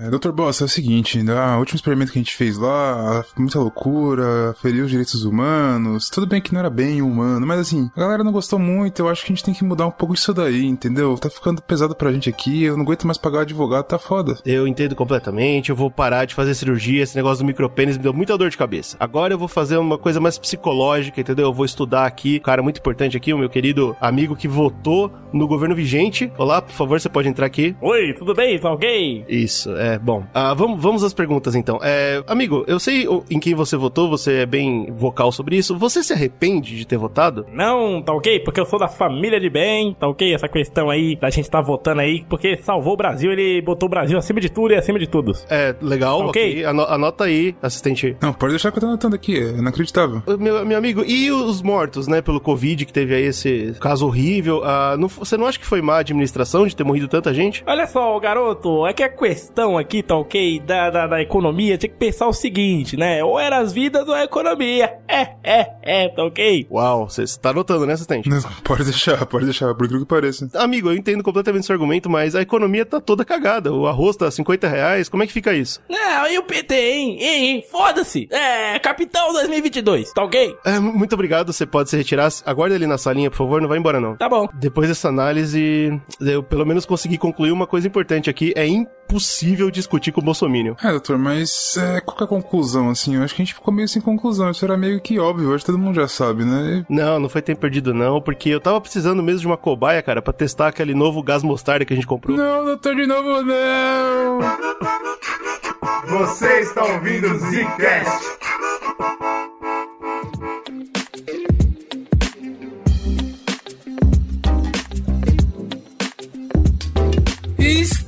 É, Dr. Boss, é o seguinte, né, o último experimento que a gente fez lá, muita loucura, feriu os direitos humanos, tudo bem que não era bem humano, mas assim, a galera não gostou muito, eu acho que a gente tem que mudar um pouco isso daí, entendeu? Tá ficando pesado pra gente aqui, eu não aguento mais pagar advogado, tá foda. Eu entendo completamente, eu vou parar de fazer cirurgia, esse negócio do micropênis me deu muita dor de cabeça. Agora eu vou fazer uma coisa mais psicológica, entendeu? Eu vou estudar aqui, cara muito importante aqui, o meu querido amigo que votou no governo vigente. Olá, por favor, você pode entrar aqui. Oi, tudo bem? Tá ok? Isso, é, bom. Ah, vamos, vamos às perguntas então. É, amigo, eu sei em quem você votou, você é bem vocal sobre isso. Você se arrepende de ter votado? Não, tá ok? Porque eu sou da família de bem, tá ok? Essa questão aí da gente tá votando aí, porque salvou o Brasil, ele botou o Brasil acima de tudo e acima de tudo. É, legal, Tá ok. ok? Ano- anota aí, assistente. Não, pode deixar que eu tô anotando aqui, é inacreditável. Meu, meu amigo, e os mortos, né, pelo Covid, que teve aí esse caso horrível? Ah, não- você não acha que foi má administração de ter morrido tanta gente? Olha só, garoto, é que a questão aqui, tá ok? Da, da, da economia, tinha que pensar o seguinte, né? Ou era as vidas ou a economia. É, é, é, tá ok? Uau, você tá anotando, né, assistente? Não, pode deixar, pode deixar, por incrível que pareça. Amigo, eu entendo completamente esse argumento, mas a economia tá toda cagada. O arroz tá 50 reais, como é que fica isso? Não, e o PT, hein? Hein, hein? Foda-se! É, Capitão 2022, tá ok? É, mu- muito obrigado, você pode se retirar. Aguarda ali na salinha, por favor, não vai embora não. Tá bom. Depois dessa análise, eu pelo menos consegui concluir uma coisa importante aqui. É impossível discutir com o Bolsonaro. É, doutor, mas é, qual que é a conclusão, assim? Eu acho que a gente ficou meio sem conclusão, isso era meio que óbvio, hoje todo mundo já sabe, né? Não, não foi tempo perdido não, porque eu tava precisando mesmo de uma cobaia, cara, pra testar aquele novo gás mostarda que a gente comprou. Não, doutor, de novo não! Você está ouvindo o Zcast. Está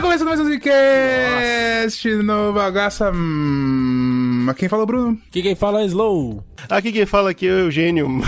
começando mais um Zcast no bagaça. Hum, quem fala, Bruno? Que quem fala é Slow. Aqui quem fala aqui é o Eugênio.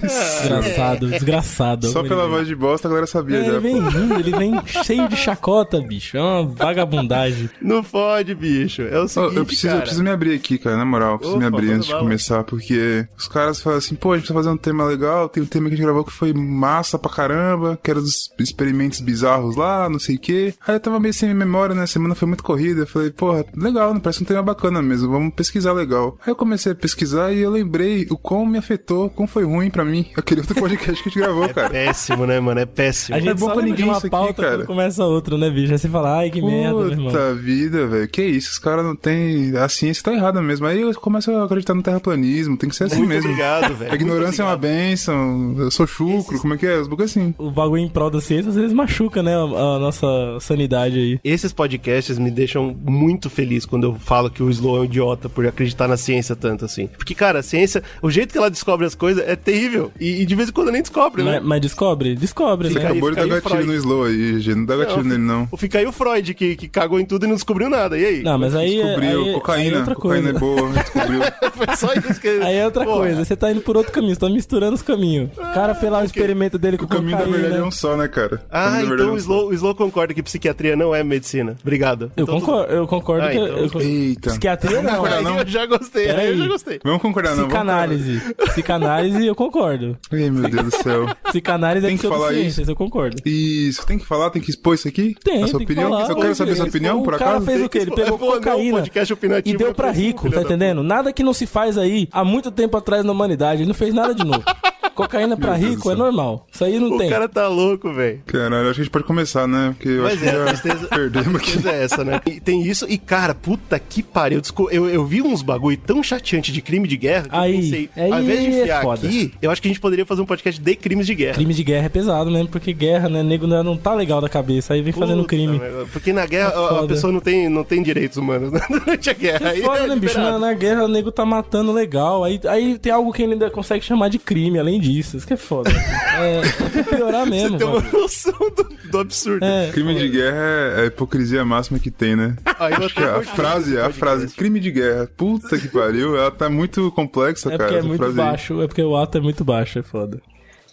Desgraçado, desgraçado. Só pela vem- voz de bosta a galera sabia É, já. ele vem rindo, ele vem cheio de chacota, bicho. É uma vagabundagem. não fode, bicho. É o seguinte, eu, preciso, eu cara. preciso me abrir aqui, cara, na moral. Preciso Opa, me abrir antes de bala. começar, porque os caras falam assim, pô, a gente precisa fazer um tema legal, tem um tema que a gente gravou que foi massa pra caramba, que era dos experimentos bizarros lá, não sei o quê. Aí eu tava meio sem memória, né? A semana foi muito corrida. Eu falei, porra, legal, né? Parece um tema bacana mesmo, vamos pesquisar legal. Aí eu comecei a pesquisar e eu lembrei o quão me afetou, como foi ruim pra mim aquele outro podcast que a gente gravou, cara. Péssimo, né, mano? É péssimo. A gente bom só pra ninguém uma isso aqui, pauta cara. quando começa outra, né, bicho? Aí você fala, ai, que merda, meu irmão. Puta vida, velho. Que isso, os caras não tem. A ciência tá errada mesmo. Aí eu começo a acreditar no terraplanismo, tem que ser assim Muito mesmo. obrigado, velho. A ignorância é uma benção, eu sou chucro, como é que é? Os bugs assim. O bagulho em prol da ciência às vezes machuca, né, a, a nossa sanidade aí. Esses podcasts me deixam muito feliz quando eu falo que o Slow é um idiota por acreditar na ciência tanto assim. Porque, cara, a ciência, o jeito que ela descobre as coisas é terrível. E, e de vez em quando nem descobre, né? Mas, mas descobre? Descobre, Fica né? aí, Acabou de dar o gatilho no slow aí, G. Não dá gatilho nele, não. Fica aí o Freud, que, que cagou em tudo e não descobriu nada. E aí? Não, mas aí, é- Descobriu aí, cocaína. aí é outra cocaína coisa. é boa, descobriu. Foi só isso que Aí é outra Porra. coisa, você tá indo por outro caminho, você tá misturando os caminhos. O cara fez lá o experimento dele com o caminho da cocaína. verdade é um só, né, cara? O Ah, então é o Slow, o Slow concorda que psiquiatria não é medicina. Obrigado. Eu Então, concordo, eu concordo Ah, que... então- eu- Eita. Psiquiatria não, não? eu já gostei, aí eu já gostei. Vamos concordar, não? Psicanálise. Psicanálise eu concordo. Ai, meu Deus do céu. Psicanálise Tem é que falar isso. eu concordo. Isso, tem que falar, tem que expor isso aqui? Tem, A sua tem que opinião? falar. Eu quero saber sua opinião, o por cara acaso? fez Tem o quê? que Ele pegou Pô, não, cocaína e deu é pra rico, tá entendendo? Nada que não se faz aí há muito tempo atrás na humanidade. Ele não fez nada de novo. Cocaína pra do rico é normal. Isso aí não O tem. cara tá louco, velho. Caralho, acho que a gente pode começar, né? Porque eu Mas acho que é, a já tristeza- perdemos aqui. É essa, né? E tem isso, e cara, puta que pariu. Eu, eu, eu vi uns bagulho tão chateante de crime de guerra que Aí, eu pensei, aí ao invés de é enfiar foda. aqui, eu acho que a gente poderia fazer um podcast de crimes de guerra. Crime de guerra é pesado mesmo, porque guerra, né? Nego não não tá legal da cabeça. Aí vem fazendo Puta, crime. meu, Porque na guerra É a- pessoa não tem, não tem direitos humanos né? durante a guerra. É Aí foda, é né, bicho? Na, na guerra o nego tá matando legal. Aí, aí tem algo que ele ainda consegue chamar de crime, além disso. Isso que é foda. é, é piorar mesmo. Você tem uma noção do, do absurdo. É, Crime de guerra é a hipocrisia máxima que tem, né? Aí eu Acho que a frase, a frase crime de guerra, puta que pariu, ela tá muito complexa, é cara. porque é muito frase aí. baixo. É porque o ato é muito baixo, é foda.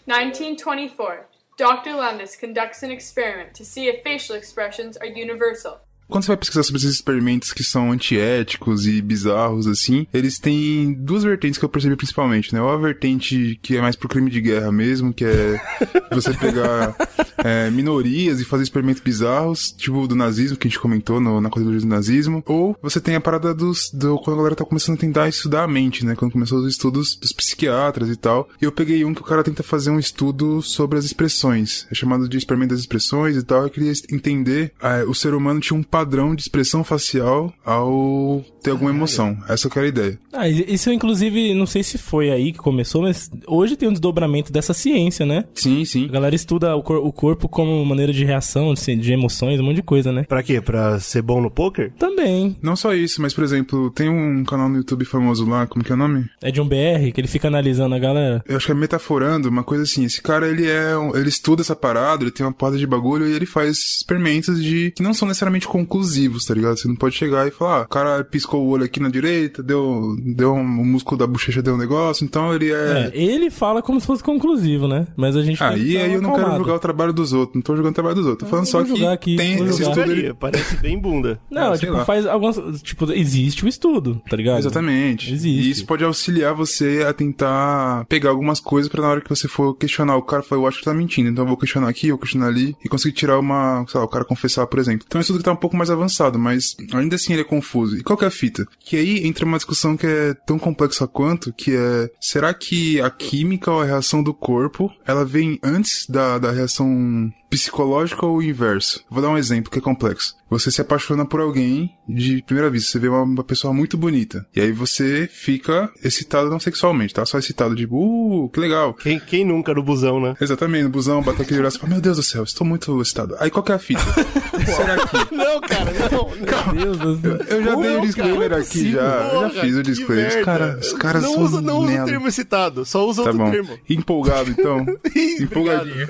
1924. Dr. Lummis conducts an experiment to see if facial expressions are universal. Quando você vai pesquisar sobre esses experimentos que são antiéticos e bizarros, assim, eles têm duas vertentes que eu percebi principalmente, né? Ou a vertente que é mais pro crime de guerra mesmo, que é você pegar é, minorias e fazer experimentos bizarros, tipo do nazismo, que a gente comentou no, na corrida do nazismo. Ou você tem a parada dos, do, quando a galera tá começando a tentar estudar a mente, né? Quando começou os estudos dos psiquiatras e tal. E eu peguei um que o cara tenta fazer um estudo sobre as expressões. É chamado de experimento das expressões e tal. Eu queria entender, é, o ser humano tinha um padrão de expressão facial ao ter alguma emoção. Essa que era a ideia. Ah, isso inclusive, não sei se foi aí que começou, mas hoje tem um desdobramento dessa ciência, né? Sim, sim. A galera estuda o, cor o corpo como maneira de reação, de, de emoções, um monte de coisa, né? Pra quê? Pra ser bom no poker? Também. Não só isso, mas por exemplo, tem um canal no YouTube famoso lá, como que é o nome? É de um BR, que ele fica analisando a galera. Eu acho que é metaforando, uma coisa assim. Esse cara, ele é. Ele estuda essa parada, ele tem uma porta de bagulho e ele faz experimentos de. que não são necessariamente conclusivos, tá ligado? Você não pode chegar e falar, ah, o cara piscou o olho aqui na direita, deu. deu um, o músculo da bochecha deu um negócio, então ele É, é. ele fala como se fosse conclusivo, né? Mas a gente Aí, aí eu não quero julgar o trabalho dos outros, não tô julgando o trabalho dos outros. Tô falando só vou que aqui, tem vou esse estudo. Ele... Parece bem bunda. Não, Ah, tipo, faz algumas. Tipo, existe o estudo, tá ligado? Exatamente. Existe. E isso pode auxiliar você a tentar pegar algumas coisas pra na hora que você for questionar o cara, falar, eu acho que tá mentindo, então eu vou questionar aqui, eu vou questionar ali, e conseguir tirar uma, sei lá, o cara confessar, por exemplo. Então é um estudo que tá um pouco mais avançado, mas ainda assim ele é confuso. E qual que é a fita? Que aí entra uma discussão que é tão complexa quanto, que é, será que a química ou a reação do corpo, ela vem antes da, da reação psicológica ou o inverso? Vou dar um exemplo que é complexo. Você se apaixona por alguém de primeira vista, você vê uma, uma pessoa muito bonita. E aí você fica excitado não sexualmente, tá? Só excitado de, uh, que legal. Quem, quem nunca no busão, né? Exatamente, no busão, bate aquele braço e fala, meu Deus do céu, estou muito excitado. Aí qual que é a fita? Será que... Não, cara, não. Meu Deus do céu. Eu já Como dei o não, disclaimer cara? aqui já. Eu já fiz o disclaimer. Os caras os caras não são usa, não usa o termo excitado, só usa Tá outro bom. termo. Empolgado, então. Empolgadinho.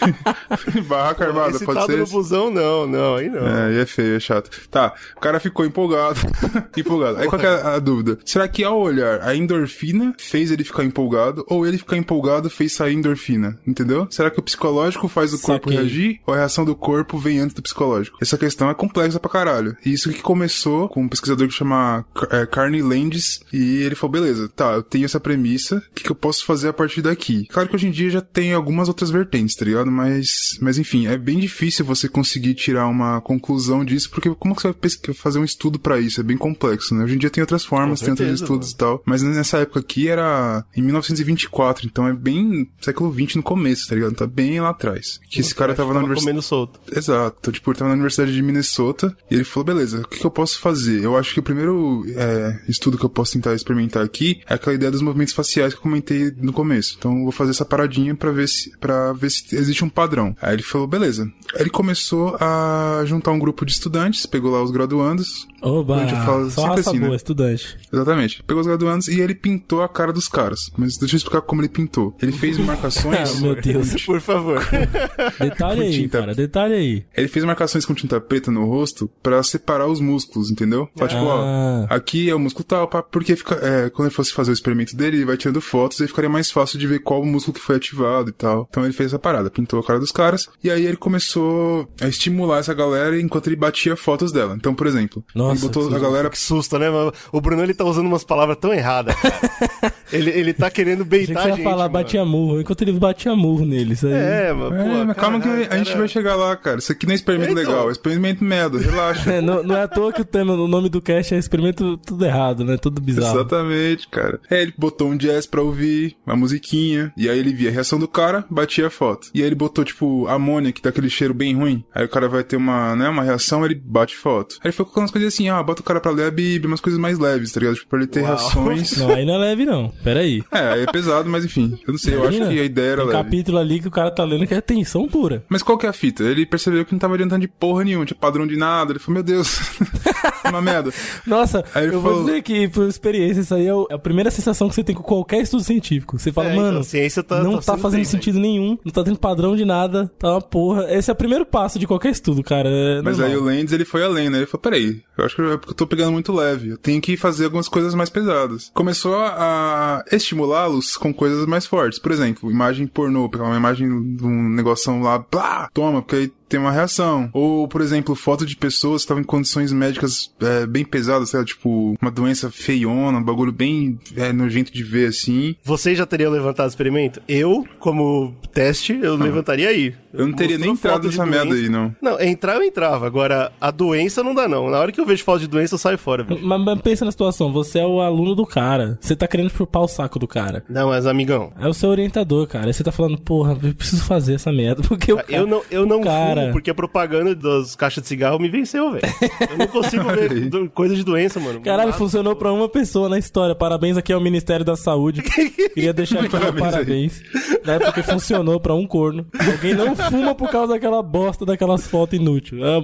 Barraca armada, pode ser no busão, não, não, aí não. É, aí é feio, é chato. Tá, o cara ficou empolgado. empolgado. Aí qual que é a, a dúvida? Será que ao olhar a endorfina fez ele ficar empolgado ou ele ficar empolgado fez sair endorfina? Entendeu? Será que o psicológico faz o corpo Saquei. reagir ou a reação do corpo vem antes do psicológico? Essa questão é complexa pra caralho. E isso que começou com um pesquisador que chama é, Carney Landis e ele falou, beleza, tá, eu tenho essa premissa, o que, que eu posso fazer a partir daqui? Claro que hoje em dia já tem algumas outras vertentes, tá ligado? Mas, mas enfim, é bem difícil você conseguir tirar uma conclusão disso, porque como que você vai fazer um estudo pra isso? É bem complexo, né? Hoje em dia tem outras formas, Com tem outros certeza, estudos e tal, mas nessa época aqui era em 1924, então é bem século 20 no começo, tá ligado? Tá bem lá atrás. Que esse cara tava na universidade. solto. Exato. Tipo, ele tava na Universidade de Minnesota e ele falou, beleza, o que, que eu posso fazer? Eu acho que o primeiro é, estudo que eu posso tentar experimentar aqui é aquela ideia dos movimentos faciais que eu comentei no começo. Então eu vou fazer essa paradinha pra ver se, pra ver se existe um padrão. Aí ele falou, beleza. Aí ele começou a juntar um grupo de estudantes, pegou lá os graduandos. Oba, A gente fala só sempre raça assim, né? boa, estudante. Exatamente. Pegou os graduandos e ele pintou a cara dos caras. Mas deixa eu explicar como ele pintou. Ele fez marcações. Ah, meu Deus. Por favor. Detalhe aí, tinta. cara, detalhe aí. Ele fez marcações com tinta preta no rosto pra separar os músculos, entendeu? Fala, tipo, Ah. ó, aqui é o músculo tal, pá, porque fica, é, quando ele fosse fazer o experimento dele, ele vai tirando fotos e aí ficaria mais fácil de ver qual músculo que foi ativado e tal. Então ele fez essa parada, pintou a cara dos caras, e aí ele começou a estimular essa galera enquanto ele batia fotos dela. Então, por exemplo, Nossa, ele botou que a galera Que susto, né? O Bruno, ele tá usando umas palavras tão erradas. ele, ele tá querendo beitar você a ia gente, falar mano. batia murro, enquanto ele batia murro nele, isso aí. É, mano. É, pô, mas calma que a gente vai chegar lá, cara. Isso aqui não é experimento Então. legal, é experimento merda, relaxa. É, não, não é à toa que o, tema, o nome do cast é experimento tudo errado, né? Tudo bizarro. Exatamente, cara. É, ele botou um jazz pra ouvir, uma musiquinha, e aí ele via a reação do cara, batia a foto. E aí ele botou, tipo, amônia, que dá aquele cheiro bem ruim. Aí o cara vai ter uma, né, uma reação, ele bate foto. Aí ele foi colocando umas coisas assim, ah, bota o cara pra ler a Bíblia, umas coisas mais leves, tá ligado? Tipo, pra ele ter Uau. reações. Não, aí não é leve, não. Pera aí. É, aí é pesado, mas enfim. Eu não sei, eu acho que a ideia era Tem leve. capítulo ali que o cara tá lendo que é tensão pura. Mas qual que é a fita? Ele percebeu que não tava adiantando de porra nenhuma, tinha padrão de nada. Ele falou, meu Deus. uma merda. Nossa, Aí ele eu vou falou- dizer que, por experiência, isso aí é é a primeira sensação que você tem com qualquer estudo científico. Você fala, É, então, mano, a ciência tá- não tá tá, fazendo bem, sentido nenhum, não tá tendo padrão de nada, tá uma porra. Esse é o primeiro passo de qualquer estudo, cara. é Mas normal. aí o Lendes, ele foi além, né? Ele falou, peraí, eu acho que eu, é eu tô pegando muito leve. Eu tenho que fazer algumas coisas mais pesadas. Começou a estimulá-los com coisas mais fortes. Por exemplo, imagem pornô, pegar uma imagem de um negoção lá, blá, toma, porque aí tem uma reação. Ou, por exemplo, foto de pessoas que estavam em condições médicas é, bem pesadas, sei lá, tipo, uma doença feiona, um bagulho bem é, nojento de ver, assim. Vocês já teriam levantado o experimento? Eu, como teste, eu levantaria aí. Eu não teria nem entrado nessa merda aí, não. Não, entrar eu entrava. Agora, a doença não dá, não. Na hora que eu vejo foto de doença, eu saio fora, velho. Mas, mas pensa na situação, você é o aluno do cara. Você tá querendo chupar o saco do cara. Não, mas amigão. É o seu orientador, cara. Aí você tá falando, porra, eu preciso fazer essa merda. Porque o cara, Eu não, eu não o cara... porque a propaganda das caixas de cigarro me venceu, velho. Eu não consigo ver do- coisa de doença, mano. Caralho, Nada. funcionou pra uma pessoa na história. Parabéns aqui ao Ministério da Saúde. Queria deixar aqui um parabéns. Né, porque funcionou pra um corno. Alguém não fuma por causa daquela bosta, daquelas fotos inúteis. Ah,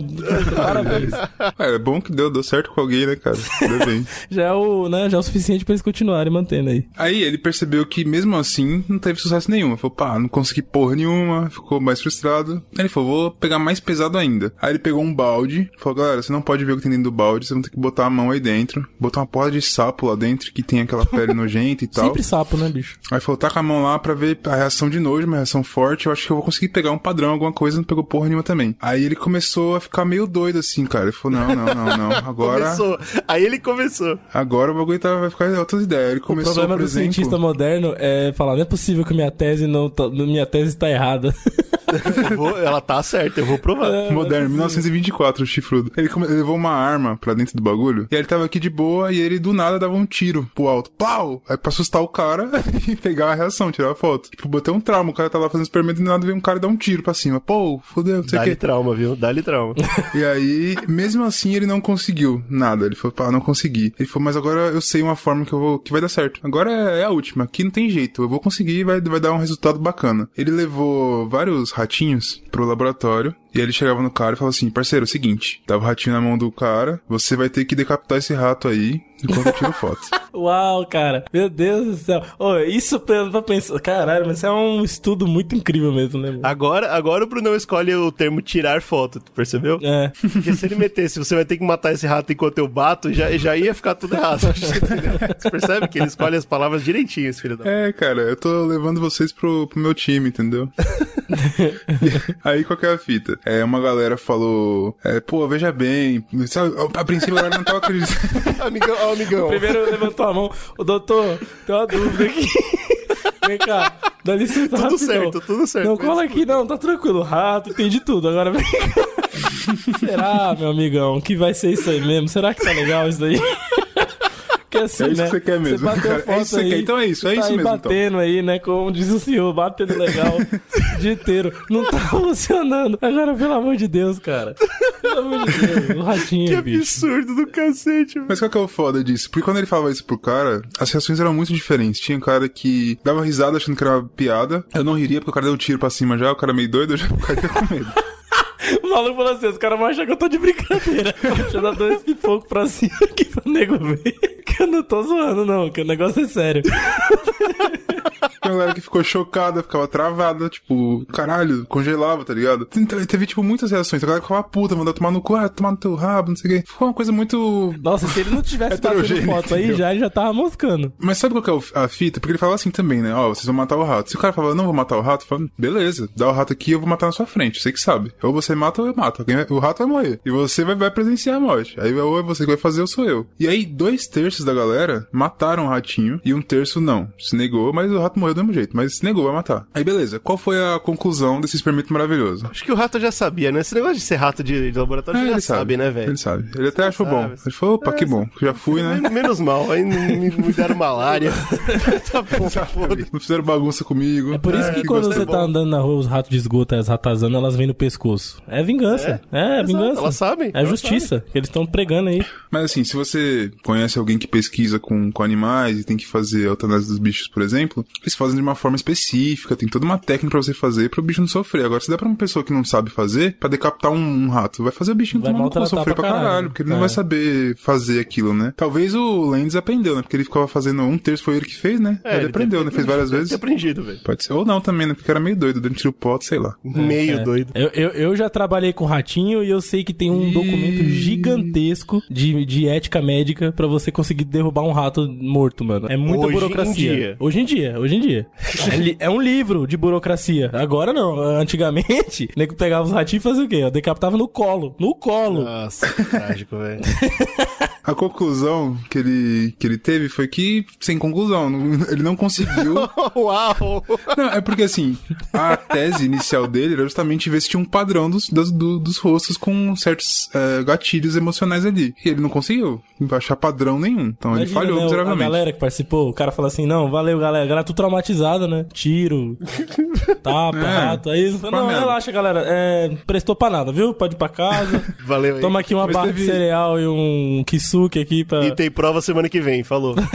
parabéns. É, é bom que deu, deu certo com alguém, né, cara? Deu bem. Já é o, né, já é o suficiente pra eles continuarem mantendo aí. Aí ele percebeu que mesmo assim não teve sucesso nenhum. Ele Falou, pá, não consegui porra nenhuma, ficou mais frustrado. Aí ele falou, vou pegar mais pesado ainda. Aí ele pegou um balde, falou, galera, você não pode ver o que tem dentro do balde, você vai ter que botar a mão aí dentro. Botar uma porra de sapo lá dentro que tem aquela pele nojenta e tal. Sempre sapo, né, bicho? Aí falou, taca a mão lá pra ver a reação de nojo, uma reação forte. Eu acho que eu vou conseguir pegar um padrão, alguma coisa, não pegou porra nenhuma também. Aí ele começou a ficar meio doido assim, cara. Ele falou, não, não, não, não. Agora, Começou. Aí ele começou. agora o bagulho tá, vai ficar outras ideias. Ele O começou, problema por do exemplo... cientista moderno é falar, não é possível que minha tese não tá, minha tese está errada. Vou- ela tá certa, eu vou provar. É. Moderno, 1924, o chifrudo. Ele, come- ele levou uma arma pra dentro do bagulho. E aí ele tava aqui de boa e ele do nada dava um tiro pro alto. Pau! Aí pra assustar o cara e pegar a reação, tirar a foto. Tipo, botei um trauma. O cara tava fazendo experimento e do nada veio um cara dar um tiro pra cima. Pô, fodeu, não sei o Dá-lhe quê. trauma, viu? Dá-lhe trauma. E aí, mesmo assim, ele não conseguiu nada. Ele falou, pá, não consegui. Ele falou, mas agora eu sei uma forma que eu vou, que vai dar certo. Agora é, é a última. Aqui não tem jeito. Eu vou conseguir e vai, vai dar um resultado bacana. Ele levou vários ratinhos pro laboratório. E aí ele chegava no cara e falava assim, parceiro, é o seguinte, dava o ratinho na mão do cara, você vai ter que decapitar esse rato aí enquanto eu tiro foto. Uau, cara. Meu Deus do céu. Ô, isso pra, pra pensar. Caralho, mas isso é um estudo muito incrível mesmo, né? mano? Agora, agora o Brunão escolhe o termo tirar foto, tu percebeu? É. Porque se ele metesse, você vai ter que matar esse rato enquanto eu bato, já, já ia ficar tudo errado. Você percebe que ele escolhe as palavras direitinho, esse filho da... É, cara, eu tô levando vocês pro, pro meu time, entendeu? Aí qual que é a fita? É, uma galera falou, é, pô, veja bem, sabe, a princípio a galera não tava acreditando. amigão, ó, amigão. Primeiro levantou a mão. Ô, doutor, tem uma dúvida aqui. Vem cá, dá licença Tudo rapidão. certo, tudo certo. Não, cola aqui não, tá tranquilo. Rato, entendi tudo. Agora vem cá. Será, meu amigão, que vai ser isso aí mesmo? Será que tá legal isso daí? Que assim, É isso né? que você quer mesmo, Você bateu cara. É foto isso que você aí, quer. Então é isso, é tá isso aí mesmo, então. batendo aí, né? Como diz o senhor, batendo legal o dia inteiro. Não tá funcionando. Agora, pelo amor de Deus, cara. Pelo amor de Deus, o ratinho, Que bicho. absurdo do cacete, velho. Mas qual que é o foda disso? Porque quando ele falava isso pro cara, as reações eram muito diferentes. Tinha um cara que dava risada achando que era uma piada. Eu não riria porque o cara deu um tiro pra cima já, o cara meio doido, eu já ficaria com medo. O maluco falou assim: os caras vão achar que eu tô de brincadeira. Deixa eu dar dois pipocos pra cima aqui pro nego ver. Que eu não tô zoando, não, que o negócio é sério. Uma galera que ficou chocada, ficava travada, tipo, caralho, congelava, tá ligado? Então, teve, tipo, muitas reações. A galera ficava puta, mandou tomar no cu, ah, tomar no teu rabo, não sei o quê. Ficou uma coisa muito. Nossa, se ele não tivesse Heterogêneo, foto aí, entendeu? já, ele já tava moscando. Mas sabe qual que é a fita? Porque ele falava assim também, né? Ó, vocês vão matar o rato. Se o cara falava, não vou matar o rato, fala, beleza, dá o rato aqui eu vou matar na sua frente. Você que sabe. Ou você mata ou eu mato. Vai- o rato vai morrer. E você vai, vai presenciar a morte. Aí ou é você que vai fazer ou sou eu. E aí, dois terços da galera mataram o ratinho e um terço não. Se negou, mas o rato morreu do mesmo jeito. Mas se negou, vai matar. Aí beleza. Qual foi a conclusão desse experimento maravilhoso? Acho que o rato já sabia, né? Esse negócio de ser rato de, de laboratório, É, ele já ele sabe, né, velho? Ele sabe. Ele até achou bom. sabe. Ele falou, opa, que bom. Já fui, né? Men- Menos mal, aí não me, me deram malária. tá bom, Não fizeram bagunça comigo. É por isso que quando gostei. você tá andando na rua, os ratos de esgoto, as ratazanas, elas vêm no pescoço. É vingança. É, é vingança. Elas sabem. É justiça. que Eles estão pregando aí. Mas assim, se você conhece alguém que pesquisa com, com animais e tem que fazer a eutanásia dos bichos, por exemplo, eles falam fazem de uma forma específica, tem toda uma técnica pra você fazer pro bicho não sofrer. Agora, se der pra uma pessoa que não sabe fazer, pra decapitar um, um rato, vai fazer o bichinho Vai tomar no sofrer pra pra caralho, caralho. porque ele não É. vai saber fazer aquilo, né? Talvez o Lendes aprendeu, né? Porque ele ficava fazendo um terço, foi ele que fez, né? É, ele, aprendeu, né? Fez várias vezes. aprendido, velho. Pode ser. Ou não também, né? Porque era meio doido, dando tiro pote, sei lá. Meio É. doido. Eu, eu, eu já trabalhei com ratinho e eu sei que tem um Ih. documento gigantesco de, de ética médica pra você conseguir derrubar um rato morto, mano. É muita Hoje em burocracia. dia. Hoje em dia, hoje em dia. É, li- é um livro de burocracia. Agora não. Antigamente, o nego pegava os ratinhos e fazia o quê? Eu decapitava no colo. No colo. Nossa, que trágico, velho. A conclusão que ele, que ele teve foi que, sem conclusão, não- ele não conseguiu. Uau! não, é porque assim, a tese inicial dele era justamente ver se tinha um padrão dos, das- do- dos rostos com certos é, gatilhos emocionais ali. E ele não conseguiu achar padrão nenhum. Então ele Imagina, falhou né, a miseravelmente. galera que participou, o cara fala assim, não, valeu, galera. A galera tudo traumatizada, né? Tiro, tapa, É, rato. Aí não, merda. relaxa, galera. É, prestou pra nada, viu? Pode ir pra casa. Valeu aí. Toma aqui uma Mas barra teve- de cereal e um aqui pra... E tem prova semana que vem, falou.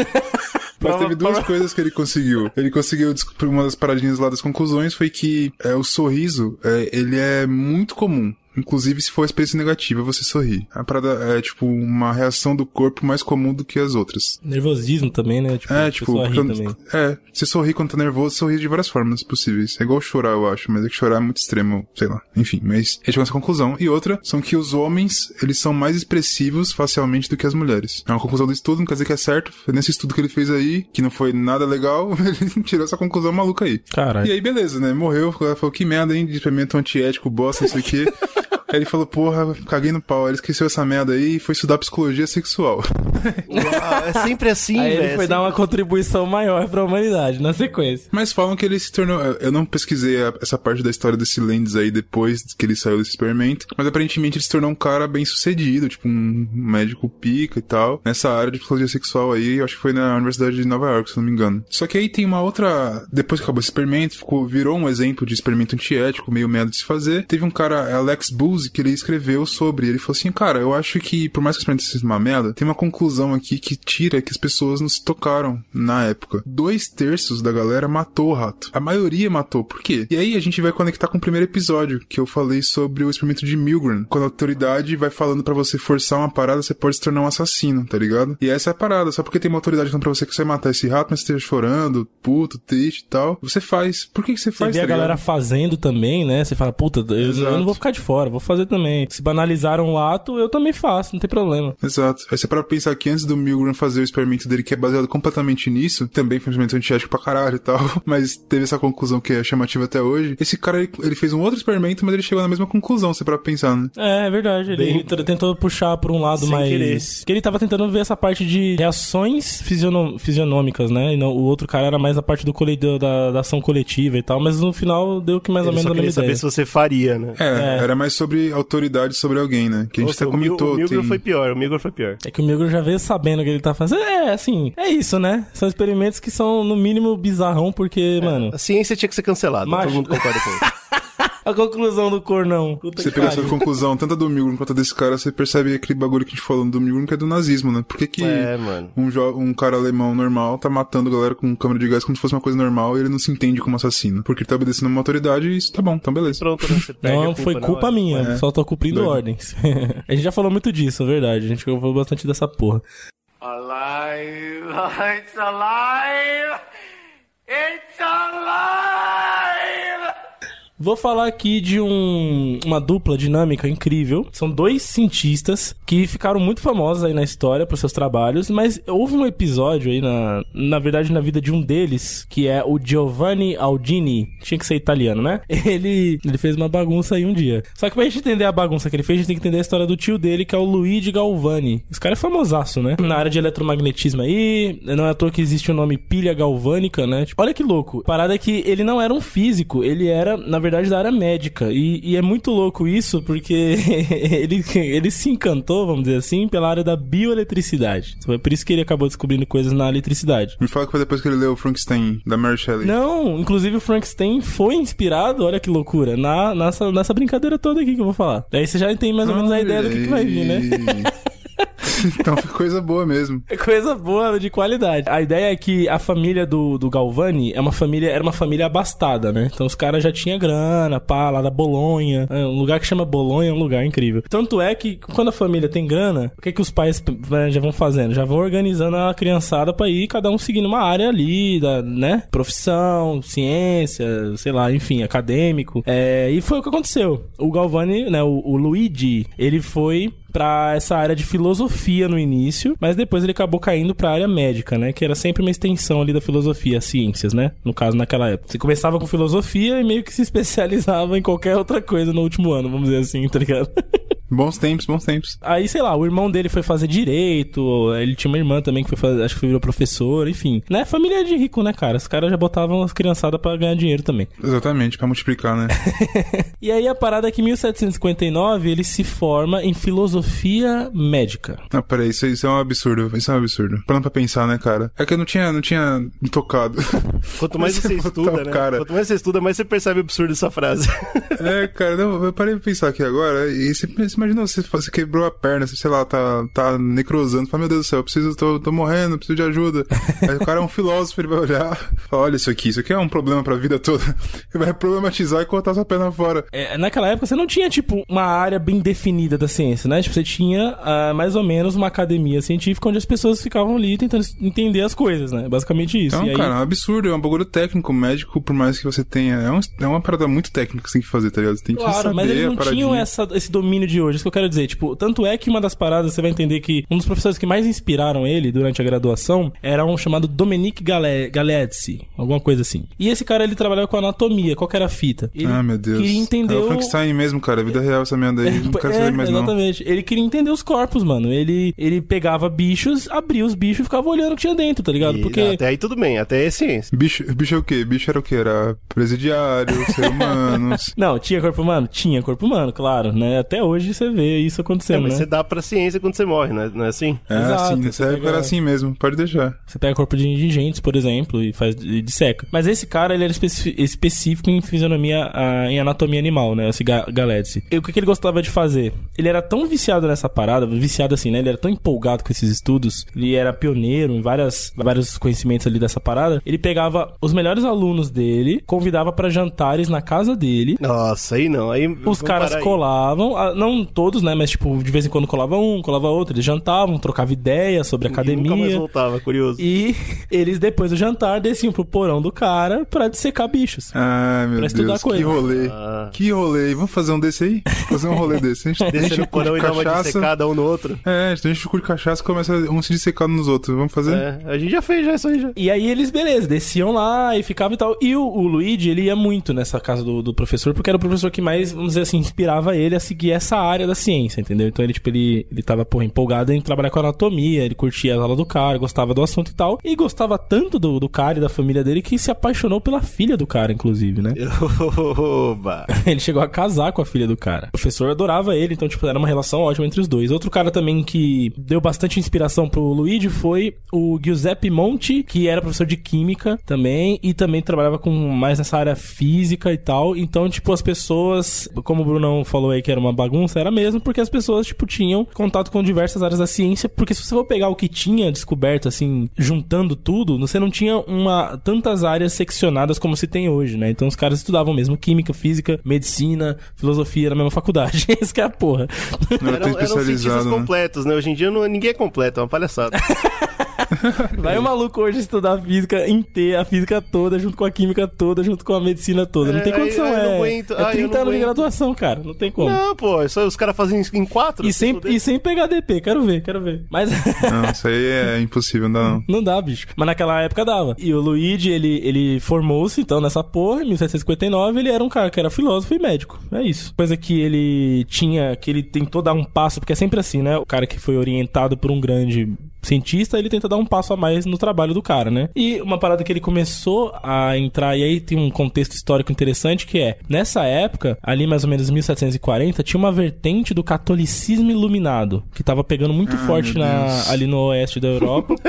Mas teve duas coisas que ele conseguiu. Ele conseguiu, descobrir uma das paradinhas lá das conclusões foi que é, o sorriso, é, ele é muito comum. Inclusive, se for experiência negativa, você sorri. A parada é, tipo, uma reação do corpo mais comum do que as outras. Nervosismo também, né? Tipo, É, a tipo, quando- também. é, você sorri quando tá nervoso, sorri de várias formas possíveis. É igual chorar, eu acho, mas é que chorar é muito extremo, sei lá. Enfim, mas ele chegou nessa conclusão. E outra, são que os homens, eles são mais expressivos facialmente do que as mulheres. É uma conclusão do estudo, não quer dizer que é certo. Foi nesse estudo que ele fez aí, que não foi nada legal, ele tirou essa conclusão maluca aí. Caralho. E aí, beleza, né? Morreu, falou, que merda, hein? De experimento antiético, bosta, não sei o quê. Aí ele falou, porra, caguei no pau. Aí ele esqueceu essa merda aí e foi estudar psicologia sexual. Uau, é sempre assim, velho. ele foi é dar uma contribuição maior pra humanidade, na sequência. Mas falam que ele se tornou. Eu não pesquisei a- essa parte da história desse Lendes aí depois que ele saiu desse experimento. Mas aparentemente ele se tornou um cara bem sucedido, tipo um médico pica e tal. Nessa área de psicologia sexual aí, eu acho que foi na Universidade de Nova York, se não me engano. Só que aí tem uma outra. Depois que acabou esse experimento, ficou, virou um exemplo de experimento antiético, meio merda de se fazer. Teve um cara, Alex Que ele escreveu sobre. Ele falou assim: Cara, eu acho que por mais que o experimento seja uma merda, tem uma conclusão aqui que tira que as pessoas não se tocaram na época. Dois terços da galera matou o rato. A maioria matou. Por quê? E aí a gente vai conectar com o primeiro episódio, que eu falei sobre o experimento de Milgram. Quando a autoridade vai falando pra você forçar uma parada, você pode se tornar um assassino, tá ligado? E essa é a parada. Só porque tem uma autoridade falando pra você que você vai matar esse rato, mas você esteja chorando, puto, triste e tal, você faz. Por que, que você Você faz, vê tá a galera fazendo também, né? Você fala, puta, eu, eu não vou ficar de fora, vou fazer também. Se banalizaram o ato, eu também faço, não tem problema. Exato. Aí você para pensar que antes do Milgram fazer o experimento dele, que é baseado completamente nisso, também foi um experimento antiético pra caralho e tal, mas teve essa conclusão que é chamativa até hoje. Esse cara, ele, ele fez um outro experimento, mas ele chegou na mesma conclusão, você para pensar, né? É, é verdade. Ele Bem- tentou puxar por um lado Sem mais. querer. Que ele tava tentando ver essa parte de reações fisiono- fisionômicas, né? E não- o outro cara era mais a parte do cole- da, da- ação coletiva e tal, mas no final deu que mais ou Ele menos só a mesma queria saber ideia. se você faria, né? É, É. era mais sobre autoridade sobre alguém, né? Que a gente Nossa, até comentou. O Milgram tem- foi pior, o Milgram foi pior. É que o Migro já veio sabendo o que ele tá fazendo. É, assim, é isso, né? São experimentos que são, no mínimo, bizarrão, porque, mano, A ciência tinha que ser cancelada, Macho. todo mundo concorda com isso. A conclusão do cornão. Puta Você pega essa conclusão, tanto a do Milgram quanto a desse cara, você percebe aquele bagulho que a gente falou do Milgram, que é do nazismo, né? Por que que É, mano. um, um cara alemão normal tá matando galera com câmera de gás como se fosse uma coisa normal e ele não se entende como assassino? Porque ele tá obedecendo uma autoridade e isso tá bom, então beleza. Pronto, né? Você Não, foi culpa hora. minha, É. só tô cumprindo Doido. ordens. a gente já falou muito disso, é verdade. A gente falou bastante dessa porra. Alive! It's alive! It's alive! Vou falar aqui de um- uma dupla dinâmica incrível. São dois cientistas que ficaram muito famosos aí na história por seus trabalhos, mas houve um episódio aí, na, na verdade, na vida de um deles, que é o Giovanni Aldini. Tinha que ser italiano, né? Ele, ele fez uma bagunça aí um dia. Só que pra gente entender a bagunça que ele fez, a gente tem que entender a história do tio dele, que é o Luigi Galvani. Esse cara é famosaço, né? Na área de eletromagnetismo aí, não é à toa que existe o nome pilha galvânica, né? Tipo, olha que louco. A parada é que ele não era um físico, ele era, na verdade, da área médica. E, e é muito louco isso, porque ele, ele se encantou, vamos dizer assim, pela área da bioeletricidade. Foi por isso que ele acabou descobrindo coisas na eletricidade. Me fala que foi depois que ele leu o Frankenstein, da Mary Shelley. Não, inclusive o Frankenstein foi inspirado, olha que loucura, na, nessa, nessa brincadeira toda aqui que eu vou falar. Daí você já tem mais ou menos a ideia do que, que vai vir, né? então foi coisa boa mesmo. É coisa boa, de qualidade. A ideia é que a família do, do Galvani é uma família, era uma família abastada, né? Então os caras já tinham grana, pá, lá da Bolonha. É, um lugar que chama Bolonha é um lugar incrível. Tanto é que quando a família tem grana, o que, que os pais né, já vão fazendo? Já vão organizando a criançada pra ir, cada um seguindo uma área ali, da, né? Profissão, ciência, sei lá, enfim, acadêmico. É, e foi o que aconteceu. O Galvani, né, o, o Luigi, ele foi pra essa área de filosofia no início, mas depois ele acabou caindo pra área médica, né? Que era sempre uma extensão ali da filosofia, ciências, né? No caso, naquela época. Você começava com filosofia e meio que se especializava em qualquer outra coisa no último ano, vamos dizer assim, tá ligado? Bons tempos, bons tempos. Aí, sei lá, o irmão dele foi fazer direito, ele tinha uma irmã também que foi fazer, acho que virou professor, enfim. Né? Família de rico, né, cara? Os caras já botavam as criançadas pra ganhar dinheiro também. Exatamente, pra multiplicar, né? e aí a parada é que em 1759 ele se forma em filosofia médica. Não, peraí, isso, isso é um absurdo. Isso é um absurdo. Parando pra pensar, né, cara? É que eu não tinha, não tinha me tocado. Quanto mais você, botar estuda, né? cara- Quanto mais você estuda, mais você percebe o absurdo dessa frase. É, cara, não, eu parei pra pensar aqui agora, e você, você imagina você, você quebrou a perna, você, sei lá, tá, tá necrosando, fala, meu Deus do céu, eu preciso, tô, tô morrendo, preciso de ajuda. Aí o cara é um filósofo, ele vai olhar, fala, olha isso aqui, isso aqui é um problema pra vida toda. Ele vai problematizar e cortar sua perna fora. É, naquela época você não tinha, tipo, uma área bem definida da ciência, né? Tipo, você tinha ah, mais ou menos uma academia científica onde as pessoas ficavam ali tentando entender as coisas, né? Basicamente isso. Então, aí, cara, é um absurdo, é um bagulho técnico, médico, por mais que você tenha, é, um, é uma parada muito técnica que você tem que fazer, tá ligado? Você tem que Claro, saber mas eles não tinham essa, esse domínio de hoje, isso que eu quero dizer. Tipo, tanto é que uma das paradas, você vai entender que um dos professores que mais inspiraram ele durante a graduação era um chamado Dominique Gale- Galeazzi, alguma coisa assim. E esse cara, ele trabalhava com anatomia, qual que era a fita? Ele Ah, meu Deus. queria entender É o. Frankenstein mesmo, cara, vida real essa merda aí, não quero É, saber mais não. exatamente. Ele queria entender os corpos, mano. Ele, ele pegava bichos, abria os bichos e ficava olhando o que tinha dentro, tá ligado? E Porque... Até aí tudo bem, até aí é ciência. Bicho, bicho é o quê? Bicho era o quê? Era presidiário, ser humanos. Não, tinha corpo humano? Tinha corpo humano, claro, né? Até hoje você vê isso É, acontecendo, mas né? você dá pra ciência quando você morre, não é, não é assim? É Exato, assim, você nessa época pega- era assim mesmo, pode deixar. Você pega corpo de indigentes, por exemplo, e faz e disseca. Mas esse cara, ele era específico em fisionomia, ah, em anatomia animal, né? Esse Ga- Galedzi. E o que, que ele gostava de fazer? Ele era tão viciado nessa parada, viciado assim, né? Ele era tão empolgado com esses estudos, ele era pioneiro em várias, vários conhecimentos ali dessa parada. Ele pegava os melhores alunos dele, convidava pra jantares na casa dele, Nossa, aí não. Aí os caras colavam, não todos, né? Mas, tipo, de vez em quando colava um, colava outro. Eles jantavam, trocavam ideia sobre E Nunca mais academia. voltava, curioso. E eles, depois do jantar, desciam pro porão do cara pra dissecar bichos. Ai, meu Pra estudar Deus, coisa. que rolê. Ah. Que rolê. Vamos fazer um desse aí? Fazer um rolê desse. A gente no o cu porão de e dar uma cachaça. dissecada um no outro. É, a gente enche o cu de cachaça e começa um se dissecando nos outros. Vamos fazer? É, a gente já fez já isso aí já. E aí eles, beleza, desciam lá e ficavam e tal. E o, o Luigi, ele ia muito nessa casa do, do professor, porque era o professor que mais, vamos dizer assim, inspirava ele a seguir essa área da ciência, entendeu? Então ele, tipo, ele, ele tava, porra, empolgado em trabalhar com anatomia, ele curtia a aula do cara, gostava do assunto e tal. E gostava tanto do, do cara e da família dele que se apaixonou pela filha do cara, inclusive, né? Oba. Ele chegou a casar com a filha do cara. O professor adorava ele, então, tipo, era uma relação ótima entre os dois. Outro cara também que deu bastante inspiração pro Luigi foi o Giuseppe Monti, que era professor de química também, e também trabalhava com mais nessa área física e tal. Então, tipo, as pessoas, como o Brunão falou aí que era uma bagunça, era mesmo, porque as pessoas, tipo, tinham contato com diversas áreas da ciência, porque se você for pegar o que tinha descoberto, assim, juntando tudo, você não tinha uma tantas áreas seccionadas como se tem hoje, né? Então os caras estudavam mesmo química, física, medicina, filosofia na mesma faculdade. Isso que é a porra. Não Eram, eram cientistas especializado, né? completos, né? Hoje em dia não, ninguém é completo, é uma palhaçada. Vai o maluco hoje estudar a física inteira, a física toda, junto com a química toda, junto com a medicina toda. não É, tem condição, eu não é. aguento, é ai, eu 30 não anos de graduação, cara. Não tem como. não, pô, só os caras fazem isso em quatro. E se sem, e sem pegar DP, quero ver, quero ver. Mas Não, isso aí é impossível, não dá não. não dá, bicho. Mas naquela época dava. E o Luigi, ele, ele formou-se, então, nessa porra, em 1759, ele era um cara que era filósofo e médico. É isso. Coisa que ele tinha, que ele tentou dar um passo, porque é sempre assim, né? O cara que foi orientado por um grande cientista, ele tenta dar um passo a mais no trabalho do cara, né? E uma parada que ele começou a entrar, e aí tem um contexto histórico interessante que é, nessa época, ali mais ou menos 1740, tinha uma vertente do catolicismo iluminado, que tava pegando muito Ah, forte na, ali no oeste da Europa.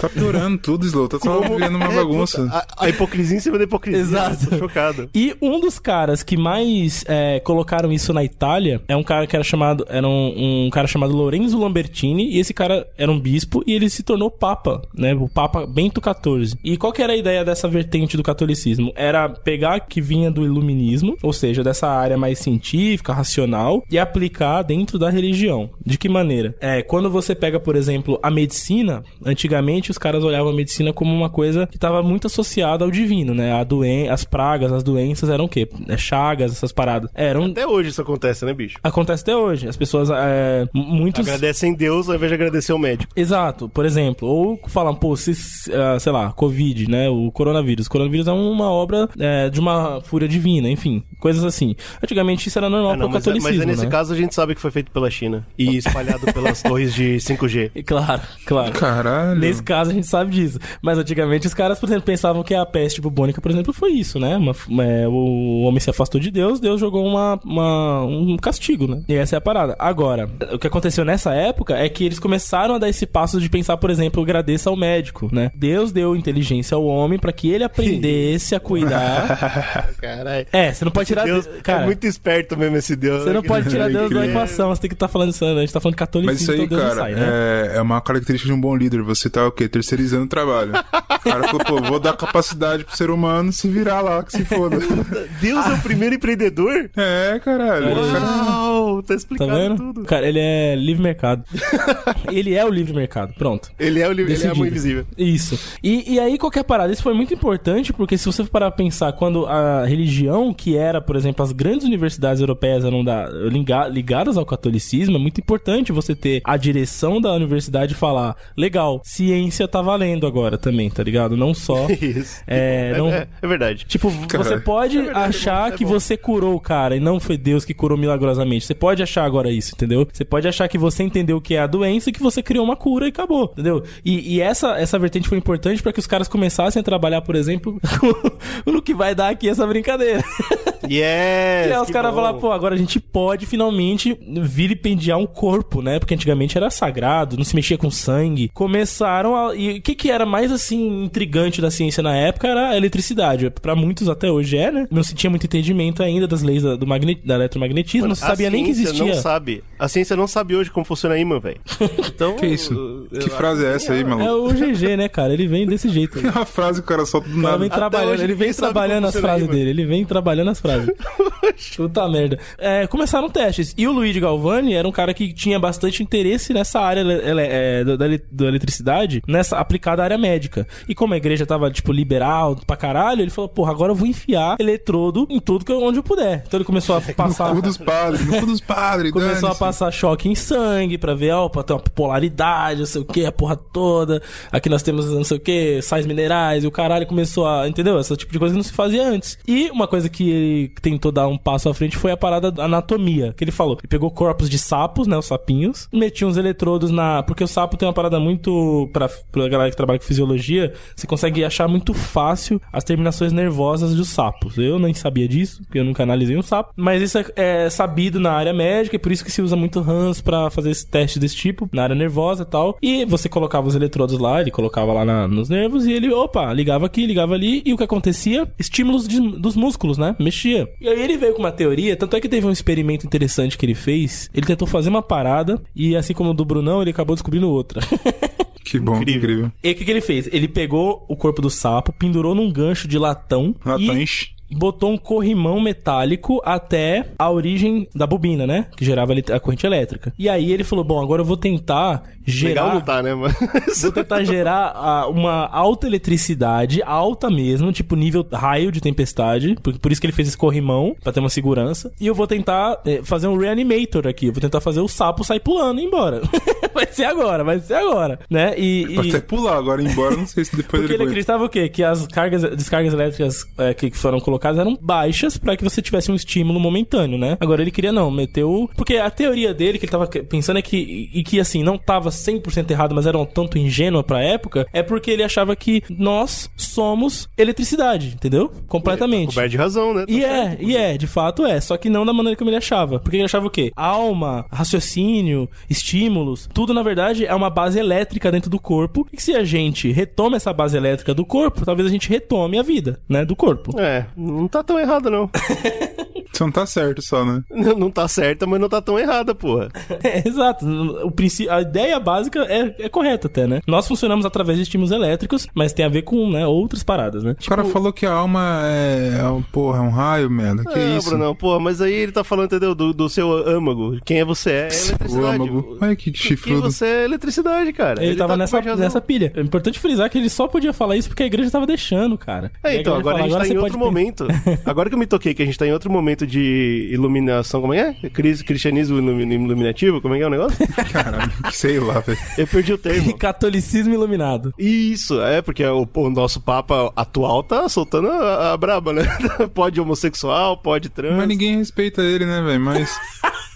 Tá piorando tudo, Slow. Tá só vivendo uma É, bagunça. A, a hipocrisia em cima da hipocrisia. Exato. Tô chocado. E um dos caras que mais é, colocaram isso na Itália é um cara que era chamado. Era um, um cara chamado Lorenzo Lambertini. E esse cara era um bispo e ele se tornou papa, né? O Papa Bento XIV. E qual que era a ideia dessa vertente do catolicismo? Era pegar que vinha do iluminismo, ou seja, dessa área mais científica, racional, e aplicar dentro da religião. De que maneira? É, quando você pega, por exemplo, a medicina, antigamente os caras olhavam a medicina como uma coisa que estava muito associada ao divino, né? A doen as pragas, as doenças eram o quê? É, chagas, essas paradas. Eram. Até hoje isso acontece, né, bicho? Acontece até hoje. As pessoas. É, muitos. Agradecem Deus ao invés de agradecer o médico. Exato, por exemplo, ou falam, pô, se, ah, sei lá, Covid, né? O coronavírus. O coronavírus é uma obra é, de uma fúria divina, enfim, coisas assim. Antigamente isso era normal Ah, não, pro mas, é- catolicismo. mas é nesse né? caso a gente sabe que foi feito pela China e espalhado pelas torres de 5G. E Claro, claro. Caralho. Nesse caso a gente sabe disso. Mas antigamente os caras, por exemplo, pensavam que a peste bubônica, por exemplo, foi isso, né? Uma- é, o homem se afastou de Deus, Deus jogou uma, uma- um castigo, né? E essa é a parada. Agora, o que aconteceu nessa época é que eles começaram a dar esse passo de pensar, por exemplo, agradeça ao médico, né? Deus deu inteligência ao homem pra que ele aprendesse a cuidar. Caralho. É, você não pode tirar Deus Cara, é muito esperto mesmo esse Deus. você não pode tirar Deus da equação. Você tem que estar falando isso, né? A gente tá falando de Mas catolicismo, isso aí, então Deus cara, não sai, né? é, é uma característica de um bom líder. Você tá o quê? Terceirizando o trabalho. O cara falou, pô, vou dar capacidade pro ser humano se virar lá, que se foda. Deus é o primeiro empreendedor? É, caralho. Cara- Uau, tá Tá explicado vendo? tudo. Cara, ele é livre mercado. ele é o livre mercado. Pronto. Ele é, o, ele é a mão invisível. Isso. E, e aí, qualquer parada, isso foi muito importante, porque se você for parar pra pensar, quando a religião, que era, por exemplo, as grandes universidades europeias eram da, liga- ligadas ao catolicismo, é muito importante você ter a direção da universidade falar, legal, ciência tá valendo agora também, tá ligado? Não só. Isso. É, não, é, é verdade. Tipo, você Caralho. pode verdade, achar é bom, é que você curou o cara e não foi Deus que curou milagrosamente. Você pode achar agora isso, entendeu? Você pode achar que você entendeu o que é a doença e que você criou uma cura acabou, entendeu? E, e essa, essa vertente foi importante para que os caras começassem a trabalhar, por exemplo, no que vai dar aqui essa brincadeira. Yes! e aí os caras falaram, pô, agora a gente pode finalmente vilipendiar um corpo, né? Porque antigamente era sagrado, não se mexia com sangue. Começaram a. E o que, que era mais assim intrigante da ciência na época era a eletricidade. Pra muitos até hoje é, né? Não se tinha muito entendimento ainda das leis da, do magne... da eletromagnetismo, não se sabia nem que ciência existia. não sabe. A ciência não sabe hoje como funciona imã, velho. Então, Que isso? Que eu frase é essa aí, É maluco? o GG, né, cara? Ele vem desse jeito. É uma frase que o cara solta do nada. vem trabalhando, ele vem trabalhando as frases aí, dele, ele vem trabalhando as frases. Puta merda. É, começaram testes. E o Luigi Galvani era um cara que tinha bastante interesse nessa área é, da, da ele- da eletricidade, nessa aplicada à área médica. E como a igreja tava, tipo, liberal pra caralho, ele falou, porra, agora eu vou enfiar eletrodo em tudo que eu, onde eu puder. Então ele começou a passar. No cu dos padres, no cu dos padres. Começou a passar choque em sangue pra ver, ó, pra ter uma polaridade, não sei o que, a porra toda. Aqui nós temos não sei o que, sais minerais, e o caralho começou a. Entendeu? Esse tipo de coisa que não se fazia antes. E uma coisa que ele tentou dar um passo à frente foi a parada da anatomia. Que ele falou. Ele pegou corpos de sapos, né? Os sapinhos, metia uns eletrodos na. Porque o sapo tem uma parada muito. Pra, pra galera que trabalha com fisiologia, você consegue achar muito fácil as terminações nervosas dos sapos. Eu nem sabia disso, porque eu nunca analisei um sapo. Mas isso é, é sabido na área médica, e por isso que se usa muito Hans pra fazer esse teste desse tipo, na área nervosa e tal. E você colocava os eletrodos lá, ele colocava lá na- nos nervos, e ele, opa, ligava aqui, ligava ali, e o que acontecia? Estímulos de- dos músculos, né? Mexia. E aí ele veio com uma teoria, tanto é que teve um experimento interessante que ele fez. Ele tentou fazer uma parada, e assim como o do Brunão, ele acabou descobrindo outra. Que bom, Incrível. incrível. E o que, que ele fez? Ele pegou o corpo do sapo, pendurou num gancho de latão e Latães. botou um corrimão metálico até a origem da bobina, né? Que gerava a corrente elétrica. E aí ele falou: Bom, agora eu vou tentar gerar. Legal não tá, né, mano? Vou tentar gerar ah, uma alta eletricidade, alta mesmo, tipo nível raio de tempestade. Por, por isso que ele fez esse corrimão, pra ter uma segurança. E eu vou tentar eh, fazer um reanimator aqui. Eu vou tentar fazer o sapo sair pulando e ir embora. vai ser agora, vai ser agora, né? E, Pode e- até pular agora, embora, não sei se depois porque ele ele acreditava o quê? Que as cargas, descargas elétricas eh, que foram colocadas colocadas eram baixas pra que você tivesse um estímulo momentâneo, né? Agora ele queria não, meteu. Porque a teoria dele, que ele tava pensando é que. E que assim, não tava 100% errado, mas era um tanto ingênua pra época, é porque ele achava que nós somos eletricidade, entendeu? Completamente. Coberto de razão, né? Tá E certo. é, e é, de fato é. Só que não da maneira como ele achava. Porque ele achava o quê? Alma, raciocínio, estímulos, tudo na verdade é uma base elétrica dentro do corpo. E que se a gente retoma essa base elétrica do corpo, talvez a gente retome a vida, né? Do corpo. É, não tá tão errado, não. Você não tá certo só, né? Não não tá certa, mas não tá tão errada, porra. É, exato. O princípio, a ideia básica é, é correta até, né? Nós funcionamos através de estímulos elétricos, mas tem a ver com né, outras paradas, né? O cara falou que a alma é. é um- Porra, é um raio, merda. Que ah, isso? Brunão, porra, mas aí ele tá falando, entendeu? Do, do seu âmago. Quem é você? É O eletricidade. âmago. Olha que Quem chifrudo. você é eletricidade, cara. Ele, tava tá nessa, nessa pilha. É importante frisar que ele só podia falar isso porque a igreja tava deixando, cara. É, então, agora a fala, gente tá você em pode outro momento. Agora que eu me toquei que a gente tá em outro momento de iluminação, como é? Cris- Cristianismo ilumi- iluminativo? Como é que é o negócio? Caralho, sei lá, velho. Eu perdi o termo. Catolicismo iluminado. Isso, é, porque o, o nosso Papa atual tá soltando a, a braba, né? pode homossexual, pode trans. Mas ninguém respeita ele, né, velho? Mas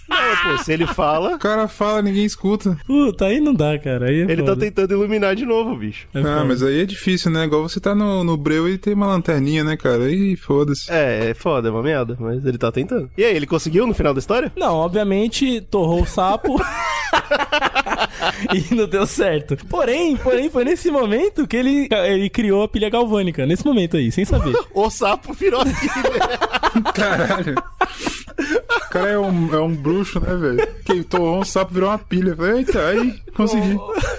Não, pô, se ele fala, o cara fala, ninguém escuta. Puta, aí não dá, cara. Aí é ele tá foda. tentando iluminar de novo, bicho. É ah, foda. mas aí é difícil, né? Igual você tá no, no breu e tem uma lanterninha, né, cara? Aí foda-se. É, é foda, é uma merda, mas ele tá tentando. E aí, ele conseguiu no final da história? Não, obviamente, torrou o sapo. e não deu certo. Porém, porém, foi nesse momento que ele, ele criou a pilha galvânica. Nesse momento aí, sem saber. O sapo virou aqui, né? Caralho. O cara é um, é um bruxo, né, velho? Que torrou um sapo, virou uma pilha. Eita, aí consegui.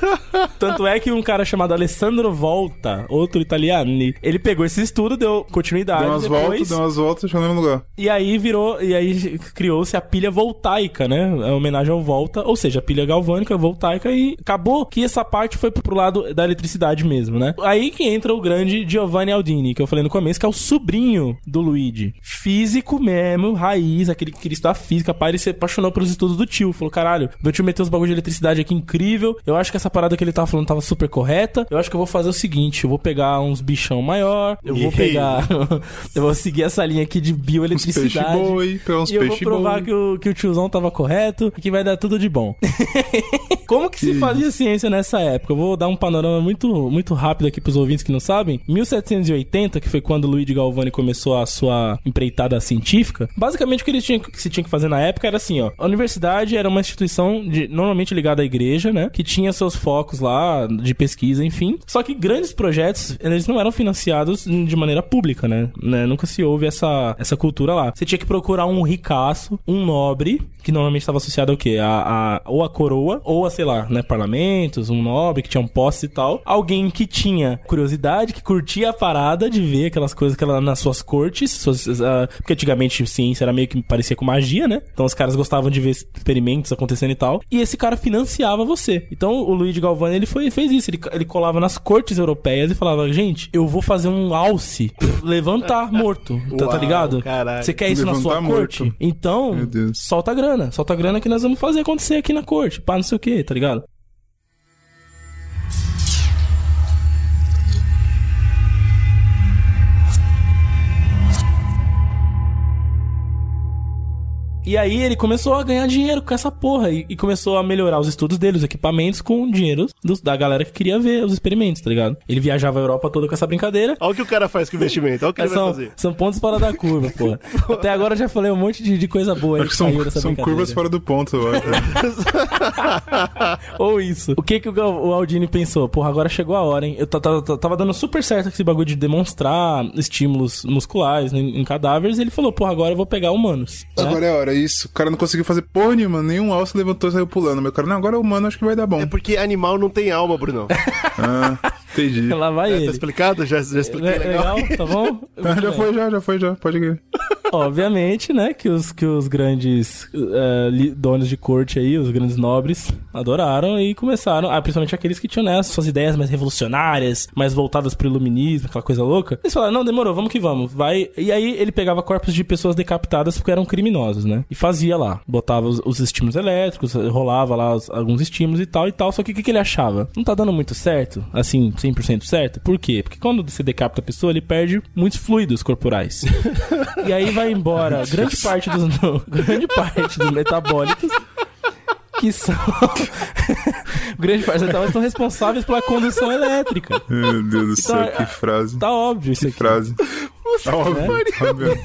Tanto é que um cara chamado Alessandro Volta, outro italiano, ele pegou esse estudo, deu continuidade. Deu umas depois, voltas, deu umas voltas, chegou no mesmo lugar. E aí virou, e aí criou-se a pilha voltaica, né? É homenagem ao Volta, ou seja, a pilha galvânica, voltaica, e acabou que essa parte foi pro lado da eletricidade mesmo, né? Aí que entra o grande Giovanni Aldini, que eu falei no começo, que é o sobrinho do Luigi. Físico mesmo, raiz, aquele que queria estudar física, pai, ele se apaixonou pelos estudos do tio. Falou, caralho, meu tio meteu uns bagulho de eletricidade aqui incrível. Eu acho que essa parada que ele tava falando tava super correta. Eu acho que eu vou fazer o seguinte: eu vou pegar uns bichão maior, eu vou pegar. eu vou seguir essa linha aqui de Uns bioeletricidade. peixe boi, uns E eu vou provar boi. que o, que o tiozão tava correto e que vai dar tudo de bom. Como que se fazia ciência nessa época? Eu vou dar um panorama muito, muito rápido aqui pros ouvintes que não sabem. 1780, que foi quando o Luigi Galvani começou a sua empreitada científica, basicamente o que, ele tinha, que se tinha que fazer na época era assim, ó. A universidade era uma instituição de- normalmente ligada à igreja, né? Que tinha seus focos lá de pesquisa, enfim. Só que grandes projetos, eles não eram financiados de maneira pública, né? Né? Nunca se houve essa, essa cultura lá. Você tinha que procurar um ricaço, um nobre, que normalmente estava associado ao quê? A, a, ou a coroa, ou a, sei lá, né, parlamentos, um nobre que tinha um posse e tal. Alguém que tinha curiosidade, que curtia a parada de ver aquelas coisas que ela nas suas cortes, suas, ah, porque antigamente ciência era meio que parecia com magia, né? Então os caras gostavam de ver experimentos acontecendo e tal. E esse cara financiava você. Então o Luigi Galvani, ele foi, fez isso. Ele, ele colava nas cortes europeias e falava, gente, eu vou fazer um alce, levantar morto, tá, tá Uau, ligado? caralho. Você quer isso na sua Levantar corte? morto. Então, solta a grana. Solta a grana que nós vamos fazer acontecer aqui na corte. Pá, não sei o que, tá ligado? E aí ele começou a ganhar dinheiro com essa porra e, e começou a melhorar os estudos dele, os equipamentos, com dinheiro dos- da galera que queria ver os experimentos, tá ligado? Ele viajava a Europa toda com essa brincadeira. Olha o que o cara faz com o investimento, olha o que ele vai são, fazer. são pontos fora da curva, porra. Até agora eu já falei um monte de, de coisa boa aí que são, dessa são curvas fora do ponto, eu acho. Ou isso. O que que o, o Aldini pensou? Porra, agora chegou a hora, hein? Eu ta- ta- ta- tava dando super certo esse bagulho de demonstrar estímulos musculares em, em cadáveres. E ele falou, porra, agora eu vou pegar humanos. né? Agora é a hora, isso. O cara não conseguiu fazer porra nenhuma, nenhum alce levantou e saiu pulando. Meu cara, não, agora é humano, acho que vai dar bom. É porque animal não tem alma, Brunão. Ah, entendi. Lá vai Tá ele. explicado? Já, já expliquei Le- legal. Legal, tá bom? Ah, já bem. foi, já, já foi, já. Pode ir. Obviamente, né, que os, que os grandes li- donos de corte aí, os grandes nobres, adoraram e começaram, ah, principalmente aqueles que tinham, né, suas ideias mais revolucionárias, mais voltadas pro iluminismo, aquela coisa louca. Eles falaram, não, demorou, vamos que vamos, vai. E aí ele pegava corpos de pessoas decapitadas porque eram criminosos, né, e fazia lá, botava os, os estímulos elétricos, rolava lá os- alguns estímulos e tal e tal, só que o que, que ele achava? Não tá dando muito certo, assim, 100% certo? Por quê? Porque quando você decapita a pessoa, ele perde muitos fluidos corporais. E aí vai embora grande parte dos não, grande parte dos metabólitos que são grande parte dos metabólitos são responsáveis pela condução elétrica. Meu Deus do céu, Então, que frase. Tá óbvio isso Que aqui, frase. Tá óbvio, óbvio.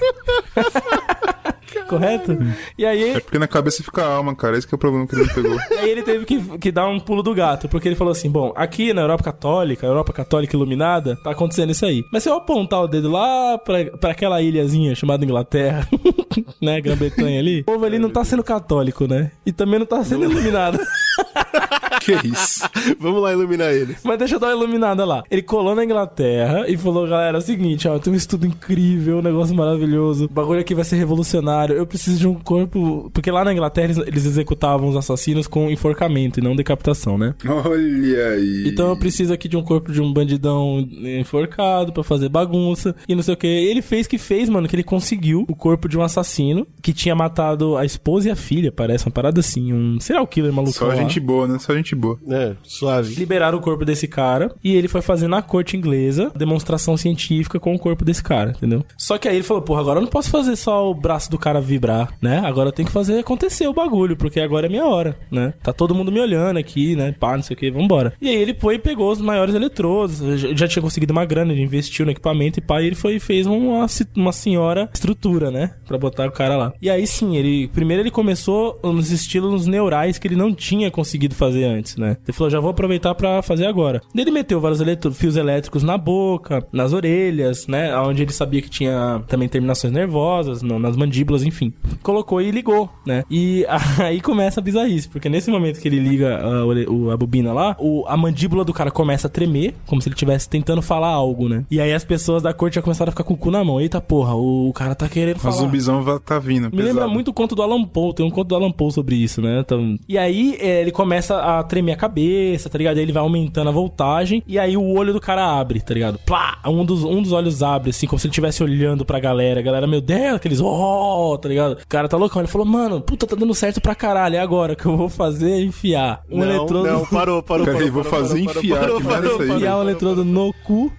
Correto? E aí É porque na cabeça fica a alma, cara. Esse que é o problema que ele pegou. Aí ele teve que, que dar um pulo do gato, porque ele falou assim: bom, aqui na Europa Católica, Europa Católica Iluminada, tá acontecendo isso aí. Mas se eu apontar o dedo lá pra, pra aquela ilhazinha chamada Inglaterra, né, Grã-Bretanha ali, o povo ali não tá sendo católico, né? E também não tá sendo iluminado. Que isso? Vamos lá iluminar eles. Mas deixa eu dar uma iluminada lá. Ele colou na Inglaterra e falou, galera, é o seguinte, ó, tem um estudo incrível, um negócio maravilhoso, o bagulho aqui vai ser revolucionário, eu preciso de um corpo... Porque lá na Inglaterra eles, eles executavam os assassinos com enforcamento e não decapitação, né? Olha aí. Então eu preciso aqui de um corpo de um bandidão enforcado pra fazer bagunça e não sei o que. Ele fez que fez, mano, que ele conseguiu o corpo de um assassino que tinha matado a esposa e a filha, parece uma parada assim, um serial killer maluco. Só gente boa, né? Só gente boa. É, suave. Liberaram o corpo desse cara e ele foi fazer na corte inglesa demonstração científica com o corpo desse cara, entendeu? Só que aí ele falou, porra, agora eu não posso fazer só o braço do cara vibrar, né? Agora eu tenho que fazer acontecer o bagulho, porque agora é minha hora, né? Tá todo mundo me olhando aqui, né? Pá, não sei o que, vambora. E aí ele foi e pegou os maiores eletrodos, já, tinha conseguido uma grana, ele investiu no equipamento e pá, e ele foi e fez uma, uma senhora estrutura, né? Pra botar o cara lá. E aí sim, ele primeiro ele começou nos estilos neurais que ele não tinha conseguido fazer antes, né? Ele falou, já vou aproveitar pra fazer agora. Ele meteu vários eletro- fios elétricos na boca, nas orelhas, né? Onde ele sabia que tinha também terminações nervosas, no- nas mandíbulas, enfim. Colocou e ligou, né? E aí começa a bizarrice, porque nesse momento que ele liga a, o- a bobina lá, o- a mandíbula do cara começa a tremer, como se ele estivesse tentando falar algo, né? E aí as pessoas da corte já começaram a ficar com o cu na mão. Eita porra, o, cara tá querendo O falar. zumbizão vai- tá vindo. Me lembra muito o conto do Alan Poe, tem um conto do Alan Poe sobre isso, né? Então, e aí é, ele começa a tremer a cabeça, tá ligado? Aí ele vai aumentando a voltagem e aí o olho do cara abre, tá ligado? Plá! Um dos, um dos olhos abre, assim, como se ele estivesse olhando pra galera. A galera, meu Deus, aqueles oh, tá ligado? O cara tá loucão. Ele falou, mano, puta, tá dando certo pra caralho. É agora o que eu vou fazer é enfiar um não, eletrodo. não, parou, parou, Peraí, parou. vou parou, fazer parou, enfiar, parou, é parou, parou, Enfiar um eletrodo no cu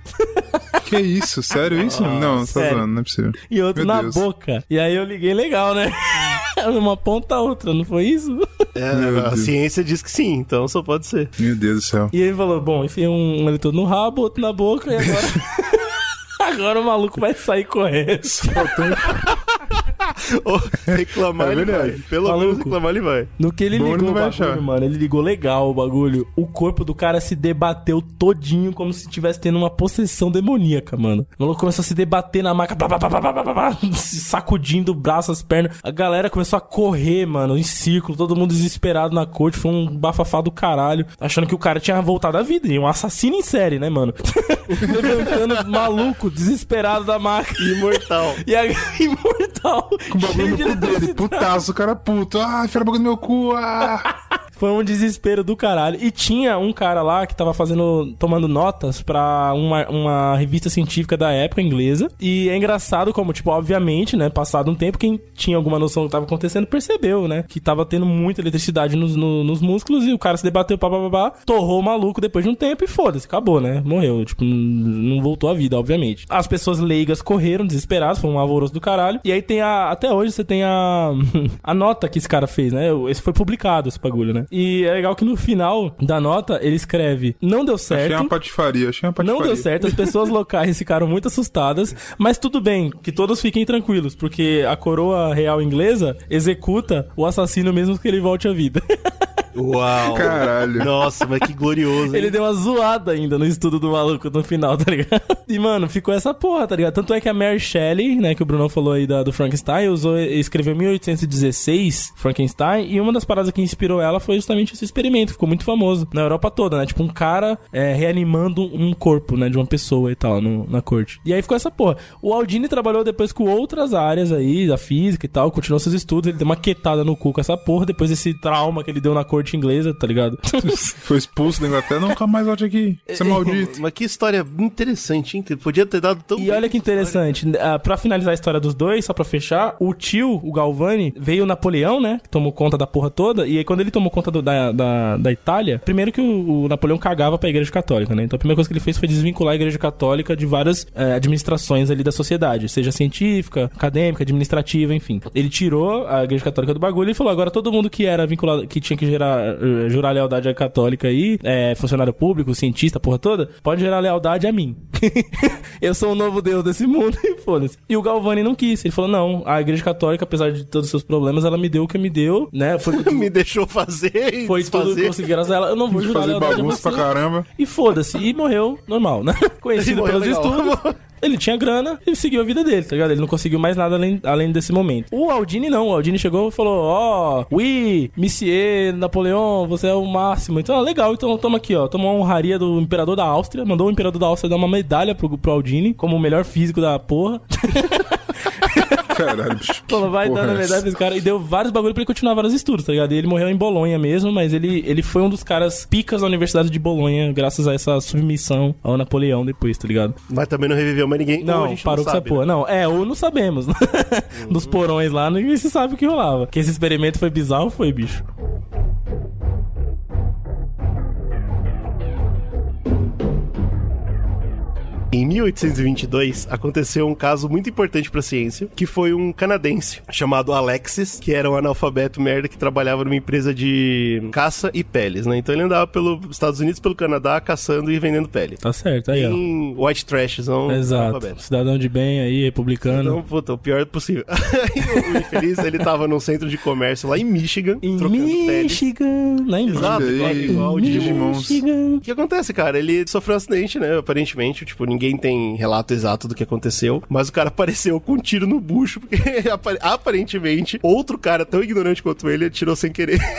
Que isso? Sério isso? não, você tá sério. zoando, não é possível. e outro Meu na Deus. boca. E aí eu liguei legal, né? Uma ponta a outra, não foi isso? É, a Deus. ciência diz que sim, então só pode ser. Meu Deus do céu. E ele falou: Bom, enfia um, um eletrodo no rabo, outro na boca, e agora. agora o maluco vai sair correndo. Ô, reclamar É ele vai. Pelo Maluco. menos reclamar ele vai. No que ele Bom, ligou o bagulho, achar. mano, ele ligou legal o bagulho. O corpo do cara se debateu todinho, como se estivesse tendo uma possessão demoníaca, mano. O maluco começou a se debater na maca, blá, blá, blá, blá, blá, blá, blá, se sacudindo o braço, as pernas. A galera começou a correr, mano, em círculo, todo mundo desesperado na corte. Foi um bafafá do caralho, achando que o cara tinha voltado à vida. E um assassino em série, né, mano? Levantando maluco, desesperado da maca. Imortal. E a imortal. Com o bagulho no cu dele, putaço, o cara puto. Ah, enfia o bagulho no meu cu, ah. Foi um desespero do caralho. E tinha um cara lá que tava fazendo, tomando notas pra uma, uma revista científica da época inglesa. E é engraçado como, tipo, obviamente, né, passado um tempo, quem tinha alguma noção do que tava acontecendo percebeu, né, que tava tendo muita eletricidade nos, no- nos músculos e o cara se debateu, pá, torrou o maluco depois de um tempo e foda-se, acabou, né, morreu. Tipo, não voltou à vida, obviamente. As pessoas leigas correram, desesperadas, foi um alvoroço do caralho. E aí tem a, até hoje você tem a, a nota que esse cara fez, né, esse foi publicado, esse bagulho, né. E é legal que no final da nota ele escreve: Não deu certo. Achei uma patifaria, achei uma patifaria. Não deu certo, as pessoas locais ficaram muito assustadas, mas tudo bem, que todos fiquem tranquilos, porque a coroa real inglesa executa o assassino mesmo que ele volte à vida. Uau. Caralho. Nossa, mas que glorioso. hein? Ele deu uma zoada ainda no estudo do maluco no final, tá ligado? E, mano, ficou essa porra, tá ligado? Tanto é que a Mary Shelley, né, que o Bruno falou aí da, do Frankenstein, usou, escreveu em 1816 Frankenstein, e uma das paradas que inspirou ela foi justamente esse experimento, ficou muito famoso na Europa toda, né? Tipo, um cara é, reanimando um corpo, né, de uma pessoa e tal, no- na corte. E aí ficou essa porra. O Aldini trabalhou depois com outras áreas aí, da física e tal, continuou seus estudos, ele deu uma quetada no cu com essa porra, depois desse trauma que ele deu na corte inglesa, tá ligado? Foi expulso da Inglaterra, nunca mais volte aqui. Você é maldito. Mas que história interessante, hein? Podia ter dado tão E olha que interessante, ah, pra finalizar a história dos dois, só pra fechar, o tio, o Galvani, veio o Napoleão, né? Que tomou conta da porra toda. E aí, quando ele tomou conta do- da, da, da Itália, primeiro que o, o Napoleão cagava pra igreja católica, né? Então a primeira coisa que ele fez foi desvincular a igreja católica de várias eh, administrações ali da sociedade, seja científica, acadêmica, administrativa, enfim. Ele tirou a igreja católica do bagulho e falou: agora todo mundo que era vinculado, que tinha que gerar, eh, jurar lealdade à católica aí, é, funcionário público, cientista, porra toda, pode gerar lealdade a mim. eu sou o novo deus desse mundo e foda-se. E o Galvani não quis. Ele falou: não, a igreja católica, apesar de todos os seus problemas, ela me deu o que me deu, né? Foi, Me deixou fazer e foi tudo que eu consegui graças a ela. Eu não vou jurar Fazer lealdade a bagunça você. pra caramba. E foda-se. E morreu normal, né? Conhecido pelos legal. estudos. Ele tinha grana e seguiu a vida dele, tá ligado? Ele não conseguiu mais nada além, além desse momento. O Aldini não. O Aldini chegou e falou: Ó, oui, Monsieur Napoleão, você é o máximo. Então, ah, legal. Então, toma aqui, ó. Tomou uma honraria do imperador da Áustria. Mandou o imperador da Áustria dar uma medalha pro, pro Aldini, como o melhor físico da porra. Caralho, bicho. Falou, vai dando a é medalha pra esse cara. E deu vários bagulho pra ele continuar vários estudos, tá ligado? E ele morreu em Bolonha mesmo, mas ele, ele foi um dos caras picas da Universidade de Bolonha, graças a essa submissão ao Napoleão depois, tá ligado? Mas também não reviveu mais ninguém. Não, gente parou com essa sabe, porra. né? Não, é, ou não sabemos. Nos porões lá, ninguém se sabe o que rolava. Que esse experimento foi bizarro, foi, bicho. Em 1822, aconteceu um caso muito importante pra ciência, que foi um canadense chamado Alexis, que era um analfabeto merda que trabalhava numa empresa de caça e peles, né? Então ele andava pelos Estados Unidos, pelo Canadá, caçando e vendendo pele. Tá certo, aí, ó. Em white trash, não Exato. analfabeto. Cidadão de bem aí, republicano. Então, puta, o pior possível. Aí o infeliz, ele tava num centro de comércio lá em Michigan, em trocando pele. Michigan, lá em Exato, Olha igual, igual o Digimon. Digimons. Michigan. O que acontece, cara? Ele sofreu um acidente, né? Aparentemente, tipo, ninguém tem relato exato do que aconteceu, mas o cara apareceu com um tiro no bucho, porque apa- aparentemente outro cara tão ignorante quanto ele atirou sem querer.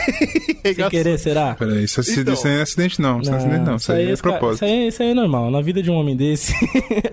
Sem querer, será? Peraí, isso, é- Então. isso não é acidente não. Isso não é acidente não. Isso aí é propósito. Isso aí, isso aí é normal. Na vida de um homem desse,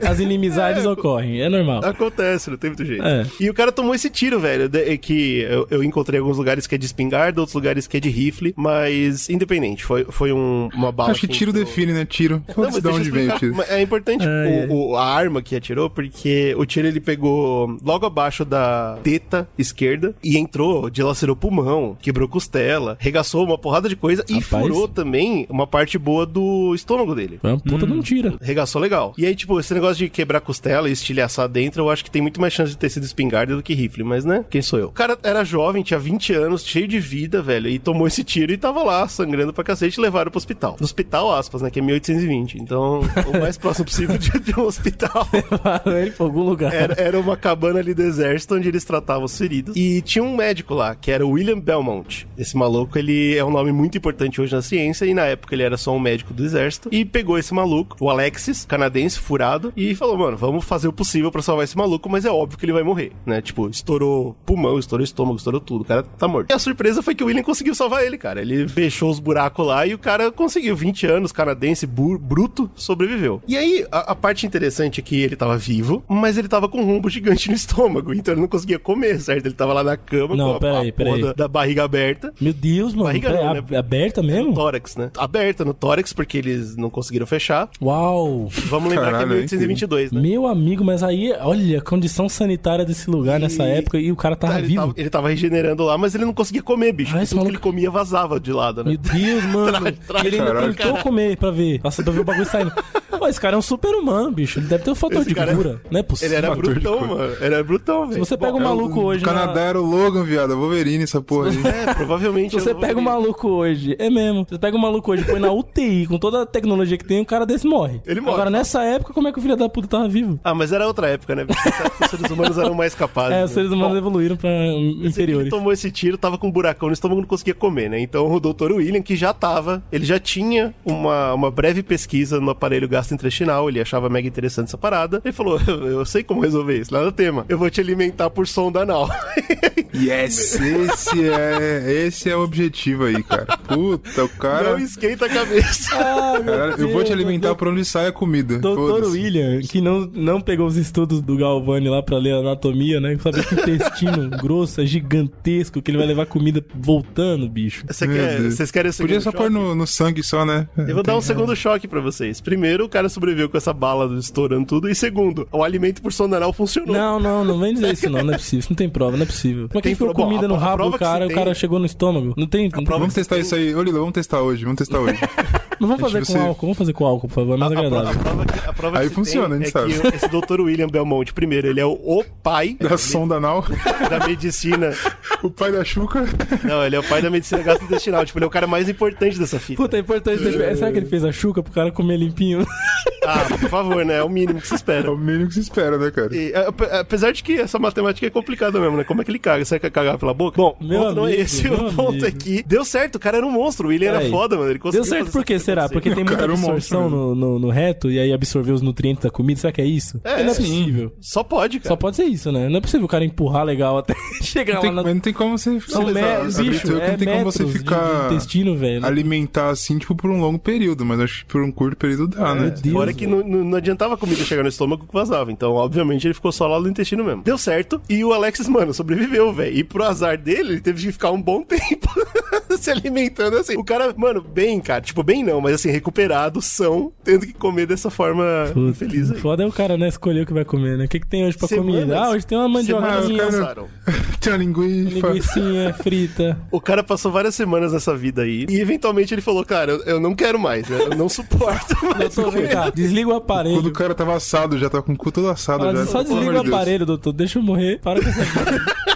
as inimizades ocorrem. É normal. Acontece, não tem muito jeito. É. E o cara tomou esse tiro, velho, de- que eu, eu encontrei em alguns lugares que é de espingarda, outros lugares que é de rifle, mas independente, foi, foi um- uma bala. Acho que tiro entrou- define, né? Tiro. Não, mas de onde vem o tiro. É importante É, o- o- a arma que atirou, porque o tiro ele pegou logo abaixo da teta esquerda e entrou, dilacerou pulmão, quebrou costela, regaçou uma porrada de coisa e Rapaz. furou também uma parte boa do estômago dele. Foi uma puta de um tiro. Regaçou legal. E aí, tipo, esse negócio de quebrar costela e estilhaçar dentro, eu acho que tem muito mais chance de ter sido espingarda do que rifle, mas né? Quem sou eu? O cara era jovem, tinha 20 anos, cheio de vida, velho, e tomou esse tiro e tava lá, sangrando pra cacete, e levaram pro hospital. No hospital, aspas, né? Que é 1820. Então, o mais próximo possível de, de um hospital. Levaram ele pra algum lugar. Era, era uma cabana ali do exército onde eles tratavam os feridos. E tinha um médico lá, que era o William Belmont. Esse maluco, ele é um nome muito importante hoje na ciência, e na época ele era só um médico do exército. E pegou esse maluco, o Alexis, canadense, furado, e falou: mano, vamos fazer o possível pra salvar esse maluco, mas é óbvio que ele vai morrer, né? Tipo, estourou pulmão, estourou estômago, estourou tudo. O cara tá morto. E a surpresa foi que o William conseguiu salvar ele, cara. Ele fechou os buracos lá e o cara conseguiu. 20 anos, canadense, bruto, sobreviveu. E aí, a, a parte interessante é que ele tava vivo, mas ele tava com um rombo gigante no estômago, então ele não conseguia comer, certo? Ele tava lá na cama Não, com a, peraí, a porra peraí. da, da barriga aberta. Meu Deus, mano. Barriga Pera- não, né? Aberta mesmo? Tórax, né? Aberta no tórax, porque eles não conseguiram fechar. Uau. Vamos lembrar Caralho, que é 1822, né? Meu amigo, mas aí, olha, a condição sanitária desse lugar nessa E- época e o cara tava Tá, ele, vivo. tava, ele tava regenerando lá, mas ele não conseguia comer, bicho. Ah, Tudo que maluco- ele comia vazava de lado, né? Meu Deus, mano. Tra- tra- ele ainda tentou comer pra ver. Nossa, pra ver o bagulho saindo. Pô, esse cara é um super humano, bicho. Ele deve ter um fator Esse de cara- cura. Não é possível. Ele era brutão, mano. Ele era brutão, Se velho. você pega um maluco hoje. O Canadá na- era o Logan, viado. É Wolverine, essa porra aí. É, provavelmente. Se você eu não pega um maluco hoje, é mesmo. Você pega um maluco hoje, põe na UTI, com toda a tecnologia que tem, um cara desse morre. Ele morre. Agora, nessa época, como é que o filho da puta tava vivo? Ah, mas era outra época, né? Os seres humanos eram mais capazes. É, né? os seres humanos Bom, evoluíram pra hum, Ele inferiores. tomou esse tiro, tava com um buracão no estômago, não conseguia comer, né? Então o Dr. William, que já tava, ele já tinha uma, uma breve pesquisa no aparelho gastrointestinal, ele achava mega interessante essa parada. Ele falou: Eu, eu sei como resolver isso, lá no tema. Eu vou te alimentar por sonda anal. Yes, esse é, esse é o objetivo aí, cara. Puta, o cara. Não esquenta a cabeça. Ah, Cara, eu vou te Deus, alimentar meu por onde sai a comida. Doutor. William, que não, não pegou os estudos do Galvani lá pra ler a anatomia, né? Sabe que o intestino grosso é gigantesco, que ele vai levar comida voltando, bicho. Você quer, Deus. vocês querem o segundo Podia só choque? pôr no, no sangue só, né? Eu vou dar um segundo choque pra vocês. Primeiro, o cara sobreviveu com essa bala estourando tudo. E segundo, o alimento por sonda anal funcionou. Não, não, não vem dizer isso não, não é possível. Isso não tem prova, não é possível. Como é que Tem enfiou prova- comida no rabo do cara e o cara chegou no estômago? Não tem. Não, prova Vamos testar isso aí. Ô, Lila, vamos testar hoje. Vamos testar hoje. não vamos fazer com você- álcool, vamos fazer com álcool, por favor, é mais A, a agradável. prova a prova Aí funciona, a gente é sabe. que esse Dr. William Belmonte, primeiro, ele é o, o pai Da sonda anal. da medicina. o pai da Chuca. Não, ele é o pai da medicina gastrointestinal. Tipo, ele é o cara mais importante dessa fita. Puta, é importante ter... Será que ele fez a chuca pro cara comer limpinho? Ah, por favor, né? É o mínimo que se É espera. o mínimo que se espera, né, cara? E, a- a- apesar de que essa matemática é complicada mesmo, né? Como é que ele caga? Será que é cagar pela boca? Bom, Meu o ponto não é amigo, esse. meu O ponto amigo. é que deu certo, o cara era um monstro. O William era Peraí. foda, mano. Ele conseguiu Deu certo por quê, será? Porque tem muita é um absorção no, no, no reto e aí absorveu os nutrientes da comida, será que é isso? É, não é sim. possível. Só pode, cara. Só pode ser isso, né? Não é possível o cara empurrar legal até chegar Não tem, lá na... mas não tem como você ficar. São me... Bicho, é não tem como você ficar. de intestino, velho. alimentar assim, tipo, por um longo período, mas acho que por um curto período dá, né? Deus, Fora que não, não, não adiantava a comida chegar no estômago que vazava. Então, obviamente, ele ficou só lá no intestino mesmo. Deu certo. E o Alexis, mano, sobreviveu, velho. E pro azar dele, ele teve que ficar um bom tempo se alimentando assim. O cara, mano, bem, cara. Tipo, bem não, mas assim, recuperado, são, tendo que comer dessa forma Puta, infeliz aí. Foda é o cara, né? Escolher o que vai comer, né? O que, que tem hoje pra Semanas- comida? Ah, hoje tem uma mandioquinha, cara-. Tem a linguiça. linguicinha frita. O cara passou várias semanas nessa vida aí. E eventualmente ele falou, cara, eu, eu não quero mais, né? Eu não suporto mais. Doutor, vem cá, desliga o aparelho. Quando o cara tava assado, já tava com o cu todo assado já. só desliga o de Deus. aparelho, doutor. Deixa eu morrer. Para com essa.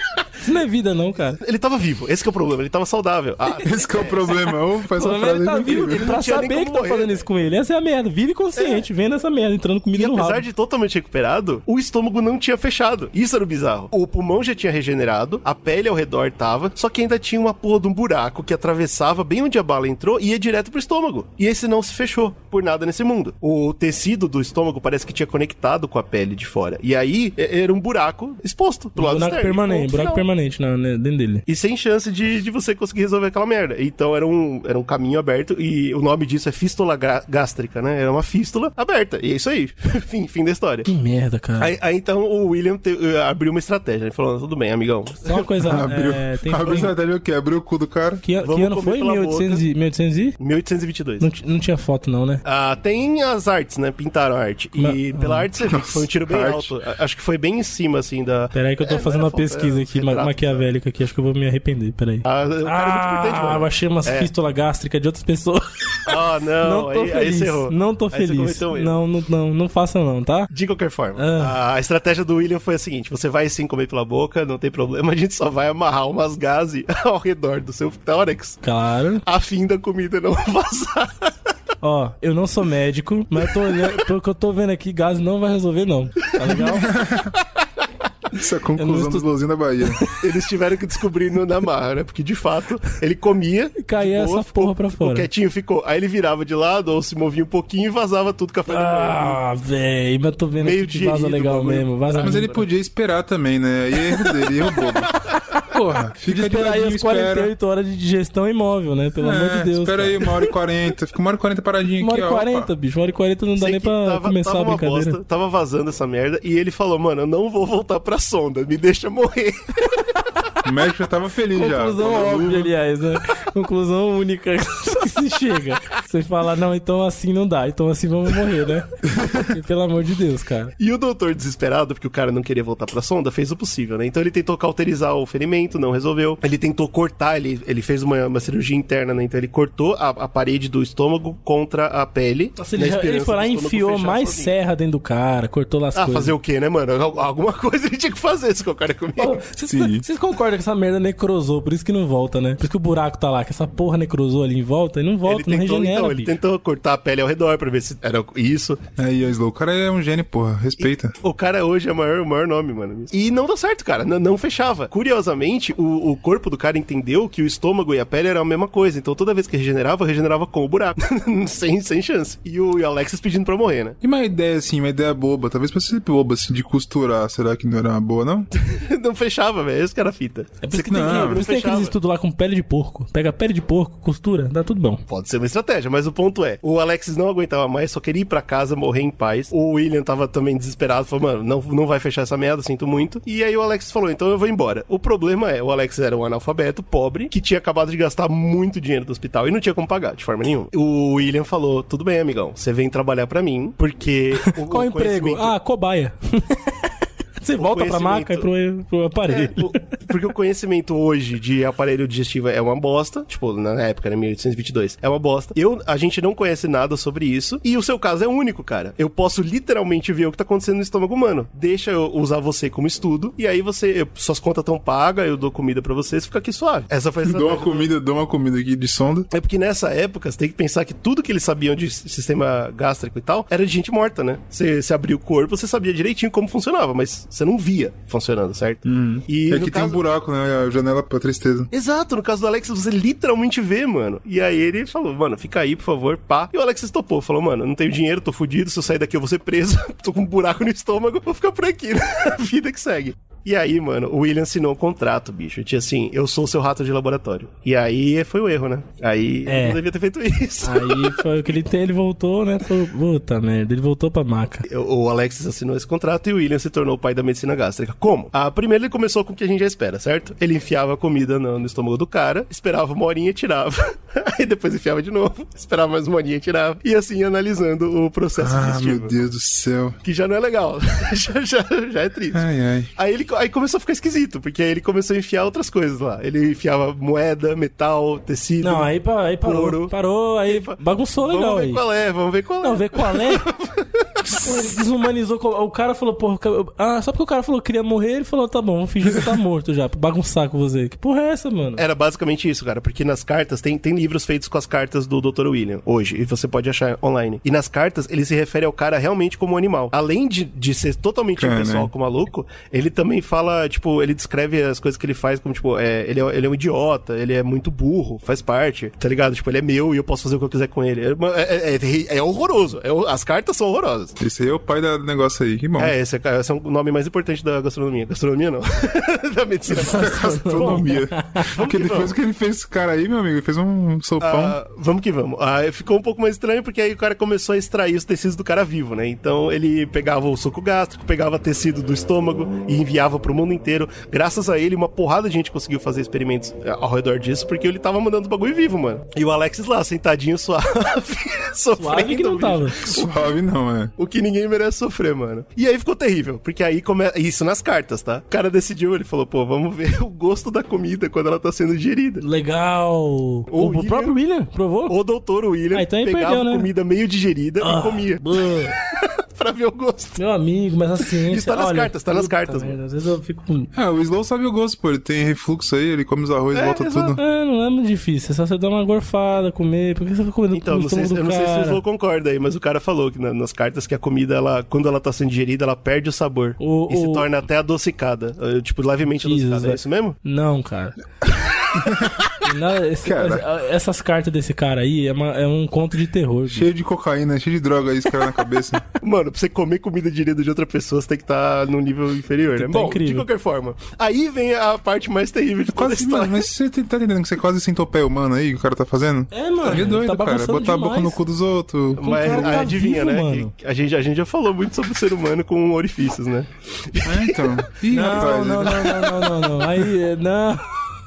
Isso não é vida, não, cara. Ele tava vivo, esse que é o problema, ele tava saudável. Ah, Esse que é o problema. Ô, O faz é frase ele tá vivo. Ele pra saber que tá morrer, fazendo né? isso com ele. Essa é a merda. Vive consciente, vendo essa merda, entrando comida E no apesar rabo. de totalmente recuperado, o estômago não tinha fechado. Isso era o bizarro. O pulmão já tinha regenerado, a pele ao redor tava, só que ainda tinha uma porra de um buraco que atravessava bem onde a bala entrou e ia direto pro estômago. E esse não se fechou por nada nesse mundo. O tecido do estômago parece que tinha conectado com a pele de fora. E aí era um buraco exposto pro lado buraco externo. permanente, buraco final. Permanente na, né, dentro dele. E sem chance de, de você conseguir resolver aquela merda. Então era um, era um caminho aberto e o nome disso é fístula gástrica, né? Era uma fístula aberta. E é isso aí. fim, fim da história. Que merda, cara. Aí, aí, então o William te- eh, abriu uma estratégia. Ele falou: tudo bem, amigão. Só uma coisa. Abriu, é, tem abriu estratégia o quê? Abriu o cu do cara. que, que ano foi? pela 1800 e, 1800 e? 1822. Não, não tinha foto, não, né? Ah, tem as artes, né? Pintaram a arte. E Mas- pela arte você vê que foi um tiro bem arte. alto. Acho que foi bem em cima, assim, da. Pera aí que eu tô É, fazendo era uma foto, pesquisa era aqui, ma- retrato. maquiavélica aqui. Acho que eu vou me arrepender. Pera aí. Ah, é muito importante, Ah, eu achei umas É. fístula gástrica de outras pessoas. Ah, não. Não, tô aí, aí feliz. você errou. não tô Aí feliz. um. Não, não, não, não faça não, tá? De qualquer forma, Ah. a estratégia do William foi a seguinte: você vai sim comer pela boca, não tem problema, a gente só vai amarrar umas gases ao redor do seu tórax Claro. a fim da comida não vazar. Ó, eu não sou médico, mas eu tô olhando, pelo que eu tô vendo aqui, gás não vai resolver, não. Tá legal? Isso é a conclusão dos Lozinho da Bahia. Eles tiveram que descobrir no, na marra, né? Porque de fato, ele comia. E caía boa, essa porra pra fora. quietinho, ficou. Aí ele virava de lado ou se movia um pouquinho e vazava tudo café da manhã. Ah, véi, mas eu tô vendo Meio aqui que vaza o legal mesmo. Vaza Mas ele podia esperar também, né? Aí é erro dele, erro bobo. Porra, fica de esperar aí as espera. 48 horas de digestão imóvel, né? Pelo amor de É, Deus. Espera cara. aí uma hora e quarenta. Fica uma hora e quarenta paradinho Uma aqui, hora e ó. 40, bicho. Uma hora e 40 não dá Sei nem que pra tava, começar tava a uma brincadeira. bosta, tava vazando essa merda e ele falou, mano, eu não vou voltar pra sonda, me deixa morrer. O médico já tava feliz já. Conclusão Quando a óbvia, aliás, né? Conclusão única se chega. Você fala, não, então assim não dá, então assim vamos morrer, né? E, pelo amor de Deus, cara. E o doutor, desesperado, porque o cara não queria voltar pra sonda, fez o possível, né? Então ele tentou cauterizar o ferimento, não resolveu. Ele tentou cortar, ele, ele fez uma, uma cirurgia interna, né? Então ele cortou a, a parede do estômago contra a pele. Nossa, ele, já- ele foi lá e enfiou mais sozinho. serra dentro do cara, cortou lá as Ah, coisas. fazer o quê, né, mano? Al- Alguma coisa ele tinha que fazer se o cara comigo. Vocês concordam que essa merda necrosou, por isso que não volta, né? Por isso que o buraco tá lá, que essa porra necrosou ali em volta e não volta, Ele não tentou, regenera. então, ele bicho. tentou cortar a pele ao redor pra ver se era isso. Aí, o Slow, o cara é um gênio, porra. Respeita. O cara hoje é o maior, o maior nome, mano. E não deu certo, cara. N- não fechava. Curiosamente, o, o corpo do cara entendeu que o estômago e a pele eram a mesma coisa. Então toda vez que regenerava, regenerava com o buraco. sem, sem chance. E o, e o Alexis pedindo pra morrer, né? E uma ideia, assim, uma ideia boba, talvez pra ser boba, assim, de costurar, será que não era uma boa, não? não fechava, velho. Esse que era a fita. É por isso que, tem, Não, que, não por isso tem aqueles estudos lá com pele de porco. Pega pele de porco, costura, dá tudo bom. Pode ser uma estratégia, mas o ponto é: o Alexis não aguentava mais, só queria ir pra casa, morrer em paz. O William tava também desesperado, falou, mano, não, não vai fechar essa merda, sinto muito. E aí o Alexis falou, então eu vou embora. O problema é: o Alexis era um analfabeto, pobre, que tinha acabado de gastar muito dinheiro do hospital e não tinha como pagar, de forma nenhuma. O William falou: tudo bem, amigão, você vem trabalhar pra mim, porque. Qual o emprego? Ah, cobaia. Você volta pra maca e pro, pro aparelho. É, o- porque o conhecimento hoje de aparelho digestivo é uma bosta, tipo, na época, né, 1822, é uma bosta. Eu, a gente não conhece nada sobre isso, e o seu caso é único, cara. Eu posso literalmente ver o que tá acontecendo no estômago humano. Deixa eu usar você como estudo, e aí você, eu- suas contas tão pagas, eu dou comida pra você, você fica aqui suave. Essa foi a Dou uma comida, dou uma comida aqui de sonda. É porque nessa época, você tem que pensar que tudo que eles sabiam de sistema gástrico e tal era de gente morta, né? Você, você abria o corpo, você sabia direitinho como funcionava, mas você não via funcionando, certo? E é que tem um caso- buraco, né? A janela pra tristeza. Exato, no caso do Alexis, você literalmente vê, mano. E aí ele falou, mano, fica aí, por favor, pá. E o Alexis topou, falou, mano, não tenho dinheiro, tô fudido, se eu sair daqui eu vou ser preso, tô com um buraco no estômago, vou ficar por aqui, né? A vida que segue. E aí, mano, o William assinou um contrato, bicho. Tinha assim, eu sou seu rato de laboratório. E aí foi o erro, né? Aí É. não devia ter feito isso. Aí foi o que ele tem, ele voltou, né? Falou, puta merda, ele voltou pra maca. O o Alexis assinou esse contrato e o William se tornou o pai da medicina gástrica. Como? Ah, primeiro ele começou com o que a gente já espera, certo? Ele enfiava a comida no, no estômago do cara, esperava uma horinha e tirava. Aí depois enfiava de novo, esperava mais uma horinha e tirava. E assim analisando o processo Ah, digestivo. meu Deus do céu. Que já não é legal. já, já, já é triste. Ai, ai. Aí ele aí começou a ficar esquisito, porque aí ele começou a enfiar outras coisas lá. Ele enfiava moeda, metal, tecido. Não, aí, aí parou. Couro. Parou, aí bagunçou legal Vamos ver aí. qual é, vamos ver qual é. Não, ver qual é. Desumanizou. O cara falou, porra, ah, só porque o cara falou que queria morrer, ele falou, tá bom, vamos fingir que você tá morto já, pra bagunçar com você. Que porra é essa, mano? Era basicamente isso, cara, porque nas cartas, tem, tem livros feitos com as cartas do Dr. William, hoje, e você pode achar online. E nas cartas, ele se refere ao cara realmente como um animal. Além de, de ser totalmente Cara, impessoal né? com o maluco, ele também fala, tipo, ele descreve as coisas que ele faz como, tipo, é, ele, é, ele é um idiota, ele é muito burro, faz parte, tá ligado? Tipo, ele é meu e eu posso fazer o que eu quiser com ele. É, é, é- é horroroso. É as cartas são horrorosas. Esse aí é o pai do negócio aí, que bom. É, esse é, esse é o nome mais importante da gastronomia. Gastronomia não. da medicina. Gastronomia. Porque que depois vamos. que ele fez esse cara aí, meu amigo, ele fez um sopão. Ah, vamos que vamos. Ah, ficou um pouco mais estranho porque aí o cara começou a extrair os tecidos do cara vivo, né? Então ele pegava o suco gástrico, pegava tecido do estômago e enviava pro mundo inteiro. Graças a ele, uma porrada de gente conseguiu fazer experimentos eh, ao redor disso porque ele tava mandando os bagulho vivo, mano. E o Alexis lá, sentadinho suave, sofrendo. Suave que não tava. Suave não, é. O que ninguém merece sofrer, mano. E aí ficou terrível, porque aí começa. Isso nas cartas, tá? O cara decidiu, ele falou, pô, vamos ver o gosto da comida quando ela tá sendo digerida. Legal. O, o William- próprio William provou? O doutor William Ah, então pegava perdeu, né? comida meio digerida Ah, e comia. pra ver o gosto. Meu amigo, mas a ciência... Isso tá nas olha, cartas, tá nas cartas, merda. Às vezes eu fico com... Ah, o Slow sabe o gosto, pô. Ele tem refluxo aí, ele come os arroz e É, volta exato. tudo. É, não é muito difícil, é só você dar uma gorfada, comer, por que você fica comendo Então, não sei, se- eu não sei se o Slow concorda aí, mas o cara falou que na- nas cartas que a comida, ela, quando ela tá sendo digerida, ela perde o sabor. O- e se o- torna até adocicada. Eh, Tipo, levemente Jesus, adocicada. É isso mesmo? Não, cara. Nada- esse- Cara. essas cartas desse cara aí é, uma- é um conto de terror. bicho. Cheio de cocaína, cheio de droga aí, esse cara na cabeça. Mano, pra você comer comida digerida de outra pessoa, você tem que estar num nível inferior, né? Tá Bom, de incrível. qualquer forma. Aí vem a parte mais terrível de toda a Quase, história. mano, mas você tá entendendo que você quase sentou o pé humano aí, que o cara tá fazendo? É, mano. É doido, tá cara. bagunçando Botar a boca demais. no cu dos outros. Mas cara tá adivinha, vivo, né? mano. que A gente, a gente já falou muito sobre o ser humano com orifícios, né? É, então. Ih, Não, rapaz. não, não, não, não, não, não. Aí, é, não.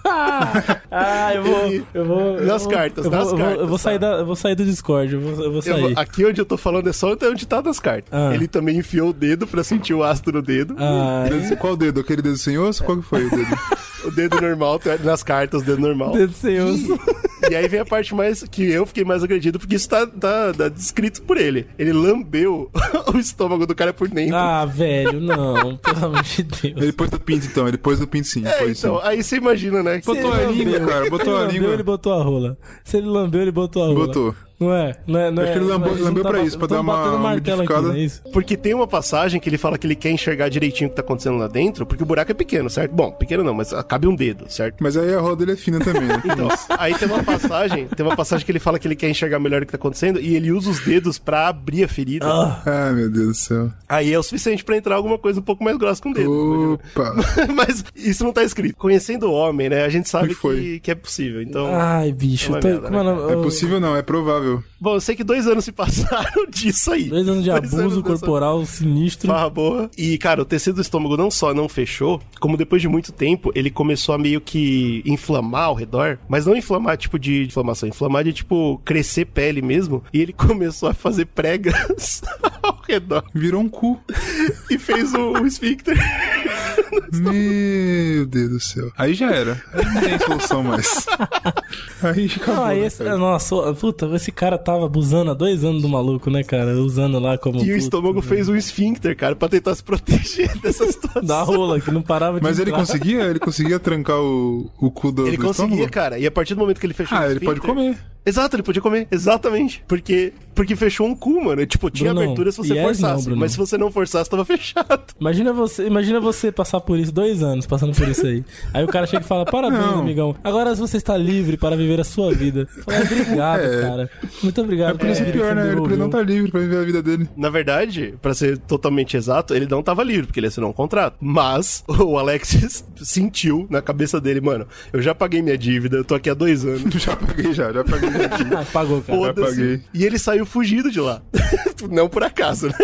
Ah, eu vou. Eu vou eu Nas vou- cartas, eu vou, nas eu vou- cartas, Eu vou sair, tá? da, eu vou sair do Discord, eu vou, eu vou Eu sair. vou- aqui onde eu tô falando é só onde tá das cartas. Ah. Ele também enfiou o dedo pra sentir o ácido no dedo. Ah, Dedo- Qual dedo? Aquele dedo osso? Qual que foi o dedo? O dedo normal, nas cartas, o dedo normal. Deus Senhor. E aí vem a parte mais que eu fiquei mais agredido, porque isso tá, tá, tá descrito por ele. Ele lambeu o estômago do cara por dentro. Ah, velho, não, pelo amor de Deus. Ele pôs do pinto, então. Ele pôs do pinto sim. é, pôs, então, sim. aí você imagina, né? Botou a língua, cara. Botou a ele lambeu, língua. ele botou a rola. Se ele lambeu, ele botou a rola. Botou. Não é? Não é, não Acho é que ele lambeu- não é- lambeu pra tá isso, pra dar uma martelo aqui, é isso? Porque tem uma passagem que ele fala que ele quer enxergar direitinho o que tá acontecendo lá dentro, porque o buraco é pequeno, certo? Bom, pequeno não, mas cabe um dedo, certo? Mas aí a roda dele é fina também, né? Então, aí tem uma passagem, tem uma passagem que ele fala que ele quer enxergar melhor o que tá acontecendo e ele usa os dedos pra abrir a ferida. Ah, Ai, meu Deus do céu. Aí é o suficiente pra entrar alguma coisa um pouco mais grossa com o dedo. Opa. Mas isso não tá escrito. Conhecendo o homem, né? A gente sabe Que foi? que, que é possível. Então. Ai, bicho. É tô- merda, é né? É possível não, é provável. Bom, eu sei que dois anos se passaram disso aí. Dois anos de Dois abuso anos dessa corporal sinistro. Farra boa. E, cara, o tecido do estômago não só não fechou, como depois de muito tempo, ele começou a meio que inflamar ao redor. Mas não inflamar, tipo, de inflamação. Inflamar de, tipo, crescer pele mesmo. E ele começou a fazer pregas ao redor. Virou um cu. E fez o, o esfíncter. Meu Deus do céu. Aí já era. Aí não tem solução mais. Aí acabou. Ah, né, esse, cara? nossa, puta, esse cara tava abusando há dois anos do maluco, né, cara? Usando lá como. E o puta, estômago né? fez um esfíncter, cara, pra tentar se proteger dessa situação. Da rola, que não parava de Mas ele entrar. conseguia, ele conseguia trancar o, o cu do, Ele do conseguia, estômago? cara. E a partir do momento que ele fechou Ah, o ele pode comer. Exato, ele podia comer, exatamente. Porque, porque fechou um cu, mano. Tipo, tinha Brunão, abertura se você yes forçasse. não, mas se você não forçasse, tava fechado. Imagina você, imagina você passar por isso, dois anos passando por isso aí. Aí o cara chega e fala, parabéns, Não. amigão. Agora você está livre para viver a sua vida. Fala, obrigado, É. cara. Muito obrigado É por isso que pior, né? Ele não tá livre pra viver a vida dele. Na verdade, pra ser totalmente exato, ele não tava livre, porque ele assinou um contrato. Mas o Alexis sentiu na cabeça dele, mano, eu já paguei minha dívida, eu tô aqui há dois anos. Já paguei já, já paguei já. Ah, pagou, cara. Foda-se. paguei. E ele saiu fugido de lá. Não por acaso, né?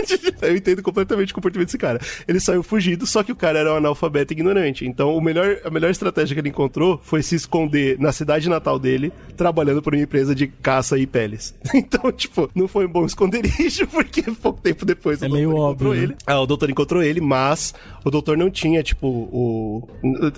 Eu entendo completamente o comportamento desse cara. Ele saiu fugido, só que o cara era um analfabeto ignorante. Então, o melhor, a melhor estratégia que ele encontrou foi se esconder na cidade natal dele, trabalhando por uma empresa de caça e peles. Então, tipo, não foi um bom esconderijo, porque pouco tempo depois o É doutor meio encontrou óbvio, né? ele. Ah, o doutor encontrou ele, mas o doutor não tinha, tipo, o,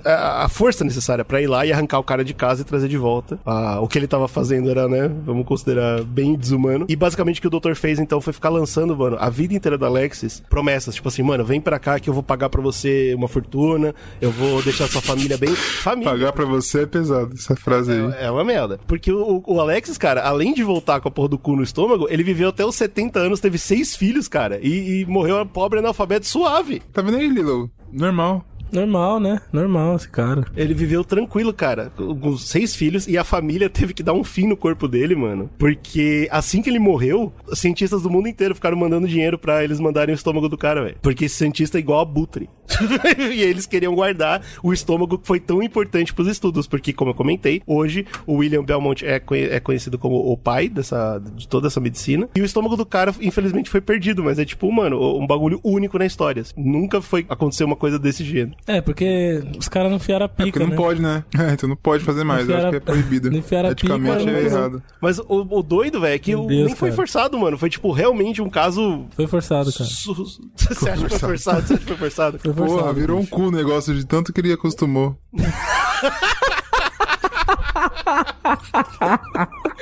a, a força necessária pra ir lá e arrancar o cara de casa e trazer de volta. Ah, o que ele tava fazendo era, né, vamos considerar bem desumano. E basicamente o que o doutor fez, então, foi ficar lançando, mano, a vida inteira da Alexis, promessas, tipo assim, mano, vem pra cá que eu vou pagar pra você uma fortuna, eu vou deixar sua família bem... Família. Pagar pra você é pesado, essa frase aí. É uma merda. Porque o, o Alexis, cara, além de voltar com a porra do cu no estômago, ele viveu até os 70 anos, teve seis filhos, cara, e, e morreu pobre analfabeto suave. Tá vendo aí, Lilo? Normal. Normal, né? Normal esse cara. Ele viveu tranquilo, cara, com seis filhos e a família teve que dar um fim no corpo dele, mano. Porque assim que ele morreu, os cientistas do mundo inteiro ficaram mandando dinheiro pra eles mandarem o estômago do cara, velho. Porque esse cientista é igual a Butre. e eles queriam guardar o estômago que foi tão importante pros estudos, porque como eu comentei, hoje o William Belmont é, é conhecido como o pai dessa de toda essa medicina. E o estômago do cara infelizmente foi perdido, mas é tipo, mano, um bagulho único na história. Nunca foi acontecer uma coisa desse gênero. É, porque os caras não enfiaram a É porque pica, não né? pode, né? É, então não pode fazer mais. Eu acho que é proibido. não enfiaram a pica, é mas- errado. Mas o, o doido, velho, é que Meu Deus, nem foi cara. forçado, mano. Foi, tipo, realmente um caso. Foi forçado, cara. Você acha que foi forçado? Você acha que foi forçado? Foi forçado. Porra, virou um cu o negócio de tanto que ele acostumou.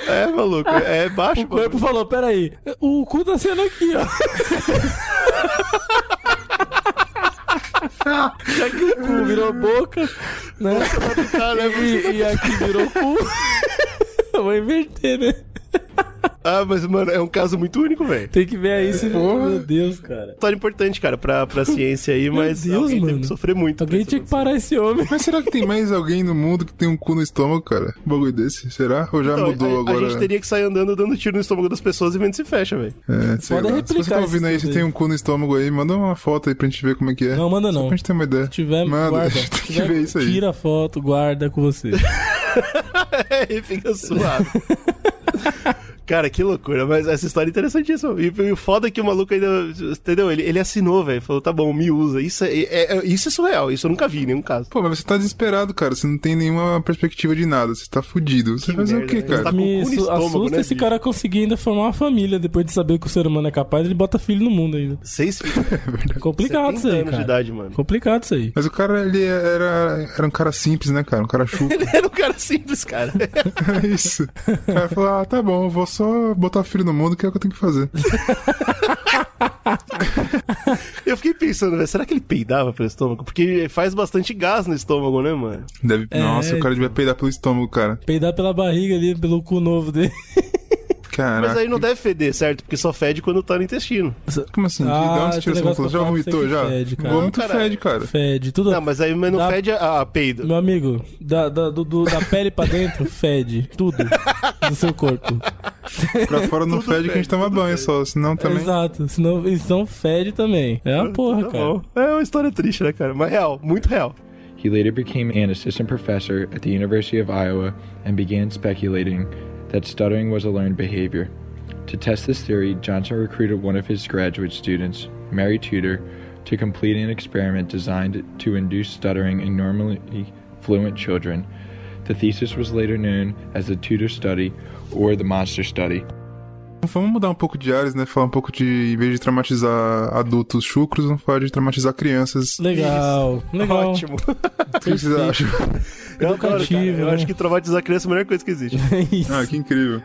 É, maluco. É baixo, O corpo falou, peraí, o cu tá sendo aqui, ó. Já que o cu virou boca, né? E, e aqui virou cu. Eu vou inverter, né? Ah, mas, mano, é um caso muito único, velho. Tem que ver aí se. Meu Deus, cara. História importante, cara, pra, pra ciência aí, mas Deus, alguém teve mano. que sofrer muito. Alguém tinha que parar esse homem. Mas será que tem mais alguém no mundo que tem um cu no estômago, cara? Um bagulho desse? Será? Ou já Então, mudou a, agora? A gente teria que sair andando dando tiro no estômago das pessoas e vendo se fecha, velho. É, sei Pode lá. Se replicar você tá ouvindo aí, você tem um cu no estômago aí, manda uma foto aí pra gente ver como é que é. Não, manda Só não. pra gente ter uma ideia. Se tiver, Manda, guarda. tem Se que tiver, ver isso aí. Tira a foto, guarda com você. e fica suave. Cara, que loucura, mas essa história é interessantíssima. E, e o foda é que o maluco ainda. Entendeu? Ele, ele assinou, velho. Falou, tá bom, me usa. Isso é, é- é- isso é surreal, isso eu nunca vi em nenhum caso. Pô, mas você tá desesperado, cara. Você não tem nenhuma perspectiva de nada. Você tá fudido. Você Que vai fazer o quê, né? cara? Tá Me estômago, assusta né, esse bicho? cara conseguir ainda formar uma família depois de saber que o ser humano é capaz, ele bota filho no mundo ainda. Seis Complicado isso 70 aí, anos de cara. idade, mano. Complicado isso aí. Mas o cara, ele era, era um cara simples, né, cara? Um cara chulo. Ele era um cara simples, cara. É isso. O cara falou, ah, tá bom, eu vou só botar filho no mundo, que é o que eu tenho que fazer. Eu fiquei pensando, velho, será que ele peidava pelo estômago? Porque faz bastante gás no estômago, né, mano? Deve... É, Nossa, o cara devia peidar pelo estômago, cara. Peidar pela barriga ali, pelo cu novo dele. Caraca. Mas aí não deve feder, certo? Porque só fede quando tá no intestino. Como assim? Ah, de onde você essa? Já vomitou, já? fede, cara. Vômito Não, caralho. fede, cara. Fede. Tudo. Não, mas aí mas não Dá- fede a, a peido. Meu amigo, da, da, do- do- da pele pra dentro, fede. Tudo. Do seu corpo. Pra fora não Tudo fede que a gente fede, toma banho fede. só, senão também... Exato. Senão, então fede também. É uma porra, Tá cara. bom. É uma história triste, né, cara? Mas real, muito real. He later became an assistant professor at the University of Iowa and began speculating that stuttering was a learned behavior. To test this theory, Johnson recruited one of his graduate students, Mary Tudor, to complete an experiment designed to induce stuttering in normally fluent children. The thesis was later known as the Tudor study or the monster study. Vamos mudar um pouco de ares, né? Falar um pouco de, em vez de traumatizar adultos chucros, vamos falar de traumatizar crianças. Legal. Legal. Ótimo. O que vocês acham? Eu adoro, cara. Eu né? acho que traumatizar criança é a melhor coisa que existe. É isso. Ah, que incrível.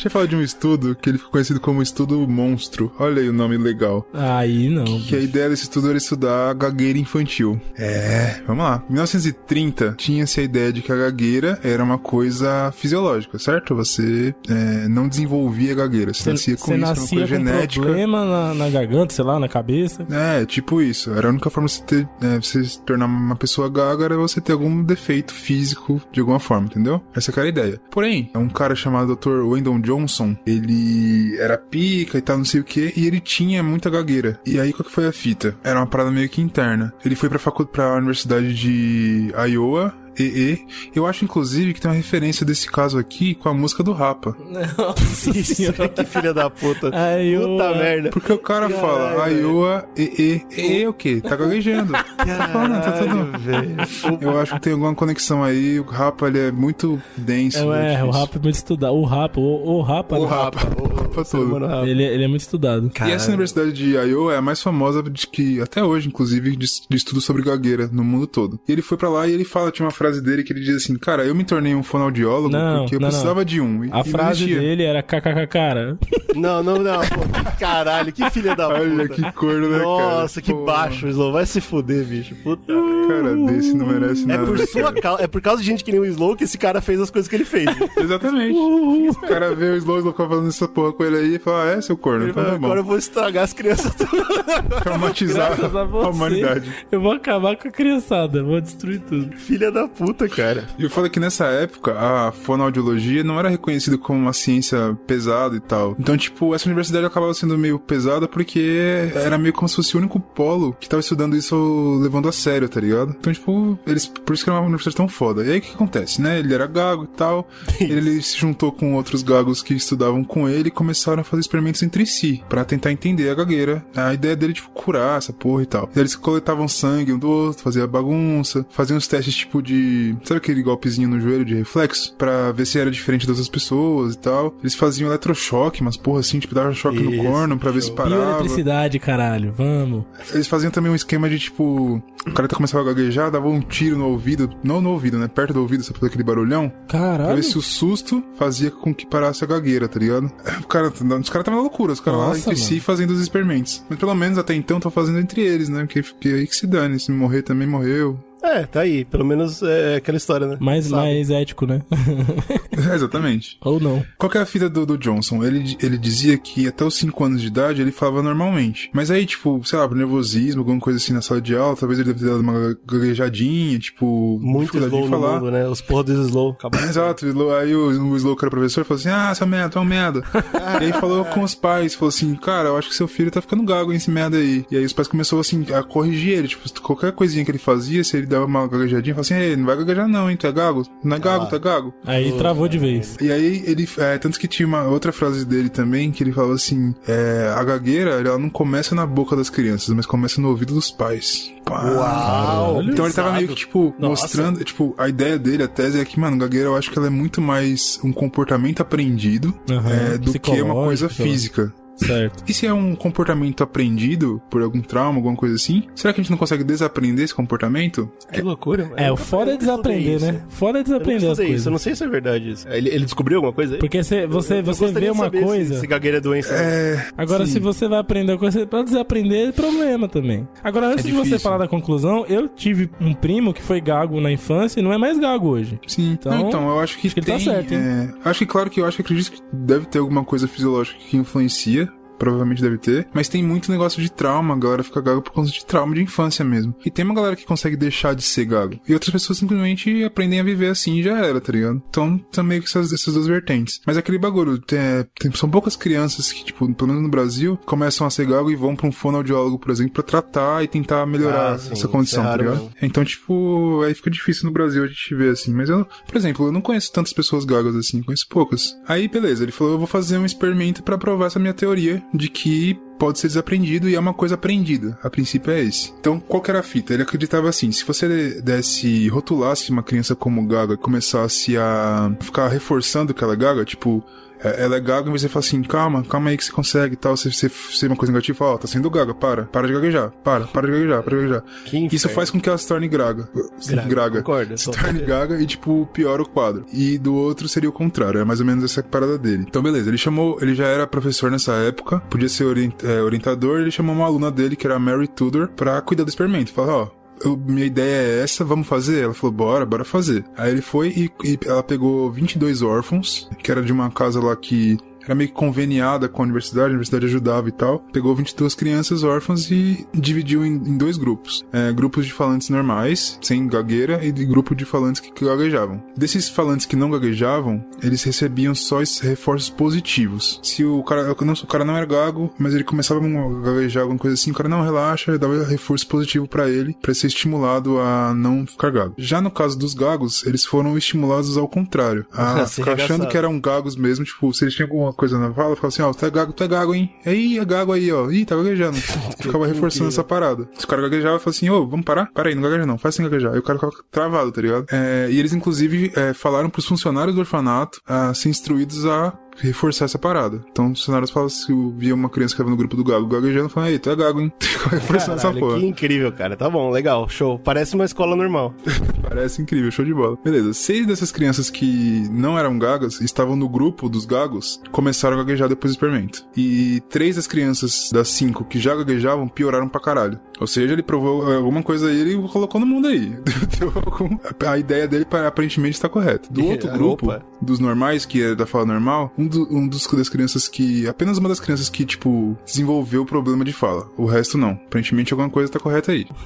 Deixa eu falar de um estudo que ele ficou conhecido como estudo monstro. Olha aí o nome legal. Aí não. Que a ideia desse estudo era estudar a gagueira infantil. É, vamos lá. Em 1930, tinha-se a ideia de que a gagueira era uma coisa fisiológica, certo? Você é, não desenvolvia gagueira. Você, nascia com você isso, era uma nascia coisa com genética. problema na, na garganta, sei lá, na cabeça. É, tipo isso. Era a única forma de você, ter, é, você se tornar uma pessoa gaga era você ter algum defeito físico de alguma forma, entendeu? Essa que era a ideia. Porém, um cara chamado Dr. Wendell Johnson, ele era pica e tal, não sei o que, e ele tinha muita gagueira. E aí, qual que foi a fita? Era uma parada meio que interna. Ele foi pra, facu pra Universidade de Iowa, EE. Eu acho, inclusive, que tem uma referência desse caso aqui com a música do Rapa. Nossa senhora. que filha da puta. Ai, Puta eu- merda. Porque o cara fala, Caralho, Iowa, EE. EE o quê? Tá gaguejando. tá falando, tá tudo... Caralho, velho. Eu acho que tem alguma conexão aí. O Rapa, ele é muito denso. É, né, o difícil. rap é muito estudado. O rapa, o, o rapa. O né? Rapa. O Rapa todo. rapa. Ele, ele é muito estudado. E essa universidade de Iowa é a mais famosa de que, até hoje, inclusive, de, de estudo sobre gagueira no mundo todo. E ele foi pra lá e ele fala, tinha uma frase dele que ele diz assim, cara, eu me tornei um fonoaudiólogo Não, porque eu não, precisava de um. E, A e não frase existia. dele era kkk, cara. Não, não, não. Pô, caralho, que filha da puta. Olha que corno, né, cara? Nossa, que Pô, baixo, Slow. Vai se fuder, bicho. Puta. Cara desse não merece É nada. por né, sua causa, é por causa de gente que nem o Slow que esse cara fez as coisas que ele fez. Exatamente. O cara vê o Slow, o Slow falando essa porra com ele aí e fala, ah, é, seu corno, Ele então fala, tá bom. Agora eu vou estragar as crianças todas. Traumatizar a a humanidade. eu vou acabar com a criançada, vou destruir tudo. Filha da puta, cara. E eu falo que nessa época, a fonoaudiologia não era reconhecida como uma ciência pesada e tal. Então, tipo, essa universidade acabava sendo meio pesada porque era meio como se fosse o único polo que tava estudando isso levando a sério, tá ligado? Então, tipo, eles, por isso que era uma universidade tão foda. E aí o que acontece, né? Ele era gago e tal. ele se juntou com outros gagos que estudavam com ele e começaram a fazer experimentos entre si pra tentar entender a gagueira. A ideia dele, tipo, curar essa porra e tal. E aí eles coletavam sangue um do outro, faziam bagunça, faziam os testes, tipo, de. Sabe aquele golpezinho no joelho de reflexo? Pra ver se era diferente das outras pessoas e tal. Eles faziam eletrochoque, mas porra assim, tipo, dava choque no Isso, corno pra ver se parava. Bioeletricidade, caralho, vamos. Eles faziam também um esquema de tipo. O cara começava a gaguejar, dava um tiro no ouvido. Não no ouvido, né? Perto do ouvido, sabe fazer aquele barulhão? Pra Caralho. ver se o susto fazia com que parasse a gagueira, tá ligado? O cara, os caras estavam na loucura, os caras lá entre si mano. fazendo os experimentos. Mas pelo menos até então estão fazendo entre eles, né? Porque, porque aí que se dane. Se morrer também morreu. É, tá aí. Pelo menos é aquela história, né? Mais, Sabe? mais ético, né? É, exatamente. Ou não. Qual que é a fita do, do Johnson? Ele, ele dizia que até os 5 anos de idade ele falava normalmente. Mas aí, tipo, sei lá, por nervosismo, alguma coisa assim na sala de aula, talvez ele deve ter dado uma gaguejadinha, tipo, Muito slow de falar. mundo, né? Os porra dos slow. Acabou. Exato, o Slow- aí o, o Slow, que era professor, falou assim: Ah, seu merda, tu é um merda. e aí falou com os pais, falou assim: Cara, eu acho que seu filho tá ficando gago, hein, esse merda aí. E aí os pais começaram assim a corrigir ele, tipo, qualquer coisinha que ele fazia, se ele dava uma gaguejadinha e falava assim, Ei, não vai gaguejar não, hein, tu é gago? Não é gago, tu é gago? Aí travou de vez. E aí ele, é, tanto que tinha uma outra frase dele também, que ele falava assim, é, a gagueira, ela não começa na boca das crianças, mas começa no ouvido dos pais. Pá. Uau! Então ele tava meio que, tipo, Nossa. mostrando, tipo, a ideia dele, a tese é que, mano, gagueira eu acho que ela é muito mais um comportamento aprendido Aham, é, do que uma coisa física. Certo. E se é um comportamento aprendido por algum trauma, alguma coisa assim, será que a gente não consegue desaprender esse comportamento? Que loucura, mano. É, o foda é desaprender, né? Foda é Eu não desaprender as estudei isso, coisas. eu não sei se é verdade isso. Ele, ele descobriu alguma coisa aí? Porque cê- você, Eu- eu você vê uma saber se- coisa. Se, gagueira é doença. É. Agora, sim. se você vai aprender coisa, pra desaprender é problema também. Agora, antes É de você falar da conclusão, eu tive um primo que foi gago na infância e não é mais gago hoje. Sim, Então, então, então eu acho que, acho que ele tá tem, certo, hein? é, acho que, claro que eu acho que acredito que deve ter alguma coisa fisiológica que influencia. Provavelmente deve ter. Mas tem muito negócio de trauma. A galera fica gago por conta de trauma de infância mesmo. E tem uma galera que consegue deixar de ser gago. E outras pessoas simplesmente aprendem a viver assim e já era, tá ligado? Então, tá meio que essas, essas duas vertentes. Mas aquele bagulho, tem, tem- são poucas crianças que, tipo, pelo menos no Brasil, começam a ser gago e vão pra um fonoaudiólogo, por exemplo, pra tratar e tentar melhorar Ah, sim, essa condição, isso é tá ligado? mesmo. Então, tipo, aí fica difícil no Brasil a gente ver assim. Mas eu, por exemplo, eu não conheço tantas pessoas gagas assim, conheço poucas. Aí, beleza, ele falou: eu vou fazer um experimento pra provar essa minha teoria de que pode ser desaprendido e é uma coisa aprendida. A princípio é esse. Então, qual que era a fita? Ele acreditava assim: se você desse, rotulasse uma criança como gaga e começasse a ficar reforçando que ela é gaga, tipo. É, Ela é gaga, e você fala assim, calma, calma aí que você consegue e tal. Você, você, você uma coisa negativa, ó, tá sendo gaga, para, para de gaguejar, para, para de gaguejar, para de gaguejar. Que Isso faz com que ela se torne graga. Graga, Graga. concordo, Se torne gaga e, tipo, piora o quadro. E do outro seria o contrário. É mais ou menos essa parada dele. Então, beleza. Ele chamou... Ele já era professor nessa época. Podia ser orient- é, orientador. Ele chamou uma aluna dele, que era a Mary Tudor, pra cuidar do experimento. Falou, ó... eu- minha ideia é essa, vamos fazer? Ela falou, bora, bora fazer. Aí ele foi e, e ela pegou 22 órfãos, que era de uma casa lá que era meio que conveniada com a universidade, a universidade ajudava e tal. Pegou 22 crianças órfãs e dividiu em, em dois grupos. É, grupos de falantes normais, sem gagueira, e de grupo de falantes que, gaguejavam. Desses falantes que não gaguejavam, eles recebiam só esses reforços positivos. Se o cara não, o cara não era gago, mas ele começava a gaguejar alguma coisa assim, o cara não relaxa, dava reforço positivo pra ele, pra ser estimulado a não ficar gago. Já no caso dos gagos, eles foram estimulados ao contrário. A ficar achando que eram gagos mesmo, tipo, se eles tinham alguma coisa na fala, ficava assim, ó, tu é gago, tu é gago, hein? Aí, é gago aí, ó. Ih, tá gaguejando. ficava reforçando essa parada. Se o cara gaguejava, falava assim, ô, vamos parar? Para aí, não gagueja não, faz sem gaguejar. Aí o cara ficava travado, tá ligado? É, e eles, inclusive, é, falaram pros funcionários do orfanato a ser instruídos a reforçar essa parada. Então, os funcionários falavam se via uma criança que tava no grupo do gago gaguejando, falavam, ei, tu é gago, hein? Reforçando essa porra. que incrível, cara. Tá bom, legal, show. Parece uma escola normal. Parece incrível, show de bola. Beleza, seis dessas crianças que não eram gagas, estavam no grupo dos gagos, começaram a gaguejar depois do experimento. E três das crianças das cinco que já gaguejavam pioraram pra caralho. Ou seja, ele provou eh, alguma coisa aí, ele colocou no mundo aí. Algum- A ideia dele pa- aparentemente está correta. Do outro grupo, opa. dos normais, que é da fala normal, um, do- um dos das crianças que. Apenas uma das crianças que, tipo, desenvolveu o problema de fala. O resto não. Aparentemente alguma coisa tá correta aí.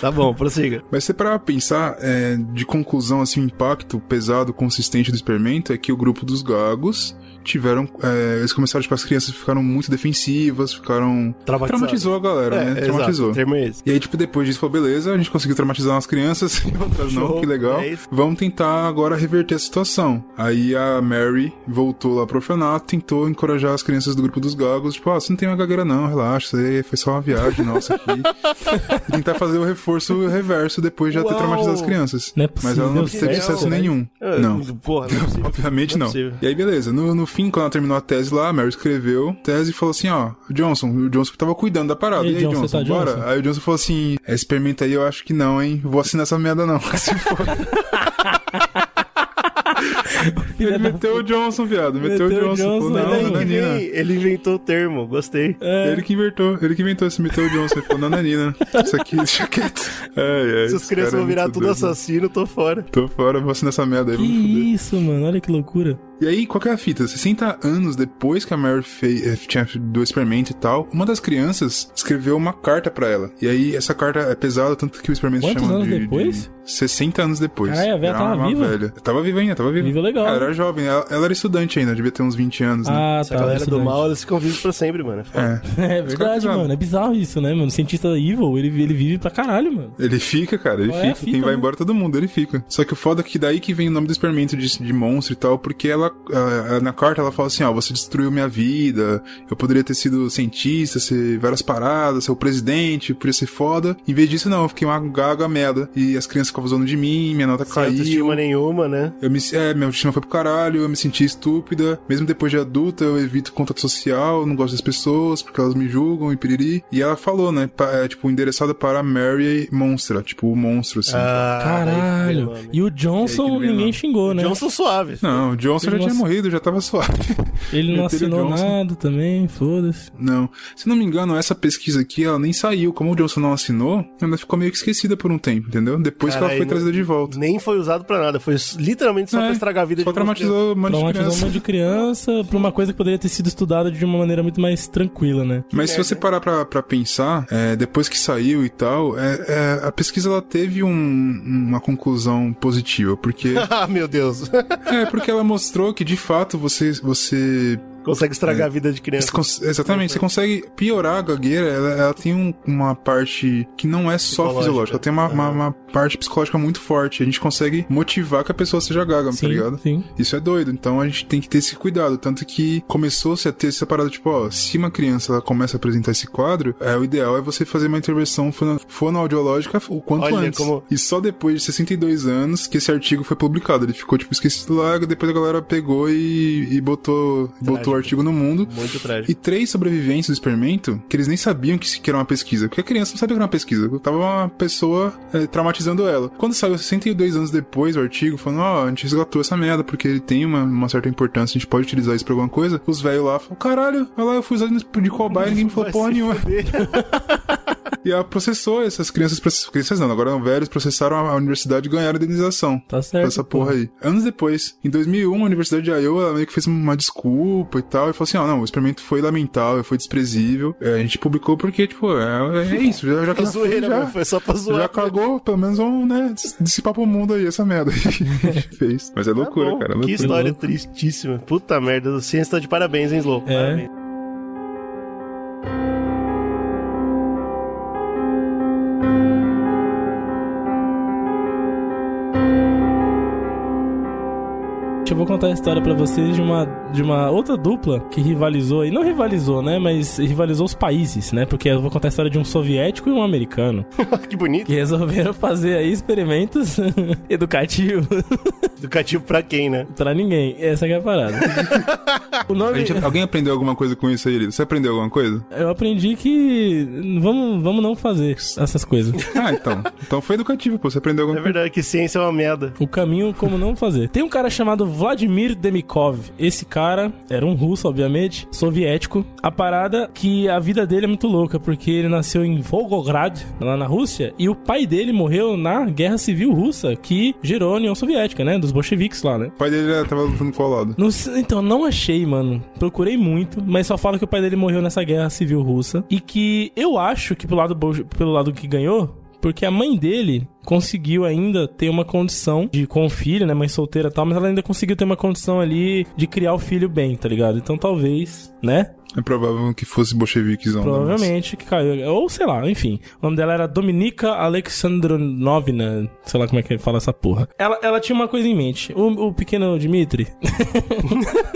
Tá bom, prossiga. Mas se para pensar é, de conclusão, assim, o impacto pesado, consistente do experimento é que o grupo dos gagos tiveram. é, eles começaram, tipo, as crianças ficaram muito defensivas, ficaram. Traumatizou a galera, É, né? exato, Traumatizou. o termo é. E aí, tipo, depois disso, falou, beleza, a gente conseguiu traumatizar umas crianças outras não, Show, que legal. é. Vamos tentar agora reverter a situação. Aí a Mary voltou lá pro orfanato, tentou encorajar as crianças do grupo dos gagos, tipo, ó, você não tem uma gagueira não, relaxa, foi só uma viagem nossa aqui. tentar fazer o reforço reverso depois de já ter traumatizado as crianças. Não é Mas ela não possível, teve sucesso nenhum. Ah, Não. Porra, não possível. Obviamente Não não. possível. E aí, beleza. No, no fim, quando ela terminou a tese lá, a Mary escreveu tese e falou assim: ó, Johnson, o Johnson que tava cuidando da parada. E E aí, aí, Johnson, Johnson, tá, bora? Johnson? Aí o Johnson falou assim: "Esse experimento aí eu acho que não, hein? Vou assinar essa merda não. Se for. Ele meteu o Johnson, viado. Meteu, Meteu o Johnson. Johnson, falou, né? não, que Nananina. vem, ele inventou o termo, gostei. É. Ele que inventou, ele que inventou esse meteu o Johnson. Ele falou, nananina. Isso aqui, deixa quieto. Ai, ai, Se os crianças é vão virar tudo doido. assassino, tô fora. Tô fora, vou assinar essa merda aí, Que isso, mano. Olha que loucura. E aí, qual que é a fita? 60 anos depois que a Mary fez, eh, tinha do experimento e tal, uma das crianças escreveu uma carta pra ela. E aí, essa carta é pesada, tanto que o experimento Quantos chama anos de, depois? de 60 anos depois. Caralho, a velha Era tava uma viva? velha. Tava viva ainda, tava viva. Viva legal. Ela era jovem, ela, ela era estudante ainda, devia ter uns 20 anos, né? Ah, Essa tá. galera do mal, eles ficam vivos pra sempre, mano. É. É. É verdade, mano. É bizarro isso, né, mano? O cientista evil, ele, ele vive pra caralho, mano. Ele fica, cara, ele Qual é fica. fita, Quem vai né? embora, todo mundo, ele fica. Só que o foda é que daí que vem o nome do experimento de, de monstro e tal, porque ela, na carta, ela fala assim, ó, você destruiu minha vida, eu poderia ter sido cientista, ser várias paradas, ser o presidente, podia ser foda. Em vez disso, não, eu fiquei uma gaga merda. E as crianças ficavam zoando de mim, minha nota Sem caiu. autoestima nenhuma, né? Eu me, é, minha autoestima foi pro caralho, eu me senti estúpida. Mesmo depois de adulta, eu evito contato social, não gosto das pessoas, porque elas me julgam e piriri. E ela falou, né, pa- é, tipo, endereçada para Mary Monstra, tipo, o monstro, assim. Ah, Caralho. E o E Johnson, o ninguém xingou, né? Johnson suave. Não, o Johnson Ele já tinha morrido, já tava suave. Ele não assinou Johnson. nada também, foda-se. Não. Se não me engano, essa pesquisa aqui, ela nem saiu. Como o Johnson não assinou, ela ficou meio que esquecida por um tempo, entendeu? Depois que ela foi trazida de volta. Nem foi usado pra nada. Foi literalmente só É, pra estragar a vida Só de traumatizou um monte de Traumatizou um criança. monte de criança pra uma coisa que poderia ter sido estudada de uma maneira muito mais tranquila, né? Mas se você parar pra, pra pensar, é, depois que saiu e tal, é, é, a pesquisa ela teve um- uma conclusão positiva, porque ah, meu Deus. é porque ela mostrou que de fato você você Consegue estragar É. a vida de criança. Você cons- exatamente, você consegue piorar a gagueira. Ela, ela tem um- uma parte que não é só fisiológica, ela tem uma, uma, uma parte psicológica muito forte. A gente consegue motivar que a pessoa seja gaga, tá Sim, ligado? sim. Isso é doido, então a gente tem que ter esse cuidado. Tanto que começou-se a ter essa parada, tipo, ó, se uma criança ela começa a apresentar esse quadro, é, o ideal é você fazer uma intervenção fono- fonoaudiológica o quanto Olha antes. como- E só depois de 62 anos que esse artigo foi publicado. Ele ficou, tipo, esquecido lá, depois a galera pegou e, e botou, botou o artigo no mundo. Muito trágico. E três sobreviventes do experimento, que eles nem sabiam que, que era uma pesquisa. Porque a criança não sabia que era uma pesquisa. Tava uma pessoa é, traumatizando ela. Quando saiu 62 anos depois o artigo, falando, ó, a gente resgatou essa merda, porque ele tem uma, uma certa importância, a gente pode utilizar isso pra alguma coisa. Os velhos lá falaram, caralho, olha lá, eu fui usado de cobaia e ninguém me falou porra nenhuma. E ela processou essas crianças, crianças não, agora eram velhos, processaram a, universidade e ganharam indenização. Tá certo. Essa porra aí. Anos depois, em 2001, a Universidade de Iowa ela meio que fez uma desculpa e tal, e falou assim: ó, não, o experimento foi lamentável, foi desprezível. É, a gente publicou porque, tipo, é, é isso, já, já que Pra já foi, zoeira, já, mano, foi só pra zoar. já cagou, pelo menos vamos, né, dis- dissipar pro mundo aí essa merda que a gente fez. Mas é loucura, Tá cara, é Que loucura. história tristíssima. Puta merda. A ciência tá de parabéns, hein, Slow? É. Parabéns. Eu vou contar a história pra vocês de uma, de uma outra dupla que rivalizou, e não rivalizou, né? Mas rivalizou os países, né? Porque eu vou contar a história de um soviético e um americano que bonito. que resolveram fazer aí experimentos educativos Educativo pra quem, né? pra ninguém. Essa que é a parada. o A nome. gente- alguém aprendeu alguma coisa com isso aí? Você aprendeu alguma coisa? Eu aprendi que vamos, vamos não fazer essas coisas. Ah, então. Então foi educativo, pô. Você aprendeu alguma É coisa. verdade que ciência é uma merda. O caminho como não fazer. Tem um cara chamado Vladimir Demikov. Esse cara era um russo, obviamente, soviético. A parada que a vida dele é muito louca, porque ele nasceu em Volgograd, lá na Rússia, e o pai dele morreu na Guerra Civil Russa, que gerou a União Soviética, né? Dos bolcheviques lá, né? O pai dele já tava lutando qual lado? Não então, não achei, mano. Procurei muito, mas só fala que o pai dele morreu nessa guerra civil russa. E que eu acho que pelo lado, pelo lado que ganhou, porque a mãe dele conseguiu ainda ter uma condição de com o filho, né, mãe solteira e tal, mas ela ainda conseguiu ter uma condição ali de criar o filho bem, tá ligado? Então talvez, né? É provável que fosse bolcheviquezão. né? Provavelmente que caiu. Ou sei lá, enfim. O nome dela era Dominika Alexandrovna. Sei lá como é que fala essa porra. Ela, ela tinha uma coisa em mente. O, o pequeno Dmitri.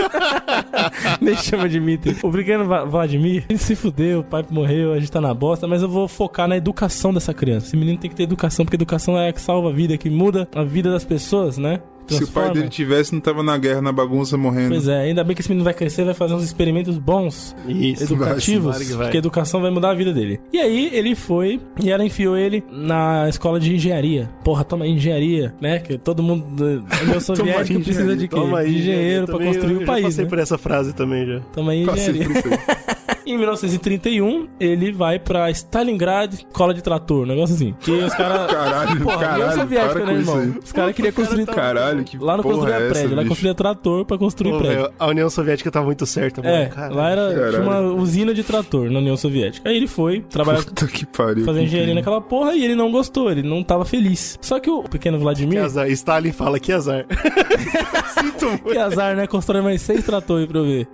Nem chama Dmitri. O pequeno Vladimir, ele se fudeu, o pai morreu, a gente tá na bosta, mas eu vou focar na educação dessa criança. Esse menino tem que ter educação, porque educação é a que salva a vida, que muda a vida das pessoas, né? Se o pai Transforma. dele tivesse, não tava na guerra, na bagunça, morrendo. Pois é, ainda bem que esse menino vai crescer, vai fazer uns experimentos bons Isso. educativos, vai, que vai. porque a educação vai mudar a vida dele. E aí ele foi e ela enfiou ele na escola de engenharia. Porra, toma aí engenharia, né? Que todo mundo do meu soviético precisa de quê? Toma aí, engenheiro eu pra também- construir eu o país, passei né? por essa frase também já. Toma aí Passei engenharia. Em 1931, ele vai pra Stalingrad, escola de trator, um negócio assim. Que os caras. Caralho, Porra, União caralho, Soviética, para né, com isso irmão? aí. Os caras queriam construir. Caralho, que Lá não construía é essa, prédio, lá bicho? construía trator pra construir Pô, prédio. a União Soviética tá muito certa, mano. É, Caralho. lá era Caralho. tinha uma usina de trator na União Soviética. Aí ele foi trabalhar, Puta que pariu. fazer que engenharia naquela porra e ele não gostou, ele não tava feliz. Só que o pequeno Que Vladimir, azar. Stalin fala que azar. Sinto muito. que azar, né? Constrói mais seis tratores pra eu ver.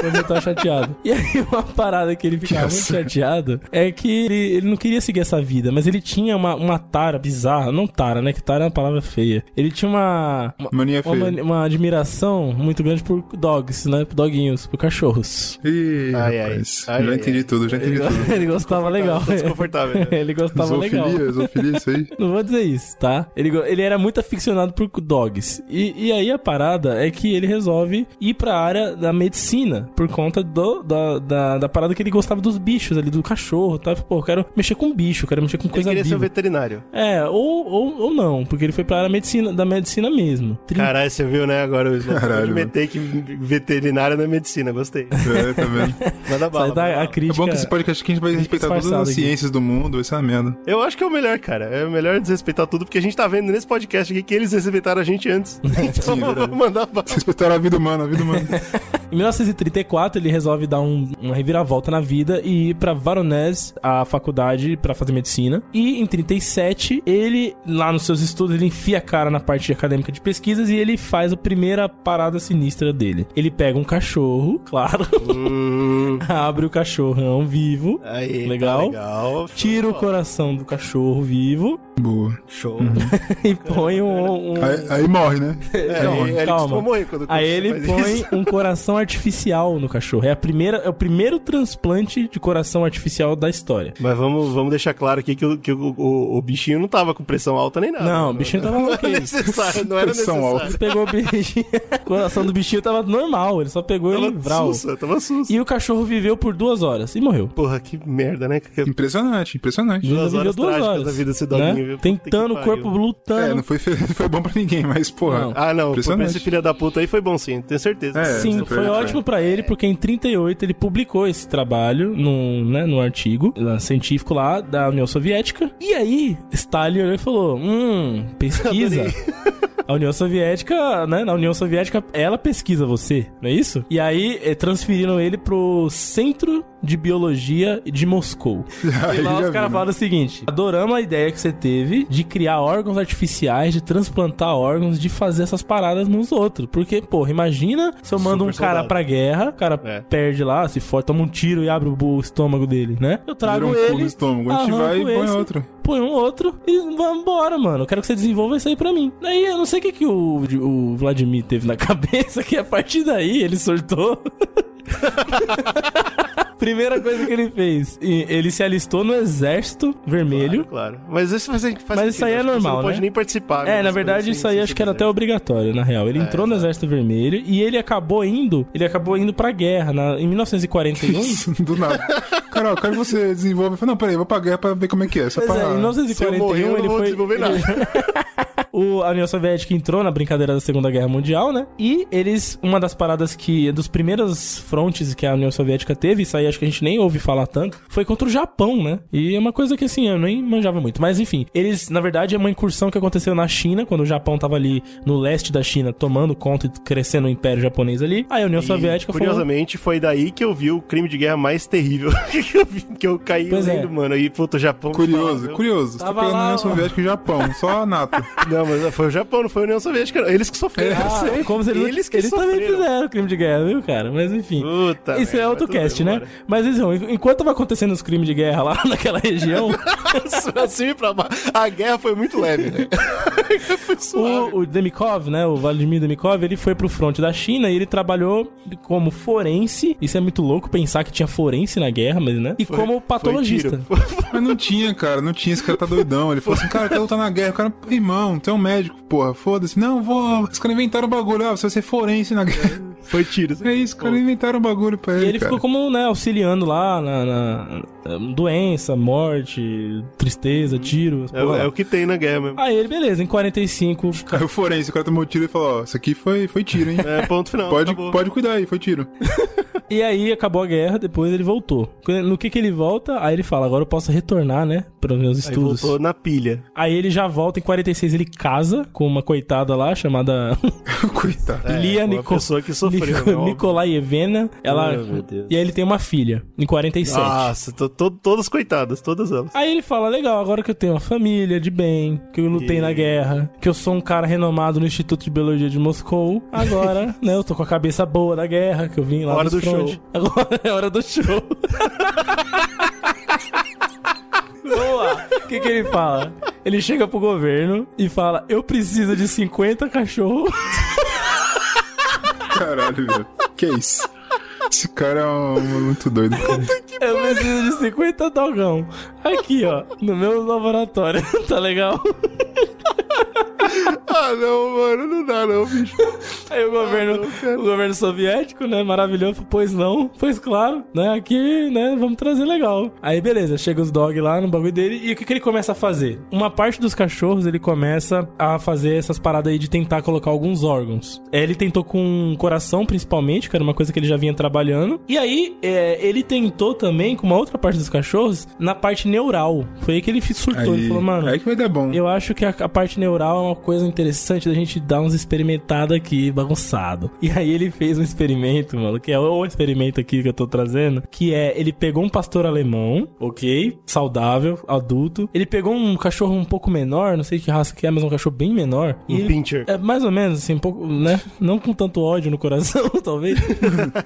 Quando eu tava chateado. E aí, uma parada que ele ficava muito chateado é que ele, ele não queria seguir essa vida, mas ele tinha uma, uma tara bizarra. Não tara, né? Que tara é uma palavra feia. Ele tinha uma. uma Mania uma, feia. mani- uma admiração muito grande por dogs, né? Por doguinhos, por cachorros. Ih, Ai, ai. rapaz. Ai, já ai, entendi ai. tudo, já entendi tudo. ele gostava legal. Tá desconfortável. né? ele gostava legal. Zoofilia, isso aí. Não vou dizer isso, tá? Ele, ele era muito aficionado por dogs. E, e aí a parada é que ele resolve ir pra área da medicina por conta do, da, da, da parada que ele gostava dos bichos ali, do cachorro, tá? Pô, eu quero mexer com bicho, eu quero mexer com Ele coisa queria ser um viva. veterinário. É, ou, ou, ou não, porque ele foi pra área medicina, da medicina mesmo. Tri- Caralho, você viu, né, agora o Slow? Caralho, meter que veterinário na medicina, gostei. É, tá vendo? Manda bala. Sai da, a bala. É crítica. bom que esse podcast aqui a gente vai respeitar todas as aqui. ciências do mundo, vai ser uma merda. Eu acho que é o melhor, cara. É o melhor desrespeitar tudo, porque a gente tá vendo nesse podcast aqui que eles respeitaram a gente antes. Então Sim, vamos mandar bala. Respeitaram a vida humana, a vida humana. Em 1934, ele resolve dar um- uma reviravolta na vida e ir pra Varonese, a faculdade, pra fazer medicina. E em 37, ele, lá nos seus estudos, ele enfia a cara na parte acadêmica de pesquisas e ele faz a primeira parada sinistra dele. Ele pega um cachorro, claro, Hum, abre o cachorrão vivo, aí, Legal. tá legal. tira o coração do cachorro vivo Boa. Show. e põe um... um- Aí, aí morre, né? É, Não, ele, ele calma. morrer quando Aí ele faz isso. põe um coração artificial no cachorro. É, a primeira, é o primeiro transplante de coração artificial da história. Mas vamos, vamos deixar claro aqui que, o, que o, o, o bichinho não tava com pressão alta nem nada. Não, o bichinho tava Não ok. era necessário, não era Pressão necessário. alta. Pegou o bichinho. O coração do bichinho tava normal, ele só pegou ele Tava vral. sussa, tava sussa. E o cachorro viveu por duas horas e morreu. Porra, que merda, né? Que, Impressionante, impressionante. Ele Duas viveu horas duas trágicas horas. da vida desse doguinho, né? Tentando o corpo lutando. É, não foi, foi bom pra ninguém, mas, porra. Não. Ah, não, pra esse filho da puta aí foi bom sim, tenho certeza. É, Sim, foi- foi foi. ótimo pra ele, porque em 38 ele publicou esse trabalho num, né, num artigo uh, científico lá da União Soviética. E aí, Stalin olhou e falou: Hum, pesquisa. A União Soviética, né? Na União Soviética, ela pesquisa você, não é isso? E aí, eh, transferiram ele pro Centro de Biologia de Moscou. E lá os caras né? falam o seguinte: adoramos a ideia que você teve de criar órgãos artificiais, de transplantar órgãos, de fazer essas paradas nos outros. Porque, porra, imagina se eu mando um Super cara soldado. pra guerra, o cara É. perde lá, se for, toma um tiro e abre o estômago dele, né? Eu trago Vira um ele. estômago. A gente vai e põe outro. Põe um outro e vamos embora, mano. Eu quero que você desenvolva isso aí pra mim. Daí eu não sei o que, que o, o Vladimir teve na cabeça, que a partir daí ele surtou. Primeira coisa que ele fez, ele se alistou no Exército Vermelho. Claro, claro. Mas isso faz, faz Mas isso aí é acho normal, Você não né? pode nem participar. É, né, na verdade, isso aí acho que era até obrigatório, na real. Ele entrou no Exército Vermelho e ele acabou indo, ele acabou indo pra guerra. Na, em 1941, Do nada. Carol, eu quero que você desenvolva. Eu falei, não, peraí, eu vou pra guerra pra ver como é que é. Só Pois pra... é, em Se eu morrer, eu 1941 não ele vou foi. desenvolver nada. o, a União Soviética entrou na brincadeira da Segunda Guerra Mundial, né? E eles, uma das paradas que, dos primeiros frontes que a União Soviética teve, isso aí acho que a gente nem ouve falar tanto, foi contra o Japão, né? E é uma coisa que assim, eu nem manjava muito. Mas enfim, eles, na verdade, é uma incursão que aconteceu na China, quando o Japão tava ali no leste da China, tomando conta e crescendo o Império Japonês ali. Aí a União E, Soviética falou. Curiosamente, foi daí que eu vi o crime de guerra mais terrível que eu vi, que eu caí Pois é. lendo, mano. E, puto, o Japão. Curioso, fala, curioso. Você tá Tava pegando a lá, União. Soviética e o Japão, só a NATO. Não, mas foi o Japão, não foi a União Soviética. não. Eles que sofreram. Ah, eu sei. como se eles, eles que eles também sofreram. fizeram crime de guerra, viu, cara? Mas enfim. Puta Isso é outro cast, bem, né? Mas então, en- enquanto tava acontecendo os crimes de guerra lá naquela região. Assim pra baixo. A guerra foi muito leve, né? foi suave. o, o Demikov, né, o Vladimir Demikov, ele foi pro fronte da China e ele trabalhou como forense. Isso é muito louco pensar que tinha forense na guerra, mas né? E Foi- como patologista. Mas não tinha, cara, não tinha. Esse cara tá doidão. Ele falou assim, cara, quer lutar na guerra. O cara, irmão, é um médico, porra, foda-se. Não, vou. Os caras inventaram o bagulho. Ah, você vai ser forense na guerra. Foi tiro. É isso, os caras inventaram o bagulho pra E ele. ele cara. ficou como, né, auxiliando lá na, na- Doença, morte, tristeza, tiro. É, é o que tem na guerra mesmo. Aí ele, beleza, em 45. Aí o forense, o cara tomou tiro e falou, ó, isso aqui foi, foi tiro, hein? É, ponto final. Pode, acabou. pode cuidar aí, foi tiro. E aí acabou a guerra, depois ele voltou. No que que ele volta? Aí ele fala, agora eu posso retornar, né? Para os meus Aí estudos. voltou na pilha. Aí ele já volta em 46, ele casa com uma coitada lá chamada Coitado. É, Lia uma Nico... pessoa que sofreu, Nico... né, óbvio. Nikolaevena. Ela... Meu Deus. E aí ele tem uma filha, em 47. Nossa, tô, tô- todas coitadas, todas elas. Aí ele fala, legal, agora que eu tenho uma família de bem, que eu lutei E- na guerra, que eu sou um cara renomado no Instituto de Biologia de Moscou, agora, né, eu tô com a cabeça boa da guerra, que eu vim lá Hora do front. show. Agora é hora do show. Boa! O que que ele fala? Ele chega pro governo e fala, eu preciso de 50 cachorros Caralho, velho. Que isso? Esse cara é um, muito doido, cara. Eu preciso de 50 dogão. Aqui, ó, no meu laboratório. tá legal? Ah, não, mano, não dá não, bicho. Aí o governo, o governo soviético, né, maravilhoso, pois não, pois claro, né, aqui, né, vamos trazer legal. Aí beleza, chega os dog lá no bagulho dele e o que, que ele começa a fazer? Uma parte dos cachorros ele começa a fazer essas paradas aí de tentar colocar alguns órgãos. É, Ele tentou com o coração principalmente, que era uma coisa que ele já vinha trabalhando. E aí é, ele tentou também com uma outra parte dos cachorros na parte neural. Foi aí que ele surtou, ele Aí, falou, mano, aí que vai dar bom. eu acho que a, a parte neural é uma coisa interessante da gente dar uns experimentados aqui, bagunçado. E aí ele fez um experimento, mano, que é o experimento aqui que eu tô trazendo, que é, ele pegou um pastor alemão, ok, saudável, adulto, ele pegou um cachorro um pouco menor, não sei que raça que é, mas um cachorro bem menor. Um ele- pincher. É mais ou menos, assim, um pouco, né, não com tanto ódio no coração, talvez.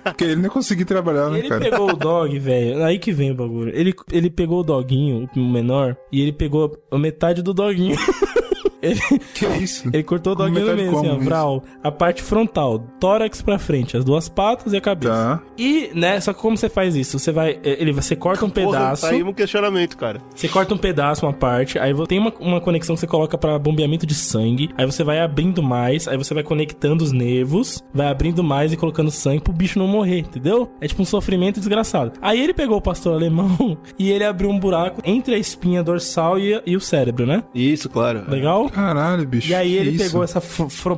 Porque ele não conseguiu trabalhar, né, Ele cara? pegou o dog, velho. Aí que vem o bagulho. Ele, ele pegou o doguinho, o menor, e ele pegou a metade do doguinho. ele, Que isso? ele cortou o doguinho no meio, assim, ó, vral. A parte frontal, tórax pra frente, as duas patas e a cabeça. Tá. E, né, só que como você faz isso? Você vai, eh, ele, você corta um Porra, pedaço, tá aí um questionamento, cara. você corta um pedaço, uma parte, aí tem uma, uma conexão que você coloca pra bombeamento de sangue, aí você vai abrindo mais, aí você vai conectando os nervos, vai abrindo mais e colocando sangue pro bicho não morrer, entendeu? É tipo um sofrimento desgraçado. Aí ele pegou o pastor alemão e ele abriu um buraco entre a espinha dorsal e, e o cérebro, né? Isso, claro. Legal? Caralho, bicho. E aí ele isso? pegou essa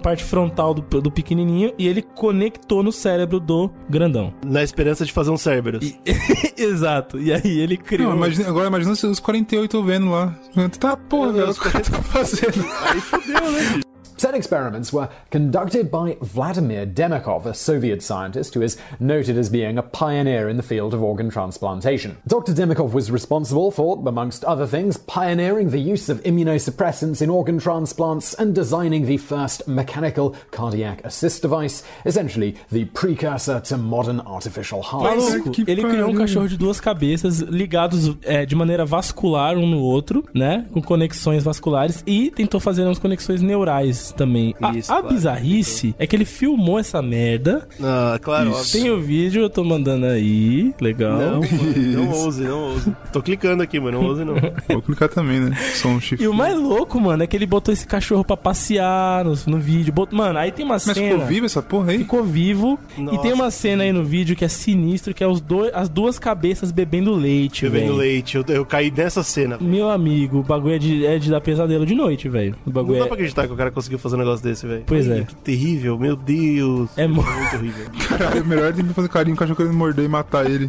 parte frontal do, do pequenininho e ele conectou no cérebro do grandão. Na esperança de fazer um Cerberus. Exato. E aí ele criou... Não, imagina, agora imagina os- os 48 vendo lá. Tá, porra, velho, os caras estão fazendo. Aí fodeu, né, bicho? Said experiments were conducted by Vladimir Demikov, a Soviet scientist who is noted as being a pioneer in the field of organ transplantation. Dr. Demikov was responsible for, amongst other things, pioneering the use of immunosuppressants in organ transplants and designing the first mechanical cardiac assist device, essentially the precursor to modern artificial hearts. Maluco, Que ele criou um pariu. cachorro de duas cabeças ligados é, de maneira vascular um no outro, né? Com conexões vasculares e tentou fazer umas conexões neurais também. A- Isso, a, claro. bizarrice é que ele filmou essa merda. Ah, claro, Isso. Tem o vídeo, eu tô mandando aí. Legal. Não, mano, não ouse, não ouse. Tô clicando aqui, mas não ouse não. Vou clicar também, né? Só um chifre. E o mais louco, mano, é que ele botou esse cachorro pra passear no, no vídeo. Bot- Mano, aí tem uma Mas cena. ficou vivo essa porra aí? Ficou vivo. E Nossa, tem uma cena aí no vídeo que é sinistro, que é os dois, as duas cabeças bebendo leite, Bebendo velho. leite, eu, eu caí nessa cena. Meu amigo, o bagulho é de, é de dar pesadelo de noite, velho. Não dá é, pra acreditar que o cara conseguiu fazer um negócio desse, velho. Pois Ai, é. Que terrível, meu Deus. É mo- muito horrível. Caralho, melhor ele fazer carinho com o cachorro querendo morder e matar ele.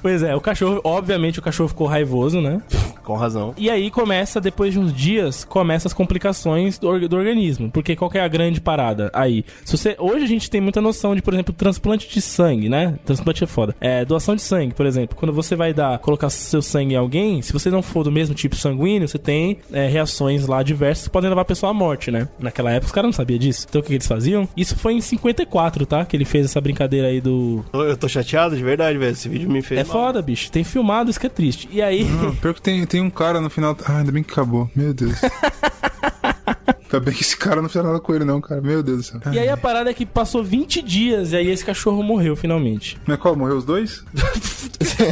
Pois é, o cachorro, obviamente o cachorro ficou raivoso, né? Com razão. E aí começa, depois de uns dias, começa as complicações do, do organismo. Porque qual que é a grande parada aí? Se você, hoje a gente tem muita noção de, por exemplo, transplante de sangue, né? Transplante é foda. É, doação de sangue, por exemplo. Quando você vai dar, colocar seu sangue em alguém, se você não for do mesmo tipo sanguíneo, você tem é, reações lá diversas que podem levar a pessoa à morte, né? Naquela época os caras não sabiam disso. Então o que, que eles faziam? Isso foi em 54, tá? Que ele fez essa brincadeira aí do. Eu tô chateado de verdade, velho. Esse vídeo me fez É. foda, bicho. Tem filmado, isso que é triste. E aí. Não, pior que tem, tem um cara no final. Ah, ainda bem que acabou. Meu Deus. Ainda bem que esse cara não fez nada com ele, não, cara. Meu Deus do céu. E aí a parada é que passou 20 dias e aí esse cachorro morreu finalmente. Mas qual? Morreu os dois?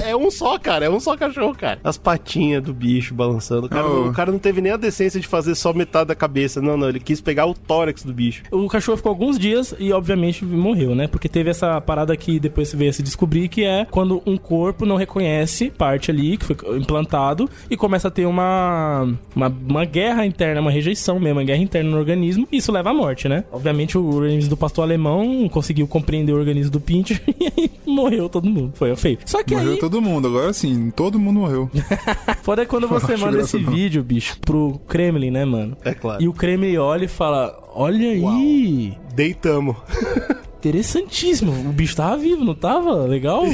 É um só, cara. É um só cachorro, cara. As patinhas do bicho balançando. O cara, Oh. não, o cara não teve nem a decência de fazer só metade da cabeça. Não, não. Ele quis pegar o tórax do bicho. O cachorro ficou alguns dias e, obviamente, morreu, né? Porque teve essa parada que depois veio a se descobrir que é quando um corpo não reconhece parte ali que foi implantado e começa a ter uma, uma, uma guerra interna, uma rejeição mesmo, uma guerra interna no organismo. E isso leva à morte, né? Obviamente, o organismo do pastor alemão conseguiu compreender o organismo do Pincher e aí morreu todo mundo. Foi feio. Só que Morreu aí, todo mundo, agora sim, todo mundo morreu. foda é quando você Acho manda esse não. vídeo, bicho, pro Kremlin, né, mano? É claro. E o Kremlin olha e fala: Olha aí, Deitamos. interessantíssimo. O bicho tava vivo, não tava? Legal?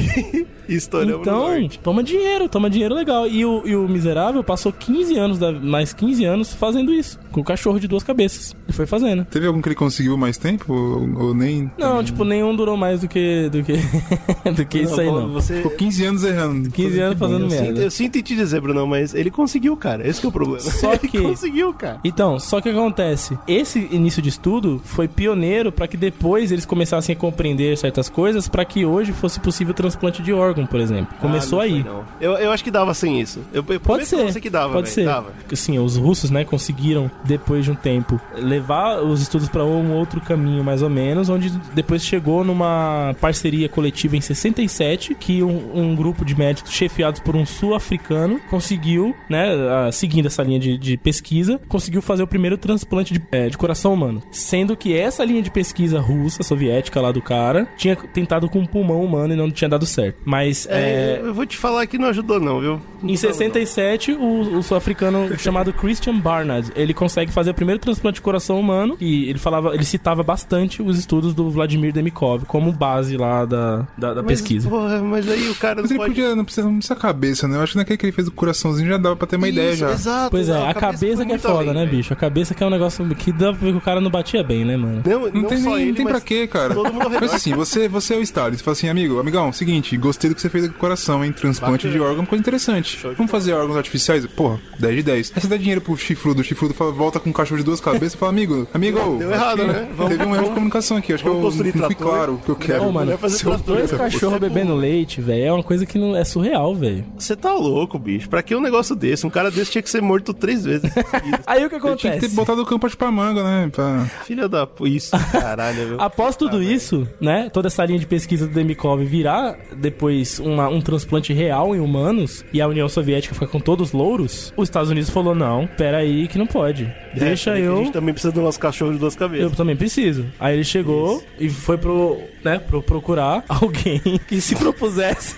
Estouramos no então, toma dinheiro, toma dinheiro legal. E o, e o miserável passou 15 anos, da- mais 15 anos fazendo isso, com o cachorro de duas cabeças. E foi fazendo. Teve algum que ele conseguiu mais tempo? Ou, ou nem. Não, tipo, nenhum durou mais do que do que, do que isso aí, não. Você... Ficou 15 anos errando. 15 anos fazendo Eu sinto, merda. eu sinto em te dizer, Bruno, mas ele conseguiu, cara. Esse que é o problema. Só ele que- conseguiu, cara. Então, só que o que acontece? Esse início de estudo foi pioneiro para que depois eles começassem a compreender certas coisas para que hoje fosse possível o transplante de órgão, por exemplo. Começou Ah, aí. foi. Eu, eu acho que dava sem isso. Eu, eu Pode ser. que dava, pode velho. ser. Dava. Assim, os russos, né, conseguiram depois de um tempo levar os estudos para um outro caminho, mais ou menos, onde depois chegou numa parceria coletiva em 67 que um, um grupo de médicos chefiados por um sul-africano conseguiu, né, seguindo essa linha de, de pesquisa, conseguiu fazer o primeiro transplante de, eh, de coração humano, sendo que essa linha de pesquisa russa, soviética lá do cara, tinha tentado com um pulmão humano e não tinha dado certo. Mas É, eh, eu vou te falar que não ajudou, não, viu? Não em ajudou, 67, o, o sul-africano chamado Christian Barnard, ele consegue fazer o primeiro transplante de coração humano e ele falava, ele citava bastante os estudos do Vladimir Demikov como base lá da, da, da Mas, pesquisa. Porra, mas aí o cara Mas não ele pode... podia, não precisa, não precisa cabeça, né? Eu acho que naquele que ele fez o coraçãozinho já dava pra ter uma ideia Isso, já. Exato. Pois é, a cabeça foi que é muito foda, além, né, bicho? A cabeça que é um negócio que dá pra ver que o cara não batia bem, né, mano? Não, Não, não tem, só nem, ele, não tem mas pra quê, cara. Mas assim, você, você é o Stalin. Você fala assim, amigo, amigão, seguinte, gostei do que você fez com o coração, hein? Transplante Bacana. de órgão, coisa interessante. Vamos fazer órgãos artificiais? Porra, 10 de 10. Aí você dá dinheiro pro chifrudo, o chifrudo fala, volta com um cachorro de duas cabeças e fala, amigo, amigo, Deu errado, que né? Vamos- teve um erro de comunicação aqui. Acho que eu não construir fui trator. claro o que eu quero. Ô, mano, vai fazer Dois cachorros é bebendo leite, velho, é uma coisa que não é surreal, velho. Você tá louco, bicho. Pra que um negócio desse? Um cara desse tinha que ser morto três vezes. Aí o que Eu tinha que ter acontece? botado o campo de pamanga, né? Pra... Filha da... p- Isso, caralho, viu? Após tudo isso, né, toda essa linha de pesquisa do Demikov virar depois uma- um transplante real em humanos e a União Soviética ficar com todos os louros, os Estados Unidos falou, não, pera aí que não pode. Deixa É, que A eu... gente também precisa do nosso cachorro de duas Eu cabeças. também preciso. Aí ele chegou e foi pro, né, pro procurar alguém que se propusesse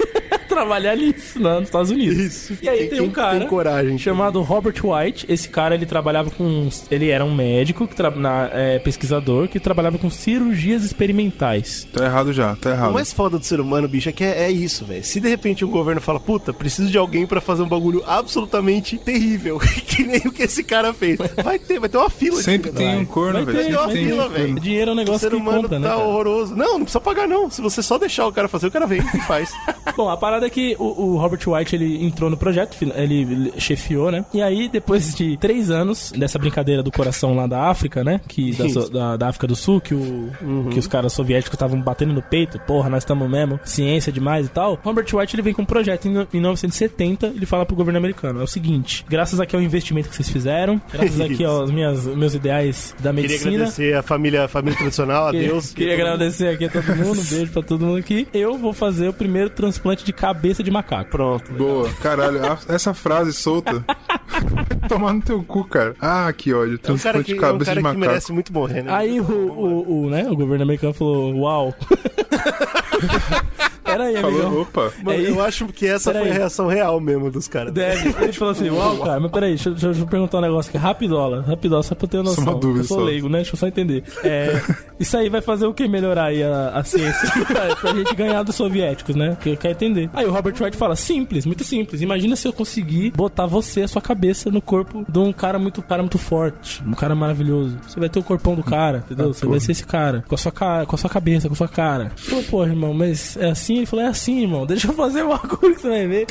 trabalhar nisso, né, nos Estados Unidos. Isso. E aí Quem- tem um cara tem coragem. chamado Robert White. Esse cara ele trabalhava com, ele era um médico que tra... na, é, pesquisador que trabalhava com cirurgias experimentais. Tá errado já, tá O errado. mais foda do ser humano, bicho, é que é, é isso, velho. Se de repente um governo fala, puta, preciso de alguém pra fazer um bagulho absolutamente terrível, que nem o que esse cara fez, vai ter, vai ter uma fila. de Sempre filha tem um corno, Vai velho. ter, Sempre uma tem fila, velho. Dinheiro é um O negócio ser que humano compra, tá né? horroroso. Não, não precisa pagar, não. Se você só deixar o cara fazer, o cara vem e faz. Bom, a parada é que o, o Robert White ele entrou no projeto, ele, chefiou, né? E aí, depois de três anos dessa brincadeira do coração lá da África, né? Que da, da, da África do Sul, que, o, que os caras soviéticos estavam batendo no peito, porra, nós estamos mesmo, ciência demais e tal. Robert White ele vem com um projeto em, em 1970, ele fala pro governo americano: é o seguinte, graças aqui ao investimento que vocês fizeram, graças aqui aos minhas, meus ideais da Queria medicina. agradecer a família, a família tradicional, a Queria- Deus. Queria agradecer aqui a todo mundo, um beijo pra todo mundo aqui. Eu vou fazer o primeiro transplante de cabeça de macaco. Pronto. Boa, caralho, a- essa frase solta. Tomar no teu cu, cara. Ah, que ódio. É um cara Transplante que, de é um cabeça cara de macaco. merece muito morrer, né? Aí o, o, o, né, o governo americano falou, uau. Pera aí, Falou, amigão. opa. Mano, Aí- eu acho que essa Pera foi a reação real mesmo dos caras. Deve. Ele falou assim, uau, cara, mas peraí, deixa, eu- deixa eu perguntar um negócio aqui, rapidola, rapidola, só pra eu ter noção. uma dúvida eu sou só. leigo, né? Deixa eu só entender. É, Isso aí vai fazer o que melhorar aí a, a ciência? pra, pra gente ganhar dos soviéticos, né? Que quer entender. Aí o Robert Wright fala: simples, muito simples. Imagina se eu conseguir botar você, a sua cabeça, no corpo de um cara muito, cara muito forte, um cara maravilhoso. Você vai ter o corpão do cara, entendeu? Você vai ser esse cara, com a sua cara, com a sua cabeça, com a sua cara. Pô, irmão, mas é assim? Ele falou: é assim, irmão. Deixa eu fazer uma coisa que você vai ver.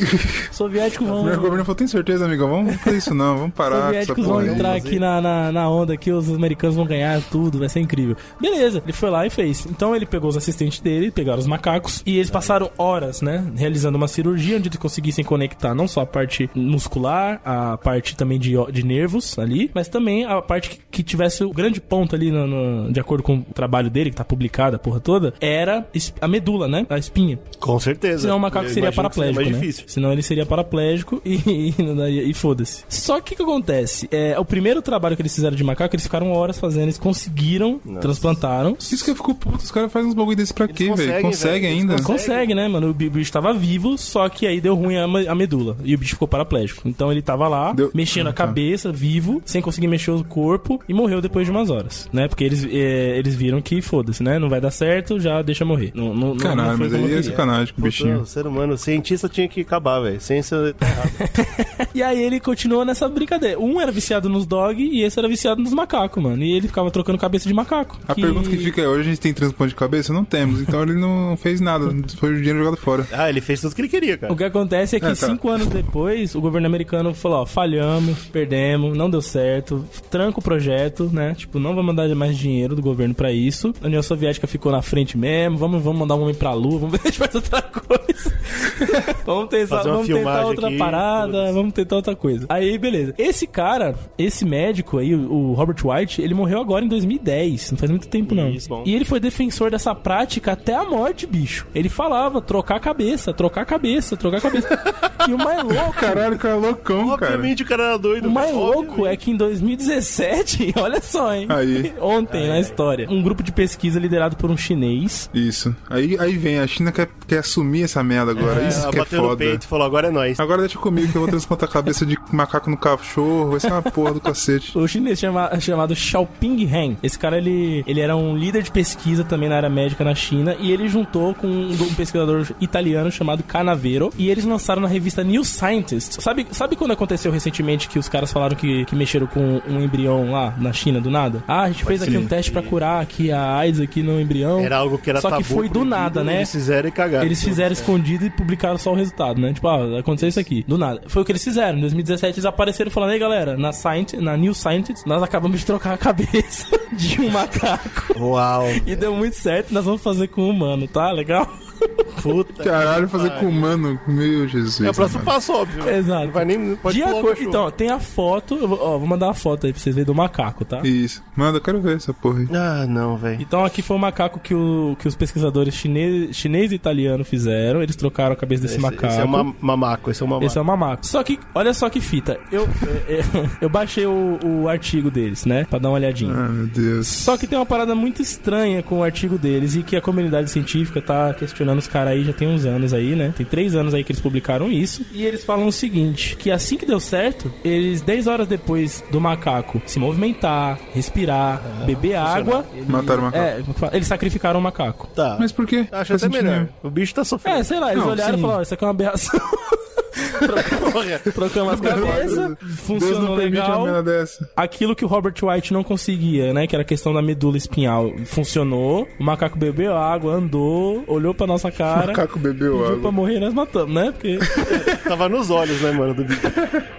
Soviéticos vão. Meu governo falou, tem certeza, amigão? Vamos fazer isso não, vamos parar soviéticos vão aí. entrar aqui na, na, na onda aqui, os americanos vão ganhar tudo, vai ser incrível. Beleza, ele foi lá e fez. Então ele pegou os assistentes dele, pegaram os macacos e eles passaram horas, né, realizando uma cirurgia onde eles conseguissem conectar não só a parte muscular, a parte também de, de nervos ali, mas também a parte que, que tivesse o grande ponto ali, no, no- de acordo com o trabalho dele, que tá publicado a porra toda, era a medula, né, a espinha. Com certeza. Senão o macaco Eu seria paraplégico, mais né? difícil. Senão ele seria paraplégico e, e, e foda-se. Só que o que acontece? É, o primeiro trabalho que eles fizeram de macaco, eles ficaram horas fazendo, eles conseguiram, transplantaram. Isso que eu fico puto, os caras fazem uns bagulho desse pra quê, velho? conseguem, Consegue eles ainda? conseguem. Consegue, né, mano? O bi- bicho tava vivo, só que aí deu ruim a, medula. E o bicho ficou paraplégico. Então ele tava lá, Deu- mexendo Ah, a tá. cabeça, vivo, sem conseguir mexer o corpo, e morreu depois de umas horas, né? Porque eles, é, eles viram que, foda-se, né? Não vai dar certo, já deixa morrer. Não, não, não- Caralho, não mas aí é sacanagem com o Puta, bichinho. O ser humano, o cientista tinha que acabar, velho. Ciência tá errado. E aí ele continuou nessa brincadeira. Um era viciado nos dog e esse era viciado nos macacos, mano. E ele ficava trocando cabeça de macaco. A pergunta que fica é, hoje a gente tem transplante de cabeça? Não temos, então ele não fez nada, foi o dinheiro jogado fora. ah, ele fez tudo que ele queria, cara. O que acontece é que É, tá. cinco anos depois, o governo americano falou, ó, falhamos, perdemos, não deu certo, tranca o projeto, né? Tipo, não vai mandar mais dinheiro do governo pra isso. A União Soviética ficou na frente mesmo, vamos, vamos mandar um homem pra lua, vamos ver se a gente faz outra coisa. vamos tentar, Fazer uma vamos tentar outra aqui, parada, vamos tentar outra coisa. Aí, beleza. Esse cara, esse médico aí, o Robert White, ele morreu agora em 2010, não faz muito tempo não. Isso, bom. E ele foi defensor dessa prática até a morte, bicho. Ele falava trocar a cabeça, trocar a cabeça, trocar a cabeça. e o mais louco, Caralho, o cara é loucão, cara. Obviamente o cara era doido. o mais louco é que em 2017, olha só, hein? Aí. Ontem na história, um grupo de pesquisa liderado por um chinês Isso. Aí, aí vem, a China quer, quer assumir essa merda agora. É, Isso ela que é bateu no foda. peito e falou, agora é nós. Agora deixa comigo que eu vou transplantar a cabeça de macaco no cachorro. Vai ser uma porra do cacete. O chinês chama- chamado Xiaoping Han. Esse cara, ele, ele era um líder de pesquisa também na área médica na China. E ele juntou com um, um pesquisador italiano chamado Canavero. E eles lançaram na revista New Scientist. Sabe, sabe quando aconteceu recentemente que os caras falaram que, que mexeram com um embrião lá na China do nada? Ah, a gente fez aqui um teste pra curar aqui a AIDS aqui no embrião. Era algo que era Só que foi do proibido, nada, né? Eles fizeram e cagaram. Eles fizeram escondido e publicaram só o resultado, né? Tipo, ah, aconteceu isso aqui. Do nada. Foi o que eles fizeram. Em 2017 eles apareceram falando, ei galera, na, Science, na New Scientist, nós acabamos de trocar a cabeça de um macaco. Uau. E deu muito certo, nós vamos fazer com o humano, tá? Legal? Puta. Caralho, fazer com humano. Meu Jesus. É o próximo passo, óbvio. Exato. Não vai nem. Pode De acordo, então, tem a foto, eu vou, ó, vou mandar uma foto aí pra vocês verem do macaco, tá? Isso. Manda, eu quero ver essa porra aí. Ah, não, velho. Então aqui foi o macaco que, o, que os pesquisadores chinês, chinês e italiano fizeram. Eles trocaram a cabeça desse macaco. Esse é uma mamaco, esse é um mamaco. Esse é o mamaco. Só que, olha só que fita. Eu, eu, eu baixei o, o artigo deles, né? Pra dar uma olhadinha. Ah, meu Deus. Só que tem uma parada muito estranha com o artigo deles e que a comunidade científica tá questionando os caras aí já tem uns anos aí, né? Tem três anos aí que eles publicaram isso. E eles falam o seguinte: que assim que deu certo, eles, 10 horas depois do macaco se movimentar, respirar, beber água. Mataram o macaco. É, eles sacrificaram o macaco. Tá. Mas por quê? Acho Faz até sentido melhor. nenhum. O bicho tá sofrendo. É, sei lá, eles Não, olharam e sim. falaram: ó, isso aqui é uma aberração. Trocamos as cabeças, funcionou legal. Aquilo que o Robert White não conseguia, né? Que era a questão da medula espinhal. Funcionou. O macaco bebeu água, andou, olhou pra nossa O cara. macaco bebeu Pediu água. pra morrer, nós matamos, né? Porque. Tava nos olhos, né, mano, do bicho.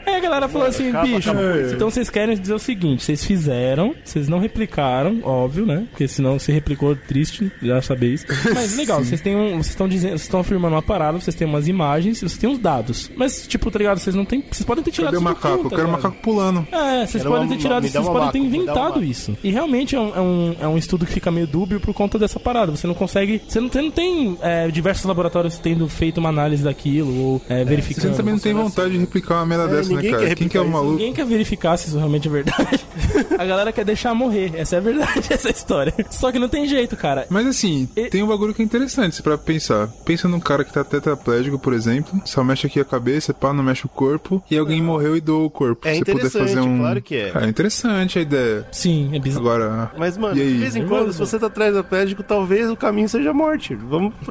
Aí a galera falou assim, acaba- bicho, acaba isso. então vocês querem dizer o seguinte, vocês fizeram, vocês não replicaram, óbvio, né? Porque senão se replicou, triste, já sabeis. Mas legal, vocês têm um. Vocês estão dizendo, vocês estão afirmando uma parada, vocês têm umas imagens, vocês têm uns dados. Mas, tipo, tá ligado? Vocês não têm. Vocês podem ter tirado Cadê o isso do macaco? cu, Eu tá quero o macaco pulando. É, vocês podem ter tirado isso, vocês podem ter inventado isso. E realmente é um, é, um, é um estudo que fica meio dúbio por conta dessa parada. Você não consegue. Você não tem, não tem é, diversos laboratórios tendo feito uma análise daquilo ou é, verificando. Você também não tem vontade de replicar uma merda É, dessa, né, ninguém cara? quer Quem que é o maluco? Ninguém quer verificar se isso realmente é verdade. a galera quer deixar morrer. Essa é a verdade, essa é história. Só que não tem jeito, cara. Mas assim, E- tem um bagulho que é interessante pra pensar. Pensa num cara que tá tetraplégico, por exemplo, só mexe aqui a cabeça pá, não mexe o corpo, e alguém morreu e doou o corpo. É você poder interessante, fazer um. claro que é. É interessante a ideia. Sim, é bizarro. Agora. Mas, mano, de vez em quando, se você tá atrás do médico, talvez o caminho seja a morte. Vamos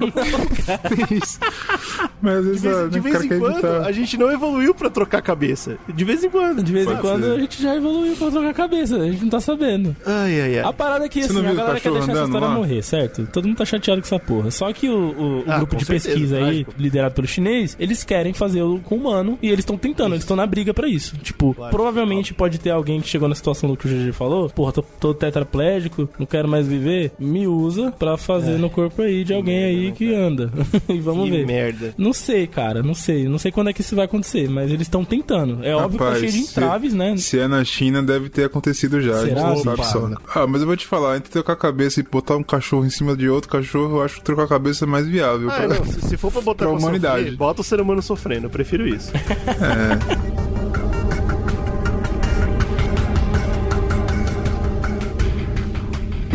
tem isso. Mas De vez, de né, o vez cara em quando, evitar. a gente não evoluiu pra trocar cabeça. De vez em quando. De vez em Pode quando ser. a gente já evoluiu pra trocar a cabeça, a gente não tá sabendo. Ai, ai, ai. A parada é que assim, a galera quer deixar essa história lá? morrer, certo? Todo mundo tá chateado com essa porra. Só que o, o- o Ah, grupo de certeza, pesquisa aí, liderado pelo chinês, eles querem fazer o com humano e eles estão tentando, eles estão na briga pra isso. Tipo, provavelmente pode ter alguém que chegou na situação do que o GG falou, porra, tô, tô tetraplégico, não quero mais viver, me usa pra fazer no corpo aí de alguém aí que anda. e vamos que ver. merda. Não sei, cara, não sei. Não sei quando é que isso vai acontecer, mas eles estão tentando. É óbvio que tá Rapaz, cheio de se- entraves, né? Se é na China, deve ter acontecido já. Será? a gente não sabe só. Ah, mas eu vou te falar, entre trocar a cabeça e botar um cachorro em cima de outro cachorro, eu acho que trocar a cabeça é mais viável. Ah, pra- não, se, se for pra botar Pra pra humanidade. sofrer, bota o ser humano sofrendo, eu prefiro isso.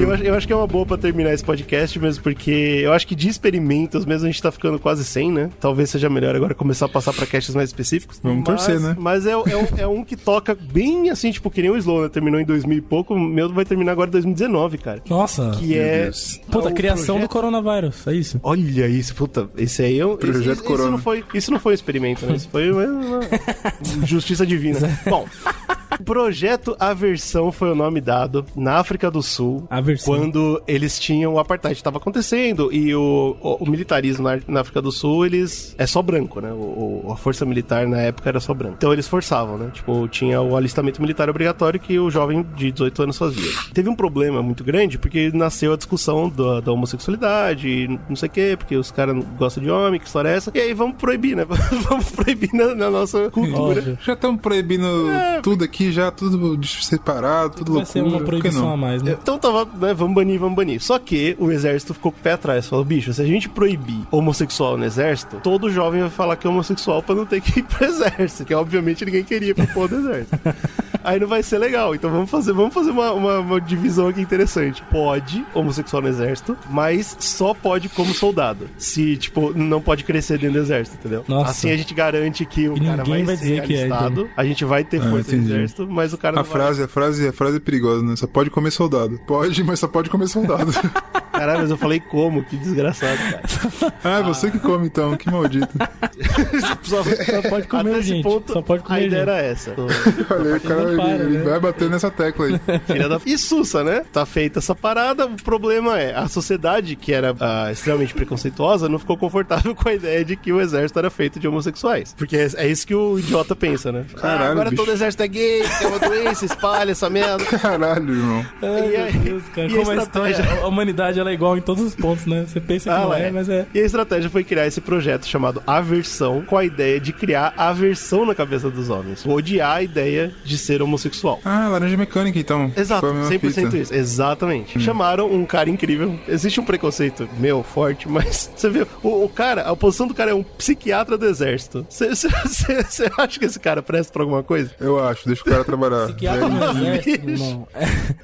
Eu acho, eu acho que é uma boa pra terminar esse podcast mesmo, porque eu acho que de experimentos mesmo a gente tá ficando quase sem, né? Talvez seja melhor agora começar a passar pra casts mais específicos. Vamos Mas- torcer, né? Mas é, é, um, é um que toca bem assim, tipo, que nem o Slow, né? Terminou em 2000 e pouco, o meu vai terminar agora em 2019, cara. Nossa. Que Meu é. Deus. Puta, é criação do projeto- coronavírus, é isso? Olha isso, puta, esse aí é um. Projeto esse, esse Corona. não foi, isso não foi um experimento, né? Isso foi uma, uma justiça divina. Bom, Projeto Aversão foi o nome dado na África do Sul. Aversão. Quando eles tinham o apartheid estava acontecendo e o, o, o militarismo na, na África do Sul, eles é só branco, né? O, o- a força militar na época era só branco. Então eles forçavam, né? Tipo, tinha o alistamento militar obrigatório que o jovem de 18 anos fazia. Teve um problema muito grande porque nasceu a discussão da, da homossexualidade, não sei o quê, porque os caras não gostam de homem, que história é essa? E aí vamos proibir, né? vamos proibir na, na nossa cultura. Óbvio. Já estamos proibindo tudo aqui, já tudo separado, tudo Vai loucura. ser uma proibição a mais, né? Então tava, né, vamos banir, vamos banir. Só que o exército ficou com o pé atrás. Falou, bicho, se a gente proibir homossexual no exército, todo jovem vai falar que é homossexual pra não ter que ir pro exército. Que obviamente ninguém queria ir pro porra do exército. Aí não vai ser legal. Então vamos fazer, vamos fazer uma, uma, uma divisão aqui interessante. Pode homossexual no exército, mas só pode como soldado. Se, tipo, não pode crescer dentro do exército, entendeu? Nossa. Assim a gente garante que o E cara ninguém vai, vai ser é, alistado, então. a gente vai ter Ah, força no exército, mas o cara A não vai... frase, a frase, a frase é perigosa, né? Só pode comer soldado. Pode, mas só pode comer soldado. Caralho, mas eu falei como? Que desgraçado, cara. ah, é você que come então, que maldito. Só, Só pode comer Até esse gente. ponto, Só pode a comer ideia gente. era essa. Olha, o cara para, ele, né? vai bater nessa tecla aí. Filha da... E Sussa, né? Tá feita essa parada. O problema é, a sociedade, que era ah, extremamente preconceituosa, não ficou confortável com a ideia de que o exército era feito de homossexuais. Porque é, é isso que o idiota pensa, né? Caralho, ah, agora bicho. todo exército é gay, é uma doença, espalha essa merda. Caralho, irmão. Ai, E aí- meu Deus, cara. e a Como a, estratégia? história, a humanidade ela é igual em todos os pontos, né? Você pensa que Ah, não é, é. mas é. E a estratégia foi criar esse projeto chamado Aversão, com a ideia de criar aversão na cabeça dos homens. Odiar a ideia de ser homossexual. Ah, laranja mecânica então. Exato, Tipo, a mesma 100% fita. isso. Exatamente. Chamaram um cara incrível. Existe um preconceito meu forte, mas você vê, o, o cara, a posição do cara é um psiquiatra do exército. Você acha que esse cara presta pra alguma coisa? Eu acho, deixa o cara trabalhar. Psiquiatra no exército, meu irmão.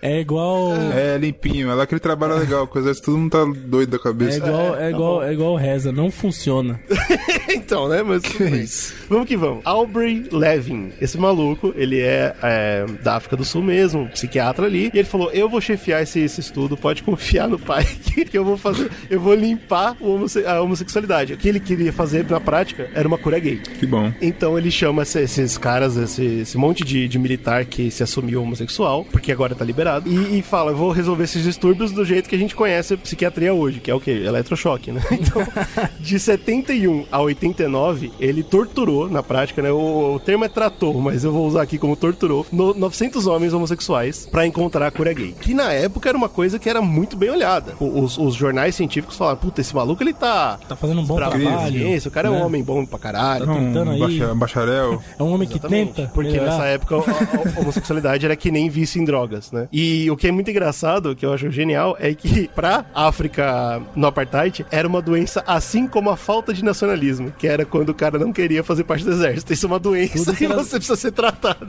É, é igual. É, limpinho, é lá que ele trabalha legal, com o exército todo mundo tá doido da É cabeça. igual, é, igual, é igual reza, não funciona. então, né? Mas tudo bem. Vamos que vamos. Aubrey Levin. Esse maluco, ele é, é, da África do Sul mesmo, psiquiatra ali. E ele falou: Eu vou chefiar esse, esse estudo, pode confiar no pai que, que eu vou fazer. Eu vou limpar o homosse- a homossexualidade. O que ele queria fazer na prática era uma cura gay. Que bom. Então ele chama esse- esses caras, esse, esse monte de, de militar que se assumiu homossexual, porque agora tá liberado, e, e fala: eu vou resolver esses distúrbios do jeito que a gente conhece a psiquiatria hoje, que é o quê? Eletrochoque, né? Então, de 71 a 89, ele torturou, na prática, né? O, o termo é tratou, mas eu vou usar aqui como torturou, no- 900 homens homossexuais pra encontrar a cura gay. Que na época era uma coisa que era muito bem olhada. O- Os, os jornais científicos falaram: puta, esse maluco ele tá. Tá fazendo um bom trabalho. ciência, o cara é um né? homem bom pra caralho. Não, tentando aí. bacha- bacharel. É um homem que Exatamente. tenta. Porque melhorar. nessa época a, a- a homossexualidade era que nem vício em drogas, né? E o que é muito engraçado, que eu acho genial, é que pra África no apartheid era uma doença assim como a falta de nacionalismo, que era quando o cara não queria fazer parte do exército. Isso é uma doença Tudo que e era- você precisa ser tratado.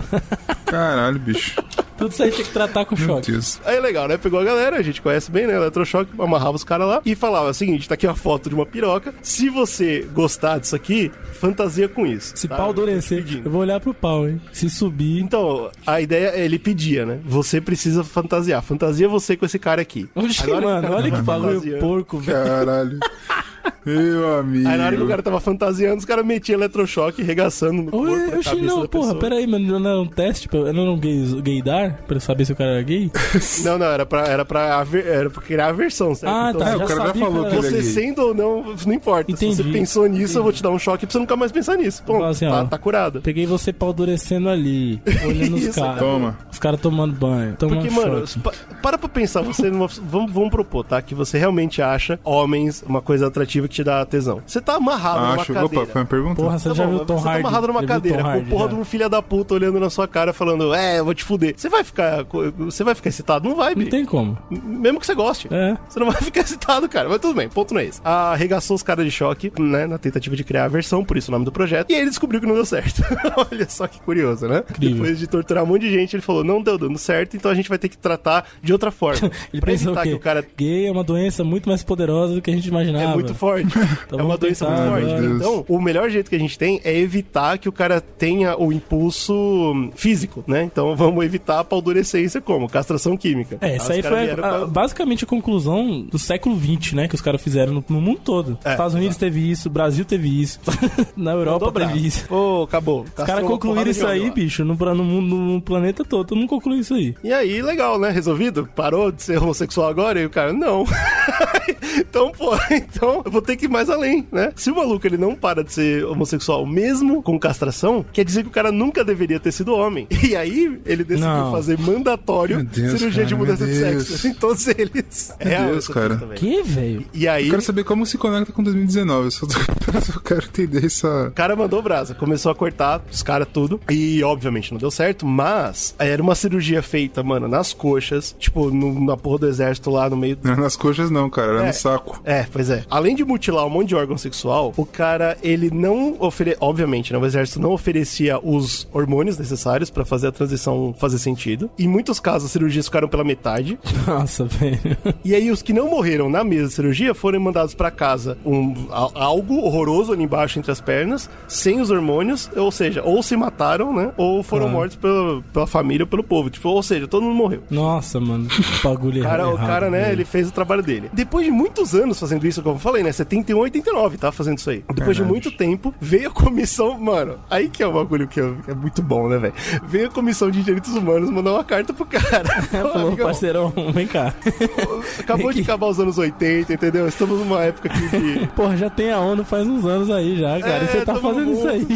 Caralho, bicho. Tudo isso aí tem que tratar com choque. Aí legal, né? Pegou a galera, a gente conhece bem, né? Eletrochoque, amarrava os caras lá e falava o seguinte: tá aqui uma foto de uma piroca. Se você gostar disso aqui, fantasia com isso. Se tá? pau endurecer, Pedindo. eu vou olhar pro pau, hein? Se subir. Então, a ideia, ele pedia, né? Você precisa fantasiar. Fantasia você com esse cara aqui. Oxi, o mano, cara olha que bagulho porco, velho. Caralho. Meu amigo. Aí na hora que o cara tava fantasiando, os caras metiam eletrochoque, regaçando no corpo, oxi, cabeça não, da porra, pessoa. pera aí, mano, não era um teste, pra- não era um gay, gaydar, pra saber se o cara era gay? Não, não, era pra, era pra, aver- era pra criar aversão, certo? Ah, Então, tá, É, o cara já falou que que é Você gay. sendo ou não, não importa. Entendi. Se você pensou nisso, eu vou te dar um choque pra você nunca mais pensar nisso. Pô, Fala assim, tá, ó. tá curado. Peguei você pau endurecendo ali, olhando os Isso, caras. Toma. Os caras tomando banho, tomando Porque, mano, pa- para pra pensar, você numa- vamos, vamos propor, tá? Que você realmente acha homens uma coisa atrativa que te dá tesão. Você tá amarrado numa Acho. cadeira. Opa, foi uma pergunta? Porra, você Tá já bom, viu o Tom você tá Hardy? amarrado numa o cadeira Tom com Hardy, o porra já? de um filho da puta olhando na sua cara falando, é, eu vou te fuder. Você vai ficar. Você vai ficar excitado? Não vai, Não tem como. Mesmo que você goste. É. Você não vai ficar excitado, cara. Mas tudo bem, ponto não é esse. Arregaçou os caras de choque, né? Na tentativa de criar a versão, por isso o nome do projeto. E aí ele descobriu que não deu certo. Olha só que curioso, né? Incrível. Depois de torturar um monte de gente, ele falou: não deu dando certo, então a gente vai ter que tratar de outra forma. Ele pra pensou evitar que que o cara gay é uma doença muito mais poderosa do que a gente imaginava. é muito forte. é uma doença tentar muito forte. Deus. Então, o melhor jeito que a gente tem é evitar que o cara tenha o impulso físico, né? Então, vamos evitar a paldurecência como? Castração química. É, isso aí foi a- pra- basicamente a conclusão do século XX, né? Que os caras fizeram no, no mundo todo. É, Estados Unidos teve isso, Brasil teve isso, na Europa teve isso. Pô, acabou. Os caras concluíram isso aí, bicho, no, no, no planeta todo. Todo mundo concluiu isso aí. E aí, legal, né? Resolvido? Parou de ser homossexual agora? E o cara, não. então, pô, então vou ter que ir mais além, né? Se o maluco ele não para de ser homossexual mesmo com castração, quer dizer que o cara nunca deveria ter sido homem. E aí, ele decidiu Não. fazer mandatório Deus, cirurgia cara, de mudança de sexo em todos eles. Meu real Deus, essa cara. Que, velho? E aí, Eu quero saber como se conecta com 2019. Eu só, tô- eu só quero entender essa. O cara mandou brasa, começou a cortar os caras tudo. E obviamente não deu certo, mas era uma cirurgia feita, mano, nas coxas, tipo, no- na porra do exército lá no meio. Não era nas coxas, não, cara. Era É. no saco. É, pois é. Além de mutilar um monte de órgão sexual, o cara, ele não oferecia. Obviamente, né? O exército não oferecia os hormônios necessários pra fazer a transição fazer sentido. Em muitos casos, as cirurgias ficaram pela metade. Nossa, velho. E aí, os que não morreram na mesa de cirurgia foram mandados pra casa um, algo horroroso ali embaixo entre as pernas, sem os hormônios, ou seja, ou se mataram, né? Ou foram Ah. mortos pela, pela família ou pelo povo. Tipo, ou seja, todo mundo morreu. Nossa, mano. Que bagulho O cara, errado. o cara, né, ele fez o trabalho dele. Depois de muitos anos fazendo isso, como eu falei, né, 71, 89, tá fazendo isso aí. Depois de muito tempo, veio a comissão, mano, aí que é o bagulho que é, é muito bom, né, velho? Veio a comissão de direitos humanos mandar uma carta pro cara. Falou, parceirão, vem cá. Acabou de acabar os anos 80, entendeu? Estamos numa época aqui de... Porra, já tem a ONU faz uns anos aí já, cara. e É, você tá fazendo bom. isso aí.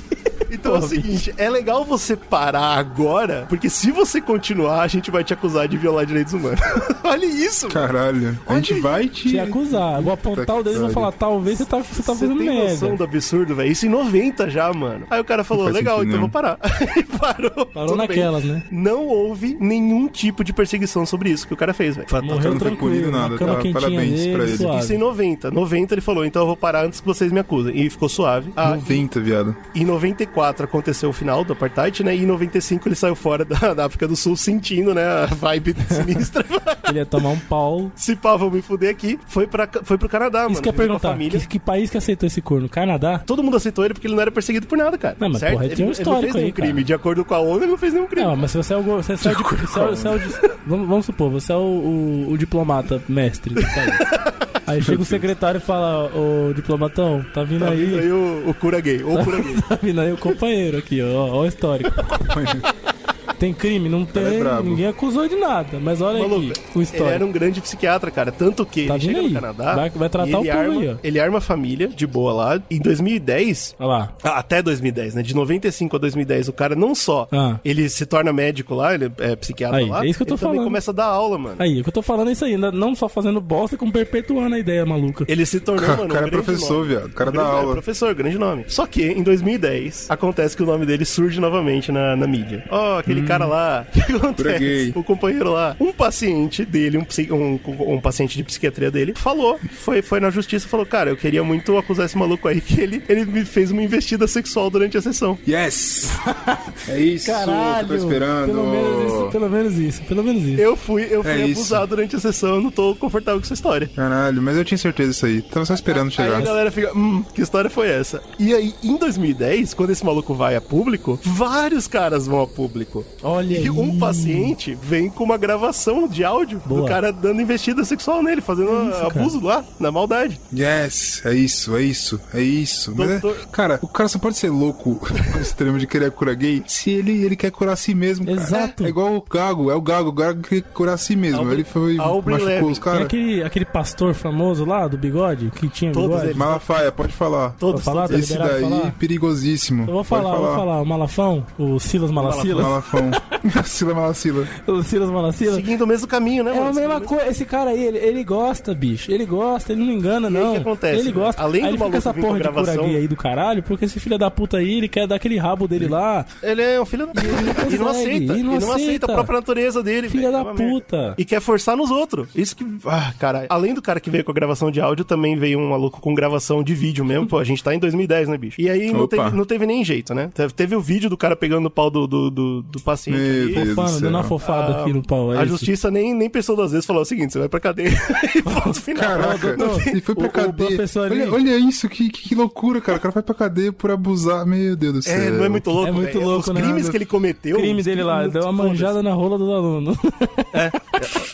Então é o seguinte, é legal você parar agora, porque se você continuar, a gente vai te acusar de violar direitos humanos. Olha isso, mano. Caralho. A gente vai te. Te acusar. Vou apontar o dedo e vou. Falar, talvez você tá, você tá Você fazendo tem merda. noção do absurdo, velho? Isso em 90 já, mano. Aí o cara falou, legal, sentido então eu nenhum. vou parar. Aí parou. Parou naquelas, bem. né? Não houve nenhum tipo de perseguição sobre isso que o cara fez, velho. Tá- Morreu não foi punido tranquilo, nada, tá? Parabéns dele, pra ele. suave. Isso em 90. 90 ele falou, então eu vou parar antes que vocês me acusem. E ficou suave. Ah, 90, viado. em 94 aconteceu o final do Apartheid, né? E em 95 ele saiu fora da, da África do Sul sentindo, né? A vibe sinistra. Ele ia tomar um pau. Se pá, vou me fuder aqui. Foi, pra, foi pro Canadá, mano. Isso que perguntar. família. Que, que país que aceitou esse corno? Canadá? Todo mundo aceitou ele porque ele não era perseguido por nada, cara. Não, mas, certo? porra, ele tem um ele não histórico fez nenhum aí, crime. cara. De acordo com a ONU, ele não fez nenhum crime. Não, mas se você é o. go- Você, você é o, você é o- você é o vamos, vamos supor, você é o, o- o diplomata mestre do país. Aí chega o secretário e fala, ô diplomatão, tá vindo Tá aí. vindo aí o, o cura gay. Ou o cura gay. Tá vindo aí o companheiro aqui, ó, ó o histórico. Tem crime? Não é tem. brabo. ninguém acusou de nada. Mas olha Maluco, aqui, o ele histórico. era um grande psiquiatra, cara. Tanto que Tá ele vindo chega aí. no Canadá. Vai- vai tratar ele o povo arma, aí, ó. Ele arma a família de boa lá. Em 2010. Olha lá. Até 2010, né? De 95 a 2010, o cara não só Ah. ele se torna médico lá, ele é psiquiatra Aí, lá. é isso que eu tô ele também falando. começa a dar aula, mano. Aí, o que eu tô falando é isso aí. ainda Não só fazendo bosta, como perpetuando a ideia maluca. Ele se tornou, Cara, mano. o cara um é professor, viado. O cara Um dá grande- é, aula. professor, grande nome. Só que, em 2010, acontece que o nome dele surge novamente na, na mídia. Ó, aquele cara lá, o que acontece? O companheiro lá, um paciente dele, um, um, um paciente de psiquiatria dele, falou, foi, foi na justiça e falou, cara, eu queria muito acusar esse maluco aí que ele, ele me fez uma investida sexual durante a sessão. Yes! É isso Caralho. que eu tô esperando. Pelo menos isso, pelo menos isso, pelo menos isso. Eu fui, eu fui É isso. abusado durante a sessão, eu não tô confortável com essa história. Caralho, mas eu tinha certeza disso aí. Tava só esperando Aí chegar. a galera fica, hum, que história foi essa? E aí, em 2010, quando esse maluco vai a público, vários caras vão a público. Olha E aí. um paciente vem com uma gravação de áudio do Boa. cara dando investida sexual nele, fazendo abuso lá, na maldade. Yes, é isso, é isso, é isso. Mas é- Doutor- cara, o cara só pode ser louco ao extremo de querer curar gay se ele, ele quer curar a si mesmo. cara. Exato. É igual o Gago, é o Gago, o Gago quer curar a si mesmo. Aubrey- ele foi, Aubrey machucou Levy. os caras. aquele, aquele pastor famoso lá do bigode, que tinha Todos bigode. eles. Malafaia, pode falar. Todos, falar, todos tá Esse liberado daí, falar? perigosíssimo. Eu vou falar, eu vou falar. O Malafão, o Silas Malacila. Malafão. Sila Malacila. O Silas Malacila. Seguindo o mesmo caminho, né, É a mano? mesma coisa. Esse cara aí, ele, ele gosta, bicho. Ele gosta, ele não engana, E não. o que acontece, Ele gosta. Além aí do ele fica maluco essa porra de gravação- aí do caralho, porque esse filho da puta aí, ele quer dar aquele rabo dele lá. Ele é um filho da... E não aceita. e não aceita aceita. a própria natureza dele. Filha da uma merda. puta. E quer forçar nos outros. Isso que. Ah, cara. Além do cara que veio com a gravação de áudio, também veio um maluco com gravação de vídeo mesmo. Pô, a gente tá em 2010, né, bicho? E aí não teve, não teve nem jeito, né? Teve, teve o vídeo do cara pegando o pau do, do, do, do paciente. Meu ali. Do Fofando, dando uma fofada Ah, aqui no pau. É a isso. justiça nem, nem pensou duas vezes, falou o seguinte: você vai pra cadeia e ponto final. Caraca, não, ele foi pra o- o cadeia. ali- olha, olha isso, que, que, que loucura, cara. O cara vai pra cadeia por abusar. Meu Deus do céu. É, não é muito louco. É muito velho. louco, Os né? crimes que ele cometeu. O crime dele lá, deu uma manjada na rola dos alunos.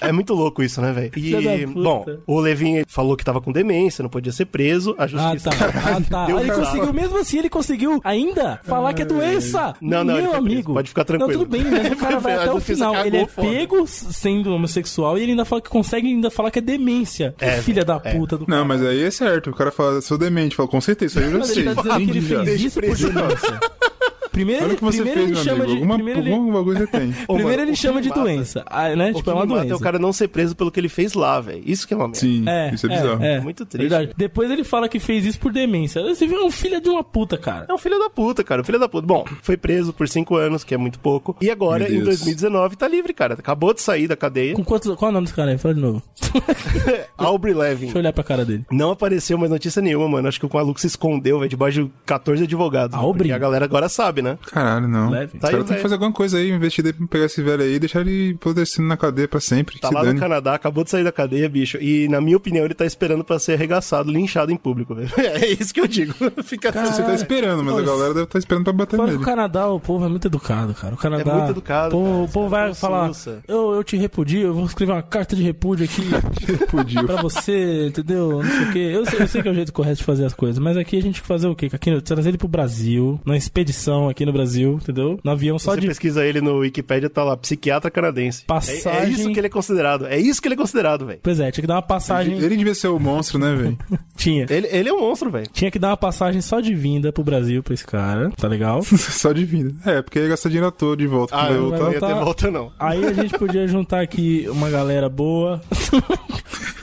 É muito louco isso, né, velho? E, bom, o Levin falou que tava com demência, não podia ser preso. A Ah, justiça. tá. Ah, tá. Ah, ele razão. conseguiu, mesmo assim, ele conseguiu ainda falar que é doença. Não, não, ele Meu amigo. Pode ficar tranquilo. Não, tudo bem, mas o cara vai até o final. cagou Ele é foda. pego sendo homossexual e ele ainda fala que consegue ainda falar que é demência. É, Filha da é. puta do Não, mas aí é certo. O cara fala, sou demente. Fala, com certeza, isso aí eu já sei. ele tá dizendo que ele fez isso por. Primeiro, Olha o que você primeiro fez, ele meu chama amigo. de. Alguma, primeiro ele, bagulho você tem. Ô, primeiro mano, ele chama de me mata- doença. Ah, né? Tipo, é uma é doença. o cara não ser preso pelo que ele fez lá, velho. Isso que é uma merda. Sim, É, isso é bizarro. É, Muito triste. Verdade. Depois ele fala que fez isso por demência. Você viu? É um filho de uma puta, cara. É um filho da puta, cara. Um filho da puta. Bom, foi preso por cinco anos, que é muito pouco. E agora, em Deus. 2019, tá livre, cara. Acabou de sair da cadeia. Com quantos. Qual é o nome desse cara aí? Fala de novo. Aubrey Levin. Deixa eu olhar pra cara dele. Não apareceu mais notícia nenhuma, mano. Acho que o maluco se escondeu, velho, debaixo de 14 advogados. né? Aubrey? Porque a galera agora sabe, né? Caralho, não. Leve. Os Tá aí, caras têm velho. que fazer alguma coisa aí, investir pra pegar esse velho aí e deixar ele apodrecendo na cadeia pra sempre. Tá lá no dane. Canadá, acabou de sair da cadeia, bicho. E, na minha opinião, ele tá esperando pra ser arregaçado, linchado em público, velho. É isso que eu digo. Fica Você tá esperando, mas a galera deve estar esperando pra bater Fora nele. o Canadá, o povo é muito educado, cara. O Canadá. É muito educado, O povo, cara. o povo Os vai falar: eu, eu te repudio, eu vou escrever uma carta de repúdio aqui Fudiu. pra você, entendeu? Não sei o quê. Eu sei, eu sei que é o jeito correto de fazer as coisas, mas aqui a gente tem que fazer o quê? Aqui, trazer ele pro Brasil, na expedição aqui no Brasil, entendeu? No avião só Você de pesquisa ele no Wikipedia, tá lá, psiquiatra canadense. É, é Passagem- isso que ele é considerado. É isso que ele é considerado, velho. Pois é, tinha que dar uma passagem. Ele devia ser o monstro, né, velho? Tinha. Ele, ele é um monstro, velho. Tinha que dar uma passagem só de vinda pro Brasil pra esse cara, tá legal? Só de vida. É, porque ia gastar dinheiro à toa de volta. Ah, eu voltar. não ia ter voltar. volta, não. Aí a gente podia juntar aqui uma galera boa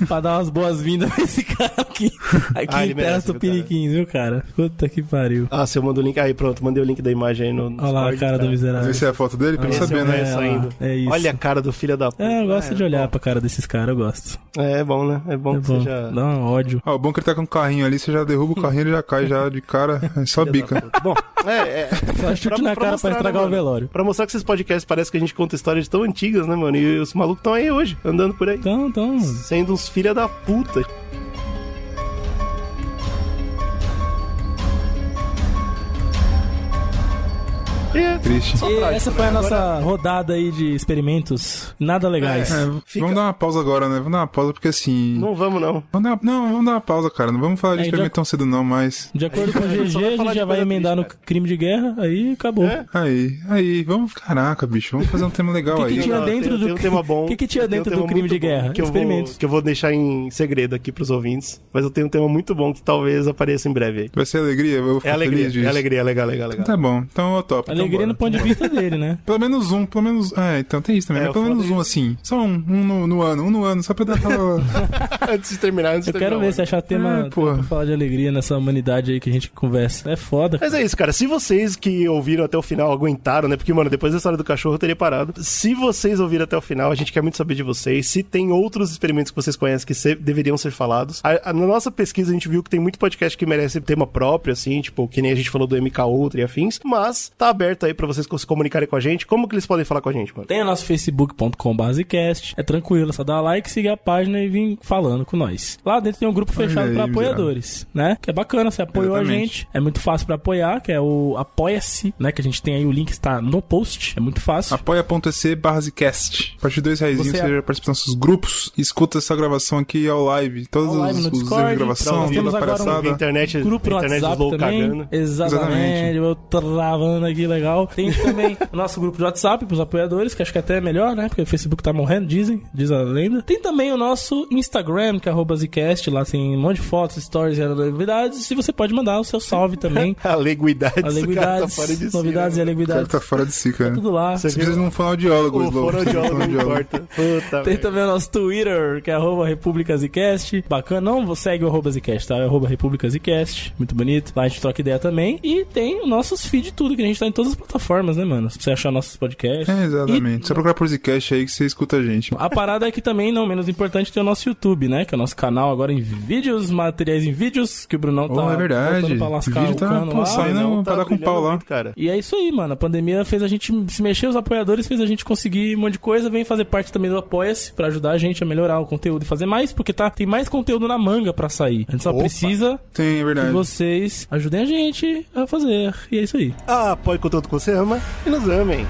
pra dar umas boas-vindas pra esse cara aqui. Aqui Ah, ele em Terra merece, viu, cara? Puta que pariu. Ah, você manda o link. Aí, pronto, mandei o link da imagem aí no. Olha lá a cara do miserável. Essa é a foto dele, pra ele saber, é o né? é isso. Olha a cara do filho da puta. É, eu gosto É, de olhar bom. pra cara desses caras, eu gosto. É, é bom, né? É bom É que bom. você já. Dá um ódio. Ah, o bom é que ele tá com um carrinho ali, você já derruba o carrinho, ele já cai já de cara, é só bica. Bom, é, é. Só chute na cara pra mostrar, estragar né, o velório. Pra mostrar que esses podcasts parece que a gente conta histórias tão antigas, né, mano? E os malucos estão aí hoje, andando por aí. Então, então. Sendo uns filha da puta. E é, Triste. E trágico, essa né? foi a Agora- nossa rodada aí de experimentos nada legais. É. É, Fica- Vamos dar uma pausa agora, né? Vamos dar uma pausa porque assim. Não vamos, não. Vamos dar, não, vamos dar uma pausa, cara. Não vamos falar de É, experimento tão cedo, não, mas. De acordo com o A gente GG, a gente já vai emendar triste, no crime de guerra, aí acabou. É. Aí, aí, vamos. Caraca, bicho, vamos fazer um tema legal Que que aí. tinha Não, dentro tem, do- tem um tema bom. que que tinha um dentro do crime de guerra? Que eu, vou, Experimentos. que eu vou deixar em segredo aqui pros ouvintes. Mas eu tenho um tema muito bom que talvez apareça em breve aí. Vai ser alegria? Eu vou É ficar alegria, feliz disso. é alegria, legal, legal, legal. Tá bom, então eu topo. Alegria no ponto de vista dele, né? Pelo menos um, pelo menos. É, então tem isso também. É, mas pelo menos um, assim. Só um, um no, no ano, um no ano, só pra dar aquela. antes de terminar, antes de Eu quero ver se achar tema, É, tema pra falar de alegria nessa humanidade aí que a gente conversa. É foda. Mas é isso, cara. Se vocês que ouviram até o final aguentaram, né? Porque, mano, depois da história do cachorro eu teria parado. Se vocês ouviram até o final, a gente quer muito saber de vocês. Se tem outros experimentos que vocês conhecem que se- deveriam ser falados. A- a- na nossa pesquisa a gente viu que tem muito podcast que merece tema próprio, assim, tipo, que nem a gente falou do MK Ultra e afins. Mas tá aberto aí pra vocês se comunicarem com a gente. Como que eles podem falar com a gente, mano? Tem o nosso facebook.com basecast. É tranquilo, só dá like, seguir a página e vir falando com nós. Lá dentro tem um grupo fechado miserável. apoiadores, né? Que é bacana, você apoiou a Exatamente. gente. É muito fácil pra apoiar, que é o Apoia-se, né? Que a gente tem aí, o link está no post. É muito fácil. Apoia.se barra Zcast. A partir de dois reais Você você, é- já participa dos nossos grupos escuta essa gravação aqui ao live. Todos Ao live os, no os Discord. de gravação, toda a agora um palhaçada. Internet, Grupo no internet WhatsApp também. cagando. Exatamente. Exatamente. Eu travando aqui, legal. Tem também o nosso grupo de WhatsApp pros apoiadores, que acho que até é melhor, né? Porque o Facebook tá morrendo, dizem. Diz a lenda. Tem também o nosso Instagram, que é arroba Zcast. Lá tem um monte de fotos, stories e novidades. E você pode mandar o seu salve também. Aleguidades. o cara tá Aleguidades, fora de si, novidades né? e O cara aleguidades. tá fora de si, cara. Tudo lá. Você precisa de um fonoaudiólogo, O fonoaudiólogo não importa. Puta, Tem também o nosso Twitter, que é arroba República Zcast. Bacana, não segue o arroba Zcast, tá? É arroba República Zcast. Muito bonito. Lá a gente troca ideia também. E tem os nossos feed tudo, que a gente tá em todas as plataformas, né, mano? Pra você achar nossos podcasts. É, exatamente. Só procurar por Zcast aí que você escuta a gente. A parada é que também, não menos importante, tem o nosso YouTube, né? Que é o nosso canal agora em vídeos, materiais em vídeos, que o Brunão tá Oh, é verdade. pra lascar O vídeo o tá, cano pô, lá. saindo Não, pra dar com pau lá. muito, cara. E é isso aí, mano. A pandemia fez a gente se mexer, os apoiadores fez a gente conseguir um monte de coisa. Vem fazer parte também do Apoia-se pra ajudar a gente a melhorar o conteúdo e fazer mais, porque tá, tem mais conteúdo na manga pra sair. A gente só Opa. precisa Tem, é que verdade. vocês ajudem a gente a fazer. E é isso aí. Ah, apoie com que você ama e nos amem.